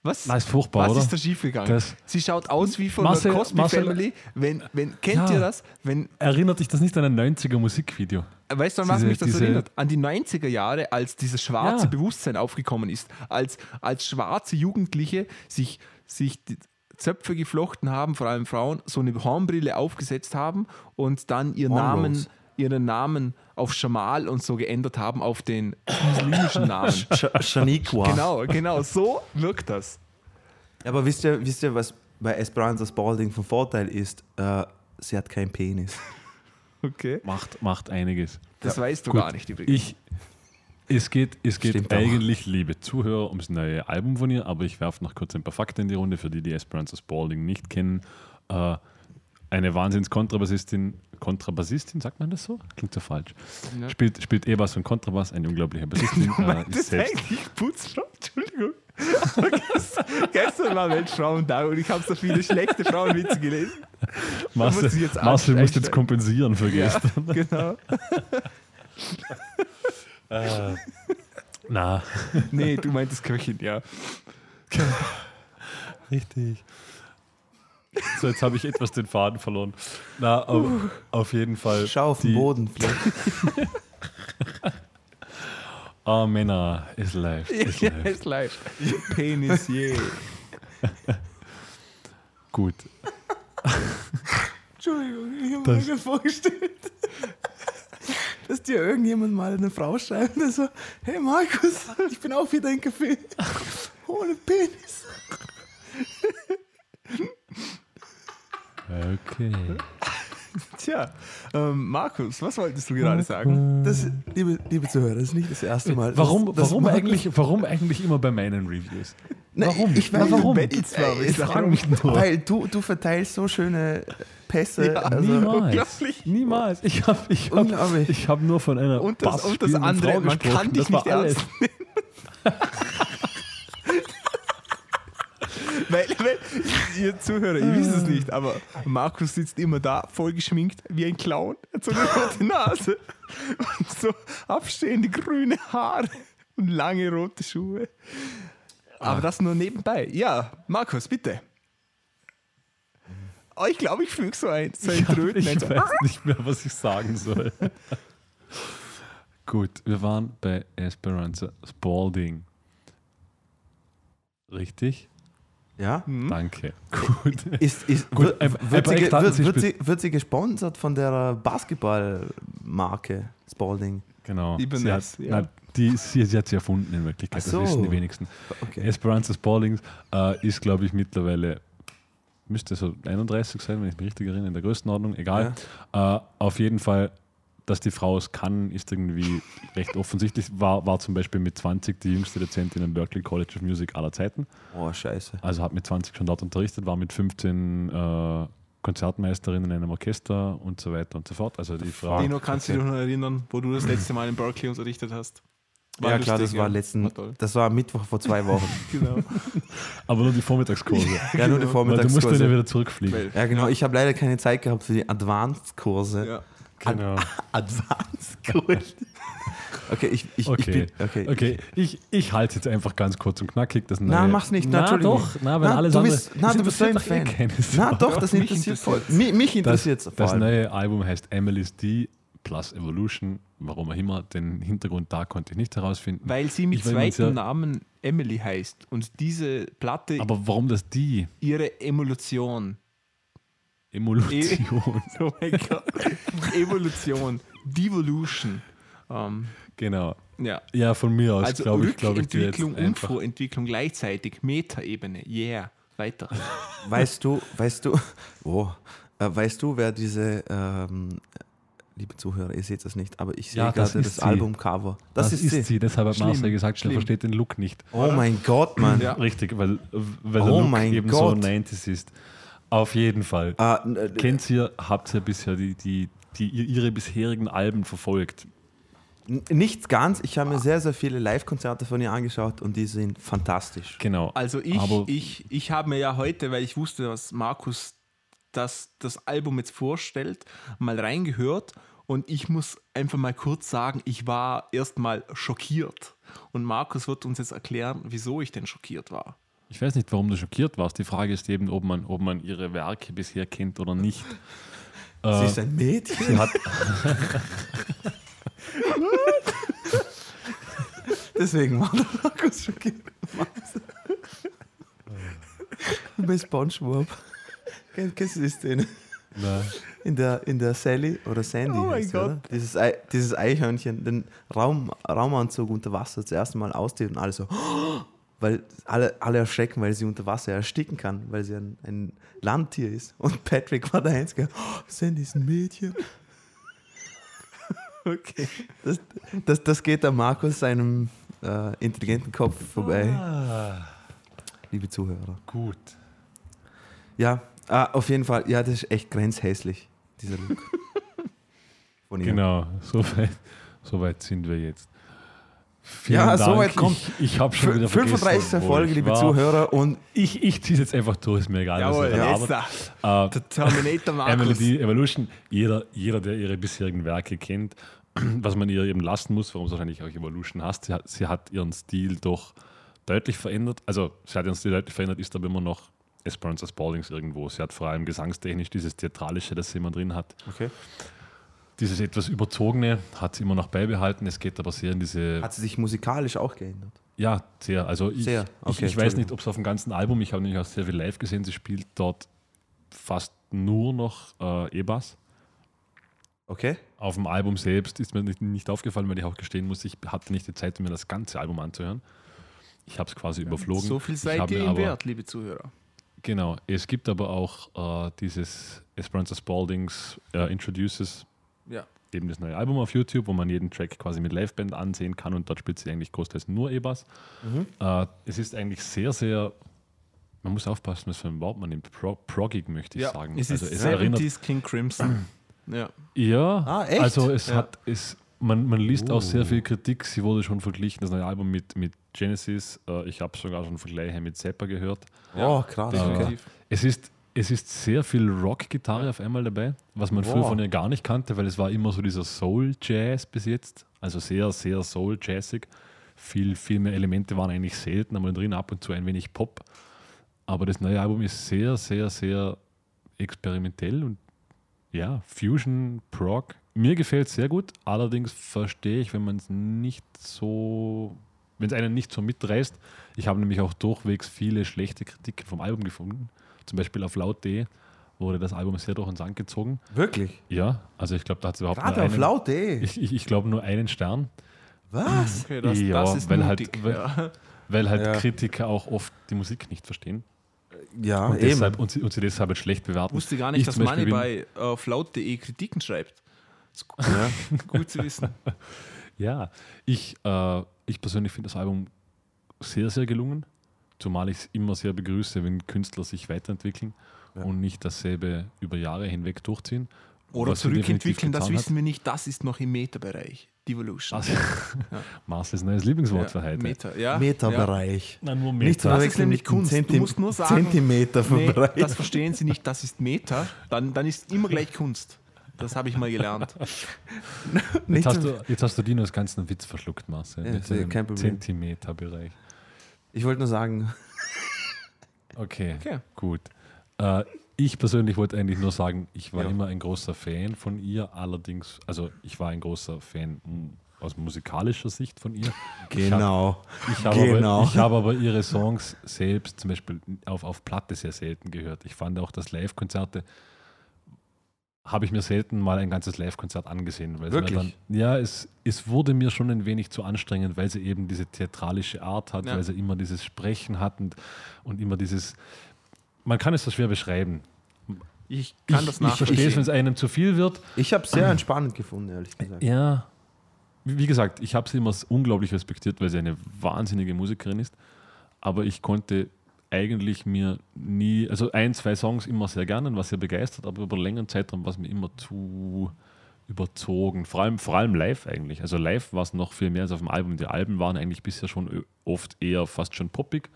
was, Das ist furchtbar, was oder? ist da schiefgegangen? Das- sie schaut aus wie von Marcel- der Cosby Marcel- Family. Wenn, wenn, kennt Ja. ihr das? Wenn, Erinnert dich das nicht an ein 90er Musikvideo? Weißt du, an was mich das diese- erinnert? An die 90er Jahre, als dieses schwarze Ja. Bewusstsein aufgekommen ist. Als, als schwarze Jugendliche sich, sich die Zöpfe geflochten haben, vor allem Frauen, so eine Hornbrille aufgesetzt haben und dann ihr Hornrows. Namen, ihren Namen auf Jamal und so geändert haben auf den muslimischen Namen. Sch- Shaniqua. genau, genau, so wirkt das. Aber wisst ihr, wisst ihr, was bei Esperanza Spalding von Vorteil ist? Äh, sie hat keinen Penis. Okay. Macht, macht einiges. Das weißt du Gut. gar nicht übrigens. Ich, es geht, es geht Stimmt auch. eigentlich, liebe Zuhörer, ums neue Album von ihr, aber ich werfe noch kurz ein paar Fakten in die Runde, für die, die Esperanza Spalding nicht kennen. Äh, eine Wahnsinns-Kontrabassistin, Kontrabassistin, sagt man das so? Klingt so falsch. Ja. Spielt, spielt E-Bass und Kontrabass, eine unglaubliche Bassistin. äh, Das ist selbst, eigentlich Putzfrau, Entschuldigung. Gestern, gestern war Weltfrauentag und ich habe so viele schlechte Frauenwitze gelesen. Marcel, muss jetzt Marcel muss jetzt kompensieren für Ja, gestern. genau. Na, Nee, du meintest Köchin, ja. richtig. So, jetzt habe ich etwas den Faden verloren. Na, auf, auf jeden Fall. Schau auf den Boden. Vielleicht. Ah, Männer, ist live. Ist Ja, live. ist live. Penis, je. Gut. Entschuldigung, ich habe mir vorgestellt, dass dir irgendjemand mal eine Frau schreibt und so, hey Markus, ich bin auch wieder ein Kaffee. Ohne Penis. Okay. Tja, ähm, Markus, was wolltest du gerade sagen? Das, liebe, liebe Zuhörer, das ist nicht das erste Mal. Warum, dass- dass warum, Markus- eigentlich, warum eigentlich immer bei meinen Reviews? Nein, warum? Ich weiß, warum? Du, bettelst ich, zwar, ich frage mich nur. Weil du, du verteilst so schöne Pässe. Ja, also, Niemals. unglaublich. Niemals. Ich habe ich hab, ich hab nur von einer Und das, und das andere, Frau man kann dich das nicht alles. ernst nehmen. weil, weil, ihr Zuhörer, ihr wisst es nicht, aber Markus sitzt immer da, voll geschminkt, wie ein Clown, hat so eine rote Nase und so abstehende grüne Haare und lange rote Schuhe. Aber das nur nebenbei. Ja, Markus, bitte. Oh, ich glaube, ich füge so ein, so ein. Ich ein, so, weiß nicht mehr, was ich sagen soll. Gut, wir waren bei Esperanza Spalding. Richtig? Ja? Danke. Gut. Ist, ist, Gut, wird, ein- wird, ein sie, wird, wird, sie, wird sie gesponsert von der Basketballmarke Spalding? Genau. Sie hat, ja. nein, die, sie, sie hat sie erfunden in Wirklichkeit. So. Das wissen die wenigsten. Okay. Esperanza Spalding äh, ist, glaube ich, mittlerweile, müsste so 31 sein, wenn ich mich richtig erinnere, in der Größenordnung, egal. Äh, auf jeden Fall, dass die Frau es kann, ist irgendwie recht offensichtlich. War, war zum Beispiel mit 20 die jüngste Dozentin am Berklee College of Music aller Zeiten. Oh, scheiße. Also hat mit 20 schon dort unterrichtet, war mit 15 äh, Konzertmeisterin in einem Orchester und so weiter und so fort. Also die Frau. Dino, kannst du dich noch erinnern, wo du das letzte Mal in Berkeley unterrichtet hast? War ja, klar, das lustig, war ja. letzten, War das war Mittwoch vor zwei Wochen. Genau. Aber nur die Vormittagskurse. ja, nur die Genau. Weil du musst dann ja Vormittagskurse. wieder zurückfliegen. Ja, genau. Ich habe leider keine Zeit gehabt für die Advanced-Kurse. Ja. Genau. Advanced-Kurse. Okay, ich, ich, ich Okay. bin. Okay. Okay, ich, ich halte jetzt einfach ganz kurz und knackig. Das Na, neue- mach's nicht, Na, na, doch. Na, wenn Na, alles du andere. bist- na, Das du bist so ein eh Fan. Sau. Na doch, das mich interessiert voll. Mich, mich interessiert es vor das neue Album heißt Emily's D plus Evolution. Warum auch immer, den Hintergrund da konnte ich nicht herausfinden. Weil sie mit Ich zweiten Namen Emily heißt und diese Platte Aber warum das die? ihre Emulation. Emulsion. Oh mein Gott. Evolution. Devolution. Ähm, genau. ja. Ja, von mir aus Also glaube ich, glaube ich, Rückentwicklung und. Vorentwicklung gleichzeitig. Metaebene. Yeah. Weiter. Weißt du, weißt du, oh, äh, weißt du, wer diese, ähm, liebe Zuhörer, ihr seht das nicht, aber ich sehe Ja, das gerade das sie. Albumcover. Das, Das, ist, sie. Deshalb hat Marcel gesagt, er schlimm. versteht den Look nicht. Oh mein Gott, Mann. Ja. Richtig, weil, weil der Oh Look mein eben Gott. so 90s ist. Auf jeden Fall. Ah, äh, Kennt ihr, habt ihr bisher die, die, die, ihre bisherigen Alben verfolgt? n- nicht ganz. Ich habe mir sehr, sehr viele Live-Konzerte von ihr angeschaut und die sind fantastisch. Genau. Also ich, Aber ich, ich habe mir ja heute, weil ich wusste, dass Markus das, das Album jetzt vorstellt, mal reingehört und ich muss einfach mal kurz sagen, ich war erstmal schockiert. Und Markus wird uns jetzt erklären, wieso ich denn schockiert war. Ich weiß nicht, warum du schockiert warst. Die Frage ist eben, ob man, ob man ihre Werke bisher kennt oder nicht. Sie Äh, ist ein Mädchen. sie hat, Deswegen war der Markus schockiert. Bei Spongebob. Kenn- Kennst du die Szene? na, In der, in der Sally oder Sandy. Oh mein Gott. Oder? Dieses, Ei, dieses Eichhörnchen den Raum, Raumanzug unter Wasser das erste Mal auszieht und alle so, weil alle, alle erschrecken, weil sie unter Wasser ersticken kann, weil sie ein, ein Landtier ist. Und Patrick war der Einzige, oh, Sandy ist ein Mädchen. Okay. Das, das, das geht der Markus seinem äh, intelligenten Kopf vorbei, Ah. liebe Zuhörer. gut. Ja, ah, auf jeden Fall, ja, das ist echt grenzhässlich, dieser Look. Genau, so weit, so weit sind wir jetzt. Vielen Ja, so Dank. weit kommt- Ich, ich habe schon wieder vergessen, 35. wo Folge, liebe war. Zuhörer, und Ich, ich ziehe es jetzt einfach durch, ist mir egal. was Jawohl, jetzt labert. da. Äh, Der Terminator Markus. Evolution, jeder, jeder, der ihre bisherigen Werke kennt, was man ihr eben lassen muss, warum es wahrscheinlich auch Evolution hasst, sie hat, sie hat ihren Stil doch deutlich verändert. Also, sie hat ihren Stil deutlich verändert, ist aber immer noch Esperanza Spaldings irgendwo. Sie hat vor allem gesangstechnisch dieses Theatralische, das sie immer drin hat. okay. Dieses etwas Überzogene hat sie immer noch beibehalten. Es geht aber sehr in diese. hat sie sich musikalisch auch geändert. Ja, sehr. Also ich, Sehr, ich, okay, ich weiß Entschuldigung. nicht, ob es auf dem ganzen Album, ich habe nämlich auch sehr viel live gesehen, sie spielt dort fast nur noch äh, E-Bass. Okay. Auf dem Album selbst ist mir nicht, nicht aufgefallen, weil ich auch gestehen muss, ich hatte nicht die Zeit, mir das ganze Album anzuhören. Ich habe es quasi überflogen. So viel Ich seid ihr aber- wert, liebe Zuhörer. Genau. Es gibt aber auch äh, dieses Esperanza Spaldings äh, Introduces, Ja. eben das neue Album auf YouTube, wo man jeden Track quasi mit Liveband ansehen kann und dort spielt sie eigentlich großteils nur E-Bass. Äh, es ist eigentlich sehr, sehr, man muss aufpassen, was für ein Wort man nimmt. Pro, proggig möchte ich ja. sagen. Es ist also es erinnert, 70s King Crimson. ja. ja, Ah, echt? also es Ja. hat, es, man, man liest auch sehr Oh. viel Kritik. Sie wurde schon verglichen, das neue Album mit, mit Genesis. Äh, ich habe sogar schon Vergleiche mit Zappa gehört. Oh, krass. Okay. Definitiv. Es ist, es ist sehr viel Rock-Gitarre auf einmal dabei, was man früher Wow. von ihr gar nicht kannte, weil es war immer so dieser Soul-Jazz bis jetzt. Also sehr, sehr Soul-Jazzig. Viel, viel mehr Elemente waren eigentlich selten, einmal drin, ab und zu ein wenig Pop. Aber das neue Album ist sehr, sehr, sehr experimentell und ja, Fusion, Prog. Mir gefällt es sehr gut, allerdings verstehe ich, wenn man es nicht so, wenn es einen nicht so mitreißt. Ich habe nämlich auch durchwegs viele schlechte Kritiken vom Album gefunden. Zum Beispiel auf laut.de wurde das Album sehr durch den Sand gezogen. Wirklich? Ja, also ich glaube, da hat es überhaupt Gerade nur auf einen, laut, ey. ich, ich, ich glaube nur einen Stern, Was? Okay, das, Ja, das ist weil halt- mutig. weil- ja. weil halt Ja. Kritiker auch oft die Musik nicht verstehen Ja, und, eben. deshalb, und, sie, und sie deshalb halt schlecht bewerten. wusste gar nicht, Ich dass Money bei auf laut.de Kritiken schreibt. Ist gu- ja. gut zu wissen. Ja, ich, äh, ich persönlich finde das Album sehr, sehr gelungen, zumal ich es immer sehr begrüße, wenn Künstler sich weiterentwickeln Ja. und nicht dasselbe über Jahre hinweg durchziehen. Oder zurückentwickeln, das wissen wir nicht, das ist noch im Meta-Bereich. Devolution. Also, Mars neues Lieblingswort für heute. Meta, ja. Meterbereich. Na, nur Nicht zu Das ist verwechseln nämlich Kunst. Du Zentim musst nur sagen- Zentimeter Ja. Nee, Bereich. das verstehen Sie nicht, das ist Meta. Dann, dann ist immer gleich Kunst. Das habe ich mal gelernt. Jetzt Nicht hast, du, jetzt hast du Dinos ganzen Witz verschluckt, Marcel. Ja, ist ja kein Problem. Zentimeterbereich. Ich wollte nur sagen, Okay, Okay. gut. Äh, ich persönlich wollte eigentlich nur sagen, ich war Ja. immer ein großer Fan von ihr, allerdings, also ich war ein großer Fan mm, aus musikalischer Sicht von ihr. genau. Ich habe Genau. aber, ich habe aber ihre Songs selbst zum Beispiel auf, auf Platte sehr selten gehört. Ich fand auch, dass Live-Konzerte habe ich mir selten mal ein ganzes Live-Konzert angesehen. Weil es mir Wirklich? Dann, ja, es, es wurde mir schon ein wenig zu anstrengend, weil sie eben diese theatralische Art hat, Ja. weil sie immer dieses Sprechen hat und, und immer dieses, man kann es so schwer beschreiben. Ich kann ich, das ich verstehe es, wenn es einem zu viel wird. Ich habe es sehr entspannend gefunden, ehrlich gesagt. Ja. Wie gesagt, ich habe sie immer unglaublich respektiert, weil sie eine wahnsinnige Musikerin ist. Aber ich konnte eigentlich mir nie, also ein, zwei Songs immer sehr gerne, war sehr begeistert, aber über einen längeren Zeitraum war es mir immer zu überzogen. Vor allem, vor allem live eigentlich. Also live war es noch viel mehr als auf dem Album. Die Alben waren eigentlich bisher schon oft eher fast schon poppig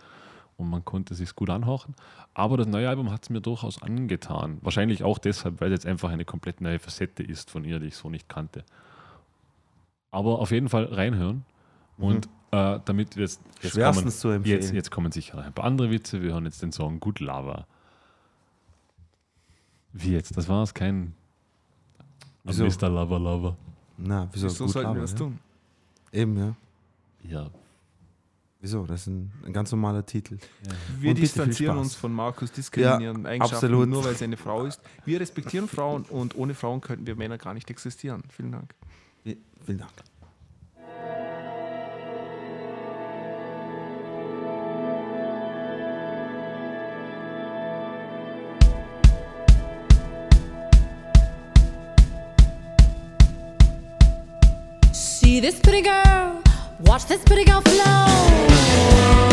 und man konnte sich gut anhören. Aber das neue Album hat es mir durchaus angetan. Wahrscheinlich auch deshalb, weil es jetzt einfach eine komplett neue Facette ist von ihr, die ich so nicht kannte. Aber auf jeden Fall reinhören. Und äh, damit wir jetzt, jetzt, kommen, zu empfehlen. jetzt, jetzt kommen sicher noch ein paar andere Witze. Wir hören jetzt den Song Good Lava. Wie jetzt? Das war es kein Wieso? Mr. Lava Lava. Na, wieso? So Gut sollten Lava, wir das ja? tun. Eben, ja. Ja. Wieso? Das ist ein, ein ganz normaler Titel. Wir Und distanzieren uns von Markus diskriminierenden Eigenschaften, absolut. nur weil sie eine Frau ist. Wir respektieren Frauen und ohne Frauen könnten wir Männer gar nicht existieren. Vielen Dank. Vielen Dank. See this pretty girl, watch this pretty girl flow.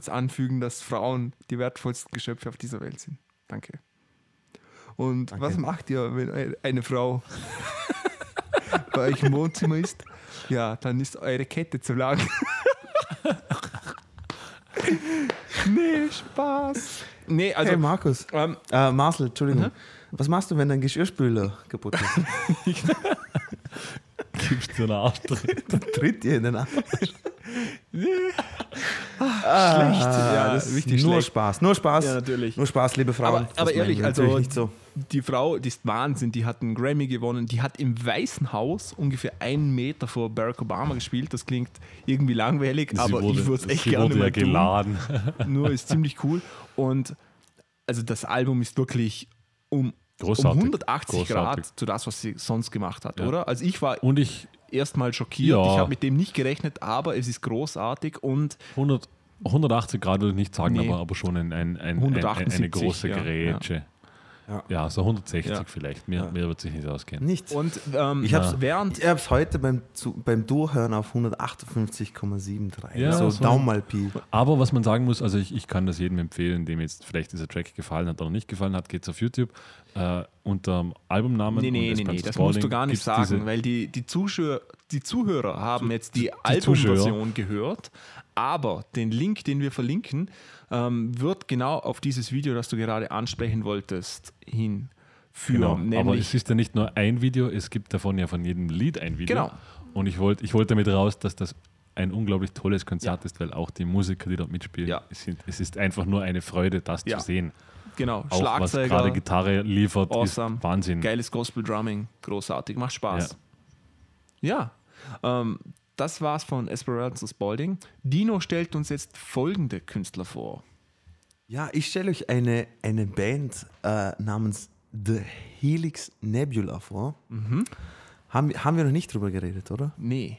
Kurz anfügen, dass Frauen die wertvollsten Geschöpfe auf dieser Welt sind. Danke. Und was macht ihr, wenn ein- eine Frau bei euch im Wohnzimmer ist? Ja, dann ist eure Kette zu lang. nee, Spaß. Nee, also hey Markus, ähm, äh, Marcel, Entschuldigung. Was machst du, wenn dein Geschirrspüler kaputt ist? Gibst du einen Arschtritt? Tritt dir in den Arsch. Schlecht. Ja, das ist richtig nur schlecht. Spaß, nur Spaß. Ja, natürlich. Nur Spaß, liebe Frauen. Aber, aber ehrlich, ich also nicht so. die Frau, die ist Wahnsinn, die hat einen Grammy gewonnen, die hat im Weißen Haus ungefähr einen Meter vor Barack Obama gespielt. Das klingt irgendwie langweilig, aber ich würde es echt sie gerne wurde ja mal tun. geladen. Nur ist ziemlich cool. Und also das Album ist wirklich um, um Großartig. 180 Großartig. Grad zu das, was sie sonst gemacht hat, Ja. oder? Also ich war Und ich, erstmal schockiert. Ja. Ich habe mit dem nicht gerechnet, aber es ist großartig und 100, 180 Grad würde ich nicht sagen, Nee. aber, aber schon ein, ein, ein, ein, 178, eine große ja, Grätsche. ja. Ja. so 160 Ja. vielleicht. Mehr, mehr wird sich nicht ausgehen. Nicht. und ähm, Ich hab's- während Ich habe es heute beim, zu, beim Durchhören auf 158,73. Ja, so war- Daumen mal Pi. Aber was man sagen muss, also ich, ich kann das jedem empfehlen, dem jetzt vielleicht dieser Track gefallen hat oder nicht gefallen hat, geht's auf YouTube äh, unter dem Albumnamen. Nee, und nee, nee, nee, das musst du gar nicht sagen, weil die, die, Zuschauer, die Zuhörer haben jetzt die, die. Albumversion gehört, aber den Link, den wir verlinken, ähm, wird genau auf dieses Video, das du gerade ansprechen wolltest, hinführen. Genau, aber es ist ja nicht nur ein Video, es gibt davon ja von jedem Lied ein Video. Genau. Und ich wollte ich wollte damit raus, dass das ein unglaublich tolles Konzert ist, weil auch die Musiker, die dort mitspielen, Ja. es, sind, es ist einfach nur eine Freude, das Ja. zu sehen. genau, Auch was gerade Schlagzeuger, Gitarre liefert, awesome, ist Wahnsinn. geiles Gospel-Drumming, großartig, macht Spaß. Ja, ähm, das war's von Esperanza Spalding. Dino stellt uns jetzt folgende Künstler vor. Ja, ich stelle euch eine, eine Band äh, namens The Helix Nebula vor. Haben, haben wir noch nicht drüber geredet, oder? Nee.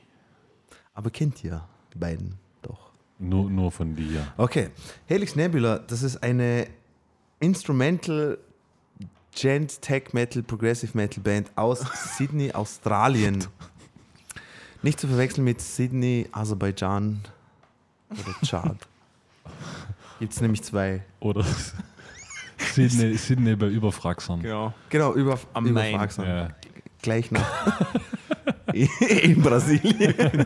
Aber kennt ihr die beiden doch. Nur, nur von dir. Okay, Helix Nebula, das ist eine Instrumental Gent Tech Metal Progressive Metal Band aus Sydney, Australien. Nicht zu verwechseln mit Sydney, Aserbaidschan oder Tschad. Gibt es nämlich zwei. Oder Sydney, Sydney bei Überfragsern. Genau. Genau, über, Am über Main. Fragsam. Ja. Gleich nach. In Brasilien.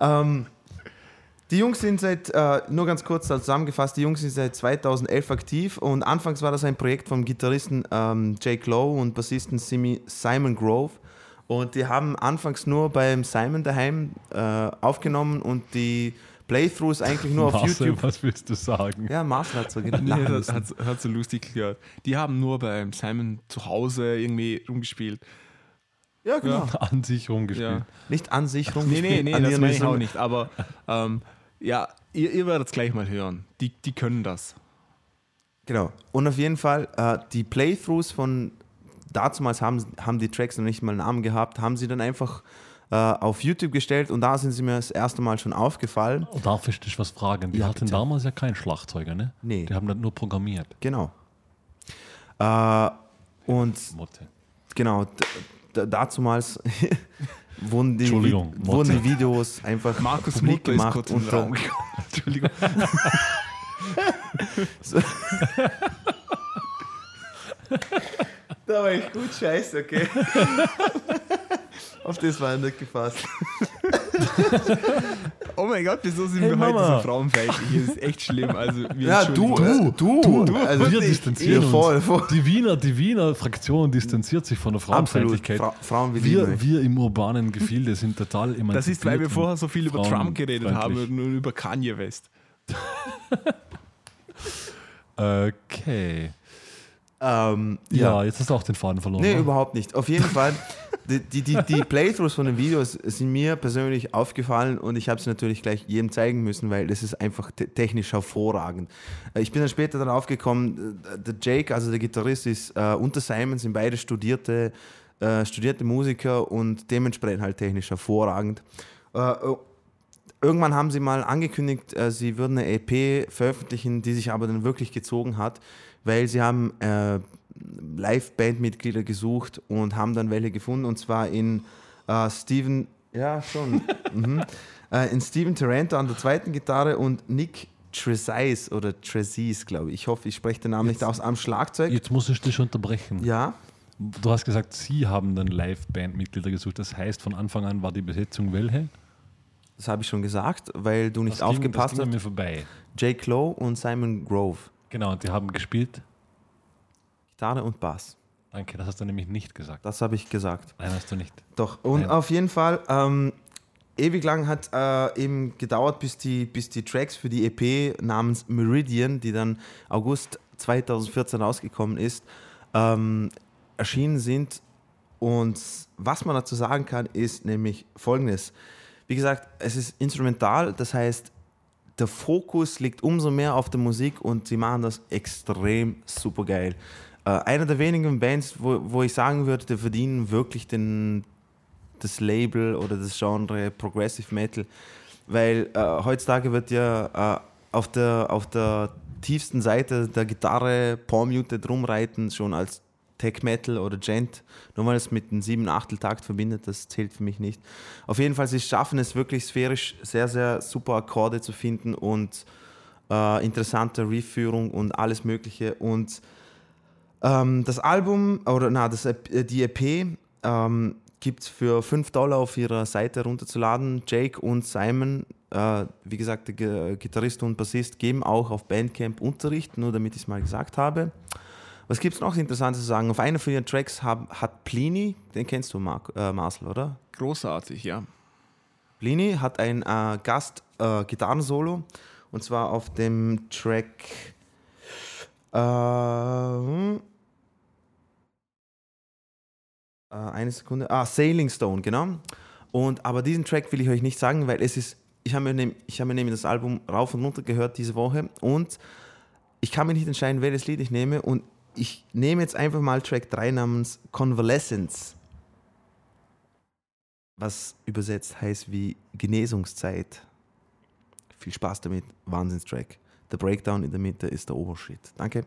ähm, die Jungs sind seit, äh, nur ganz kurz zusammengefasst, die Jungs sind seit 2011 aktiv und anfangs war das ein Projekt vom Gitarristen ähm, Jake Lowe und Bassisten Simi, Simon Grove. Und die haben anfangs nur beim Simon daheim äh, aufgenommen und die Playthroughs eigentlich nur auf Marcel, YouTube. was willst du sagen? Ja, Marcel hat so Nee, lachen das hat, hat so lustig gehört. Die haben nur beim Simon zu Hause irgendwie rumgespielt. Ja, genau. An sich rumgespielt. Ja. Nicht an sich Nee, rumgespielt. nee, nee, an das meine ich auch nicht. Aber ähm, ja, ihr, ihr werdet es gleich mal hören. Die, die können das. Genau. Und auf jeden Fall, äh, die Playthroughs von damals haben, haben die Tracks noch nicht mal einen Namen gehabt, haben sie dann einfach äh, auf YouTube gestellt und da sind sie mir das erste Mal schon aufgefallen. Oh, Darf ich dich was fragen? Die Ja, hatten bitte. damals ja keinen Schlagzeuger, ne? Nee. Die haben das nur programmiert. Genau. Äh, und Motte. genau, dazumals wurden die, wurden die Videos einfach Markus publik Mutter ist gemacht. kurz unter- Raum. Entschuldigung. Da war ich gut scheiße, okay. Auf das war ich nicht gefasst. Oh mein Gott, wieso sind Hey, wir heute Mama. so frauenfeindlich? Hier ist echt schlimm. Also, wir Ja, du, entschuldigen du, uns. du, du. Also, Wir ich- distanzieren ja, voll, uns. voll. Die Wiener, die Wiener Fraktion distanziert sich von der Absolut. Frauenfeindlichkeit. Fra Frauen Wir, euch. wir im urbanen Gefilde sind total emanzipiert. Das ist, weil wir vorher so viel über Trump geredet haben und über Kanye West. Okay. Ähm, Ja, jetzt hast du auch den Faden verloren. Nee, ne? überhaupt nicht. Auf jeden Fall, die, die, die, die Playthroughs von den Videos sind mir persönlich aufgefallen und ich habe es natürlich gleich jedem zeigen müssen, weil das ist einfach te technisch hervorragend. Äh, Ich bin dann später darauf gekommen, äh, der Jake, also der Gitarrist, ist äh, unter Simon, sind beide studierte, äh, studierte Musiker und dementsprechend halt technisch hervorragend. Äh, Irgendwann haben sie mal angekündigt, äh, sie würden eine EP veröffentlichen, die sich aber dann wirklich gezogen hat, weil sie haben äh, Live-Bandmitglieder gesucht und haben dann welche gefunden, und zwar in äh, Steven Ja, schon. mhm. äh, in Steven Taranto an der zweiten Gitarre und Nick Trezise oder Trezise, glaube ich. Ich hoffe, ich spreche den Namen nicht aus. Am Schlagzeug. Jetzt muss ich dich unterbrechen. Ja, Du hast gesagt, Sie haben dann Live-Band-Mitglieder gesucht. Das heißt, von Anfang an war die Besetzung welche? das habe ich schon gesagt, weil du nicht Das ging- aufgepasst das ging hast. mir vorbei. Jake Lowe und Simon Grove. Genau, und die haben gespielt. Gitarre und Bass. Danke, das hast du nämlich nicht gesagt. Das habe ich gesagt. Nein, hast du nicht. Doch, und Nein. auf jeden Fall, ähm, ewig lang hat äh, eben gedauert, bis die, bis die Tracks für die EP namens Meridian, die dann August 2014 rausgekommen ist, ähm, erschienen sind. Und was man dazu sagen kann, ist nämlich folgendes. Wie gesagt, es ist instrumental, das heißt, der Fokus liegt umso mehr auf der Musik und sie machen das extrem super geil. Äh, einer der wenigen Bands, wo, wo ich sagen würde, die verdienen wirklich den, das Label oder das Genre Progressive Metal, weil äh, heutzutage wird ja äh, auf, der, auf der tiefsten Seite der Gitarre Palm-Muted rumreiten schon als Tech Metal oder Gent, nur weil es mit einem 7 Achtel Takt verbindet, das zählt für mich nicht. Auf jeden Fall, sie schaffen es wirklich sphärisch sehr, sehr super Akkorde zu finden und äh, interessante Riffführung und alles Mögliche und ähm, das Album, oder na, das, EP äh, die EP ähm, gibt es für 5 Dollar auf ihrer Seite runterzuladen. Jake und Simon, äh, wie gesagt, der Gi- Gitarrist und Bassist, geben auch auf Bandcamp Unterricht, nur damit ich es mal gesagt habe. Was gibt es noch Interessantes zu sagen? Auf einer von ihren Tracks hab, hat Plini, den kennst du, Mark, äh, Marcel, oder? Großartig, ja. Plini hat ein äh, Gast-Gitarrensolo und zwar auf dem Track. Äh, äh, eine Sekunde. Ah, Sailing Stone, genau. Und aber diesen Track will ich euch nicht sagen, weil es ist. Ich habe mir, ich habe mir nämlich das Album rauf und runter gehört diese Woche und ich kann mir nicht entscheiden, welches Lied ich nehme und ich nehme jetzt einfach mal Track 3 namens Convalescence was übersetzt heißt wie Genesungszeit. Viel Spaß damit, Wahnsinnstrack. Der Breakdown in der Mitte ist der Obershit. Danke.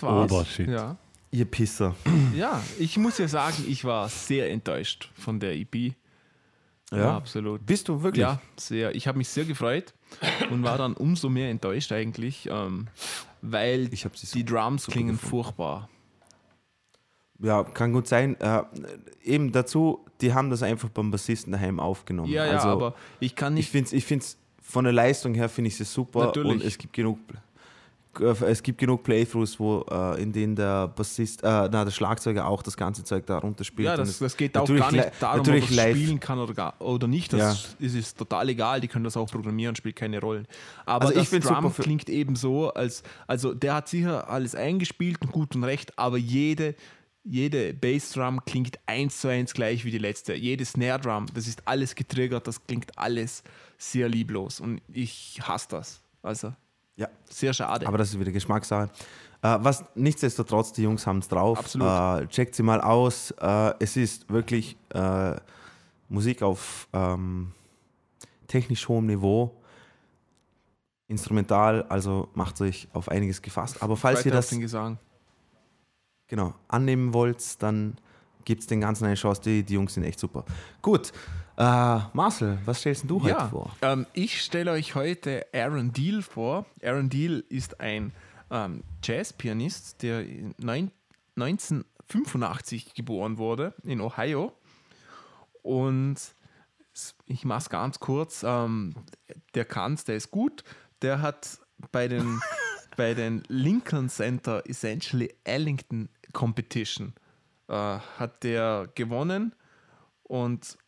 Das war's. Obershit. Ja. ihr Pisser. ja, ich muss ja sagen, ich war sehr enttäuscht von der EP. Ja. absolut. Bist du wirklich? Ja, sehr. Ich habe mich sehr gefreut und war dann umso mehr enttäuscht eigentlich, ähm, weil Ich hab sie die Drums klingen gefunden. furchtbar. Ja, kann gut sein. Äh, eben dazu, die haben das einfach beim Bassisten daheim aufgenommen. Ja, ja, also, aber ich kann ich nicht. finde es ich find's, von der Leistung her finde ich es super Natürlich. und es gibt genug es gibt genug Playthroughs, wo äh, in denen der Bassist, äh, na, der Schlagzeuger auch das ganze Zeug da runterspielt. Ja, das, das geht auch gar nicht darum, ob er spielen kann oder, gar, oder nicht. Das ist, ist total egal, die können das auch programmieren, spielt keine Rolle. Aber Also ich das Drum klingt eben so, als, also der hat sicher alles eingespielt und gut und recht, aber jede, jede Bassdrum klingt eins zu eins gleich wie die letzte. Jede Snare Drum, das ist alles getriggert, das klingt alles sehr lieblos und ich hasse das. Also Ja, sehr schade. aber das ist wieder Geschmackssache. Äh, was nichtsdestotrotz, die Jungs haben es drauf. Absolut. Äh, checkt sie mal aus. Äh, es ist wirklich äh, Musik auf ähm, technisch hohem Niveau. Instrumental, also macht euch auf einiges gefasst. Aber falls ihr Weiter auf das genau, annehmen wollt, dann gibt es den Ganzen eine Chance. Die, die Jungs sind echt super. Gut, äh, Marcel, was stellst du heute Ja, vor? ähm, ich stelle euch heute Aaron Deal vor. Aaron Deal ist ein ähm, Jazzpianist, der in neun- 1985 geboren wurde in Ohio. Und ich mache es ganz kurz. Ähm, der kann's, der ist gut. Der hat bei den, bei den Lincoln Center Essentially Ellington Competition äh, hat der gewonnen und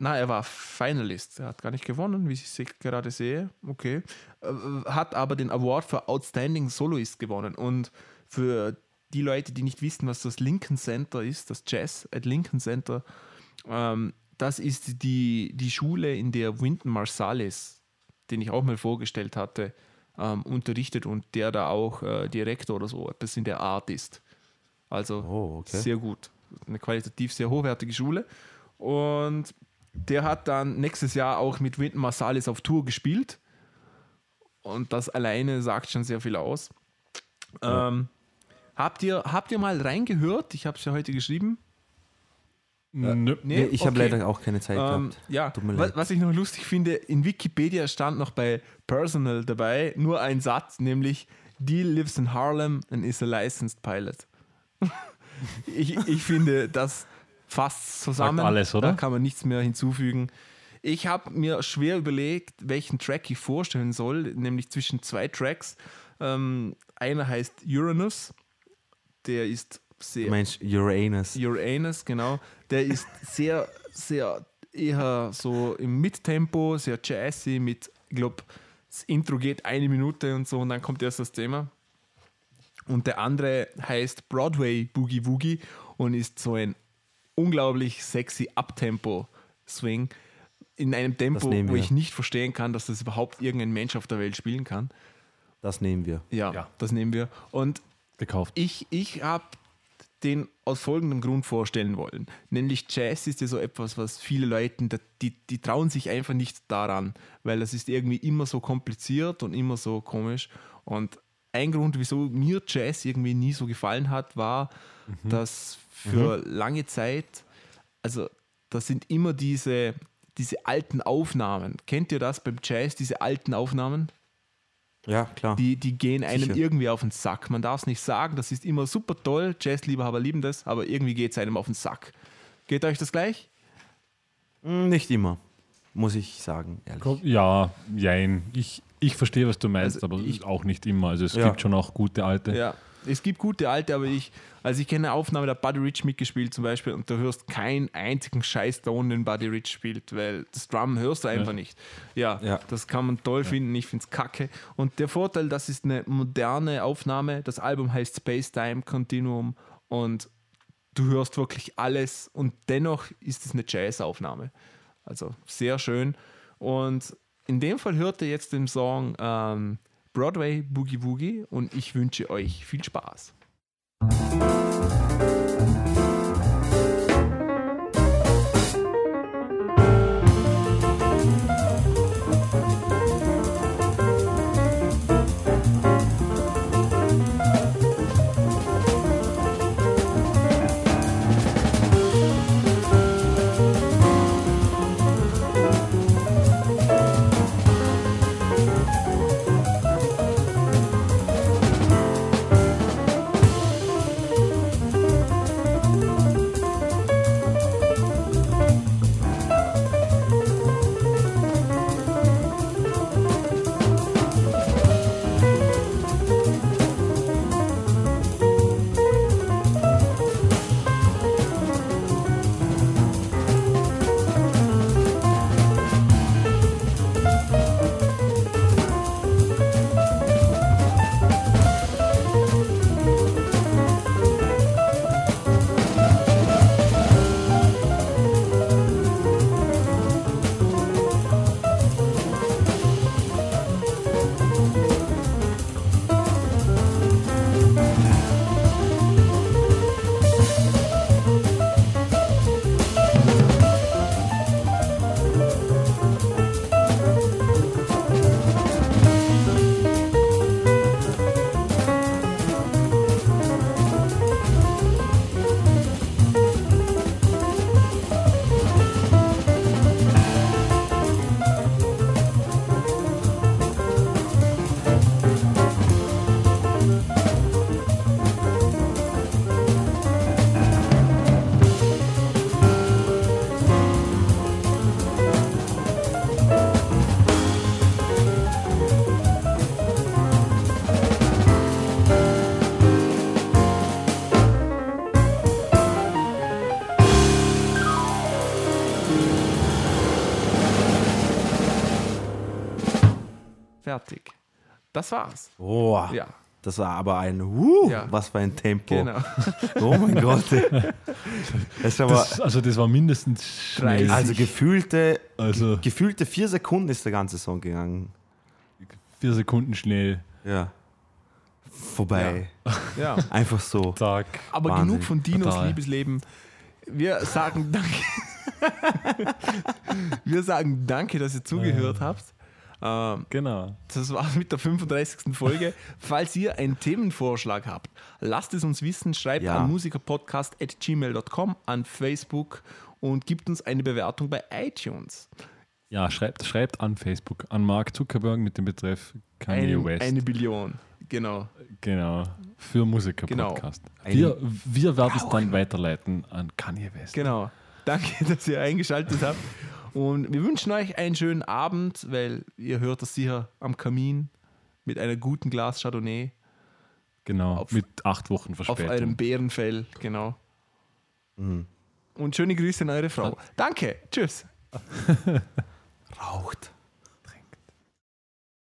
na, er war Finalist. Er hat gar nicht gewonnen, wie ich gerade sehe. Okay. Äh, Hat aber den Award für Outstanding Soloist gewonnen. Und für die Leute, die nicht wissen, was das Lincoln Center ist, das Jazz at Lincoln Center, ähm, das ist die, die Schule, in der Wynton Marsalis, den ich auch mal vorgestellt hatte, ähm, unterrichtet und der da auch äh, Direktor oder so etwas in der Art ist. Also Oh, okay. sehr gut. Eine qualitativ sehr hochwertige Schule. Und der hat dann nächstes Jahr auch mit Wynton Marsalis auf Tour gespielt. Und das alleine sagt schon sehr viel aus. Ähm, habt, ihr, habt ihr mal reingehört? Ich habe es ja heute geschrieben. Nö. Nee, ich habe okay. leider auch keine Zeit Ähm, gehabt. ja, Tut mir was, leid. was ich noch lustig finde, in Wikipedia stand noch bei Personal dabei nur ein Satz, nämlich Deal lives in Harlem and is a licensed pilot. ich, ich finde, das fasst zusammen. Sagt alles, oder? Da kann man nichts mehr hinzufügen. Ich habe mir schwer überlegt, welchen Track ich vorstellen soll, nämlich zwischen zwei Tracks. Ähm, einer heißt Uranus, der ist sehr meinst Uranus. Uranus, genau. Der ist sehr, sehr eher so im Mittempo, sehr jazzy mit, ich glaube, das Intro geht eine Minute und so und dann kommt erst das Thema. Und der andere heißt Broadway Boogie Woogie und ist so ein unglaublich sexy Uptempo-Swing in einem Tempo, wo ich nicht verstehen kann, dass das überhaupt irgendein Mensch auf der Welt spielen kann. Das nehmen wir. Ja, Ja. das nehmen wir. Und Gekauft. ich, ich habe den aus folgendem Grund vorstellen wollen. Nämlich Jazz ist ja so etwas, was viele Leute, die, die trauen sich einfach nicht daran, weil das ist irgendwie immer so kompliziert und immer so komisch. Und ein Grund, wieso mir Jazz irgendwie nie so gefallen hat, war, dass für lange Zeit, also das sind immer diese, diese alten Aufnahmen. Kennt ihr das beim Jazz, diese alten Aufnahmen? Ja, klar. Die, die gehen einem Sicher. irgendwie auf den Sack. Man darf es nicht sagen, das ist immer super toll. Jazzliebhaber lieben das, aber irgendwie geht es einem auf den Sack. Geht euch das gleich? Hm, Nicht immer, muss ich sagen, ehrlich. Ja, jein. Ich, ich verstehe, was du meinst, Also aber ich- auch nicht immer. Also es Ja. gibt schon auch gute alte. Ja. Es gibt gute alte, aber ich, also ich kenne eine Aufnahme, da hat Buddy Rich mitgespielt zum Beispiel und du hörst keinen einzigen Scheißton, den Buddy Rich spielt, weil das Drum hörst du einfach nicht. Ja, Ja. das kann man toll finden, ich finde es kacke. Und der Vorteil, das ist eine moderne Aufnahme, das Album heißt Space Time Continuum und du hörst wirklich alles und dennoch ist es eine Jazz-Aufnahme. Also sehr schön. Und in dem Fall hört ihr jetzt den Song ähm, Broadway Boogie Woogie und ich wünsche euch viel Spaß. Das war's. Oh, Ja, das war aber ein, uh, Ja. was für ein Tempo. genau. Oh mein Gott. Das Das, also das war mindestens schnell. Drei. also gefühlte, Also gefühlte vier Sekunden ist der ganze Song gegangen. vier Sekunden schnell. Ja. Vorbei. Ja. Einfach so. Tag. Aber Wahnsinn. genug von Dinos Total. Liebesleben. Wir sagen danke. Wir sagen danke, dass ihr zugehört habt. Ähm, Genau. das war's mit der 35. Folge. Falls ihr einen Themenvorschlag habt, lasst es uns wissen. Schreibt Ja. an musikerpodcast.gmail.com, an Facebook und gibt uns eine Bewertung bei iTunes. Ja, schreibt, schreibt an Facebook, an Mark Zuckerberg mit dem Betreff Kanye Eine, West. eine Billion. Genau. Genau. Für Musiker-Podcast. Ein- Wir, wir werden es dann weiterleiten an Kanye West. Genau. Danke, dass ihr eingeschaltet habt. Und wir wünschen euch einen schönen Abend, weil ihr hört das sicher am Kamin mit einem guten Glas Chardonnay Genau. Auf- mit acht Wochen auf Verspätung. einem Bärenfell. Genau. Und schöne Grüße an eure Frau. Danke. Tschüss. Raucht.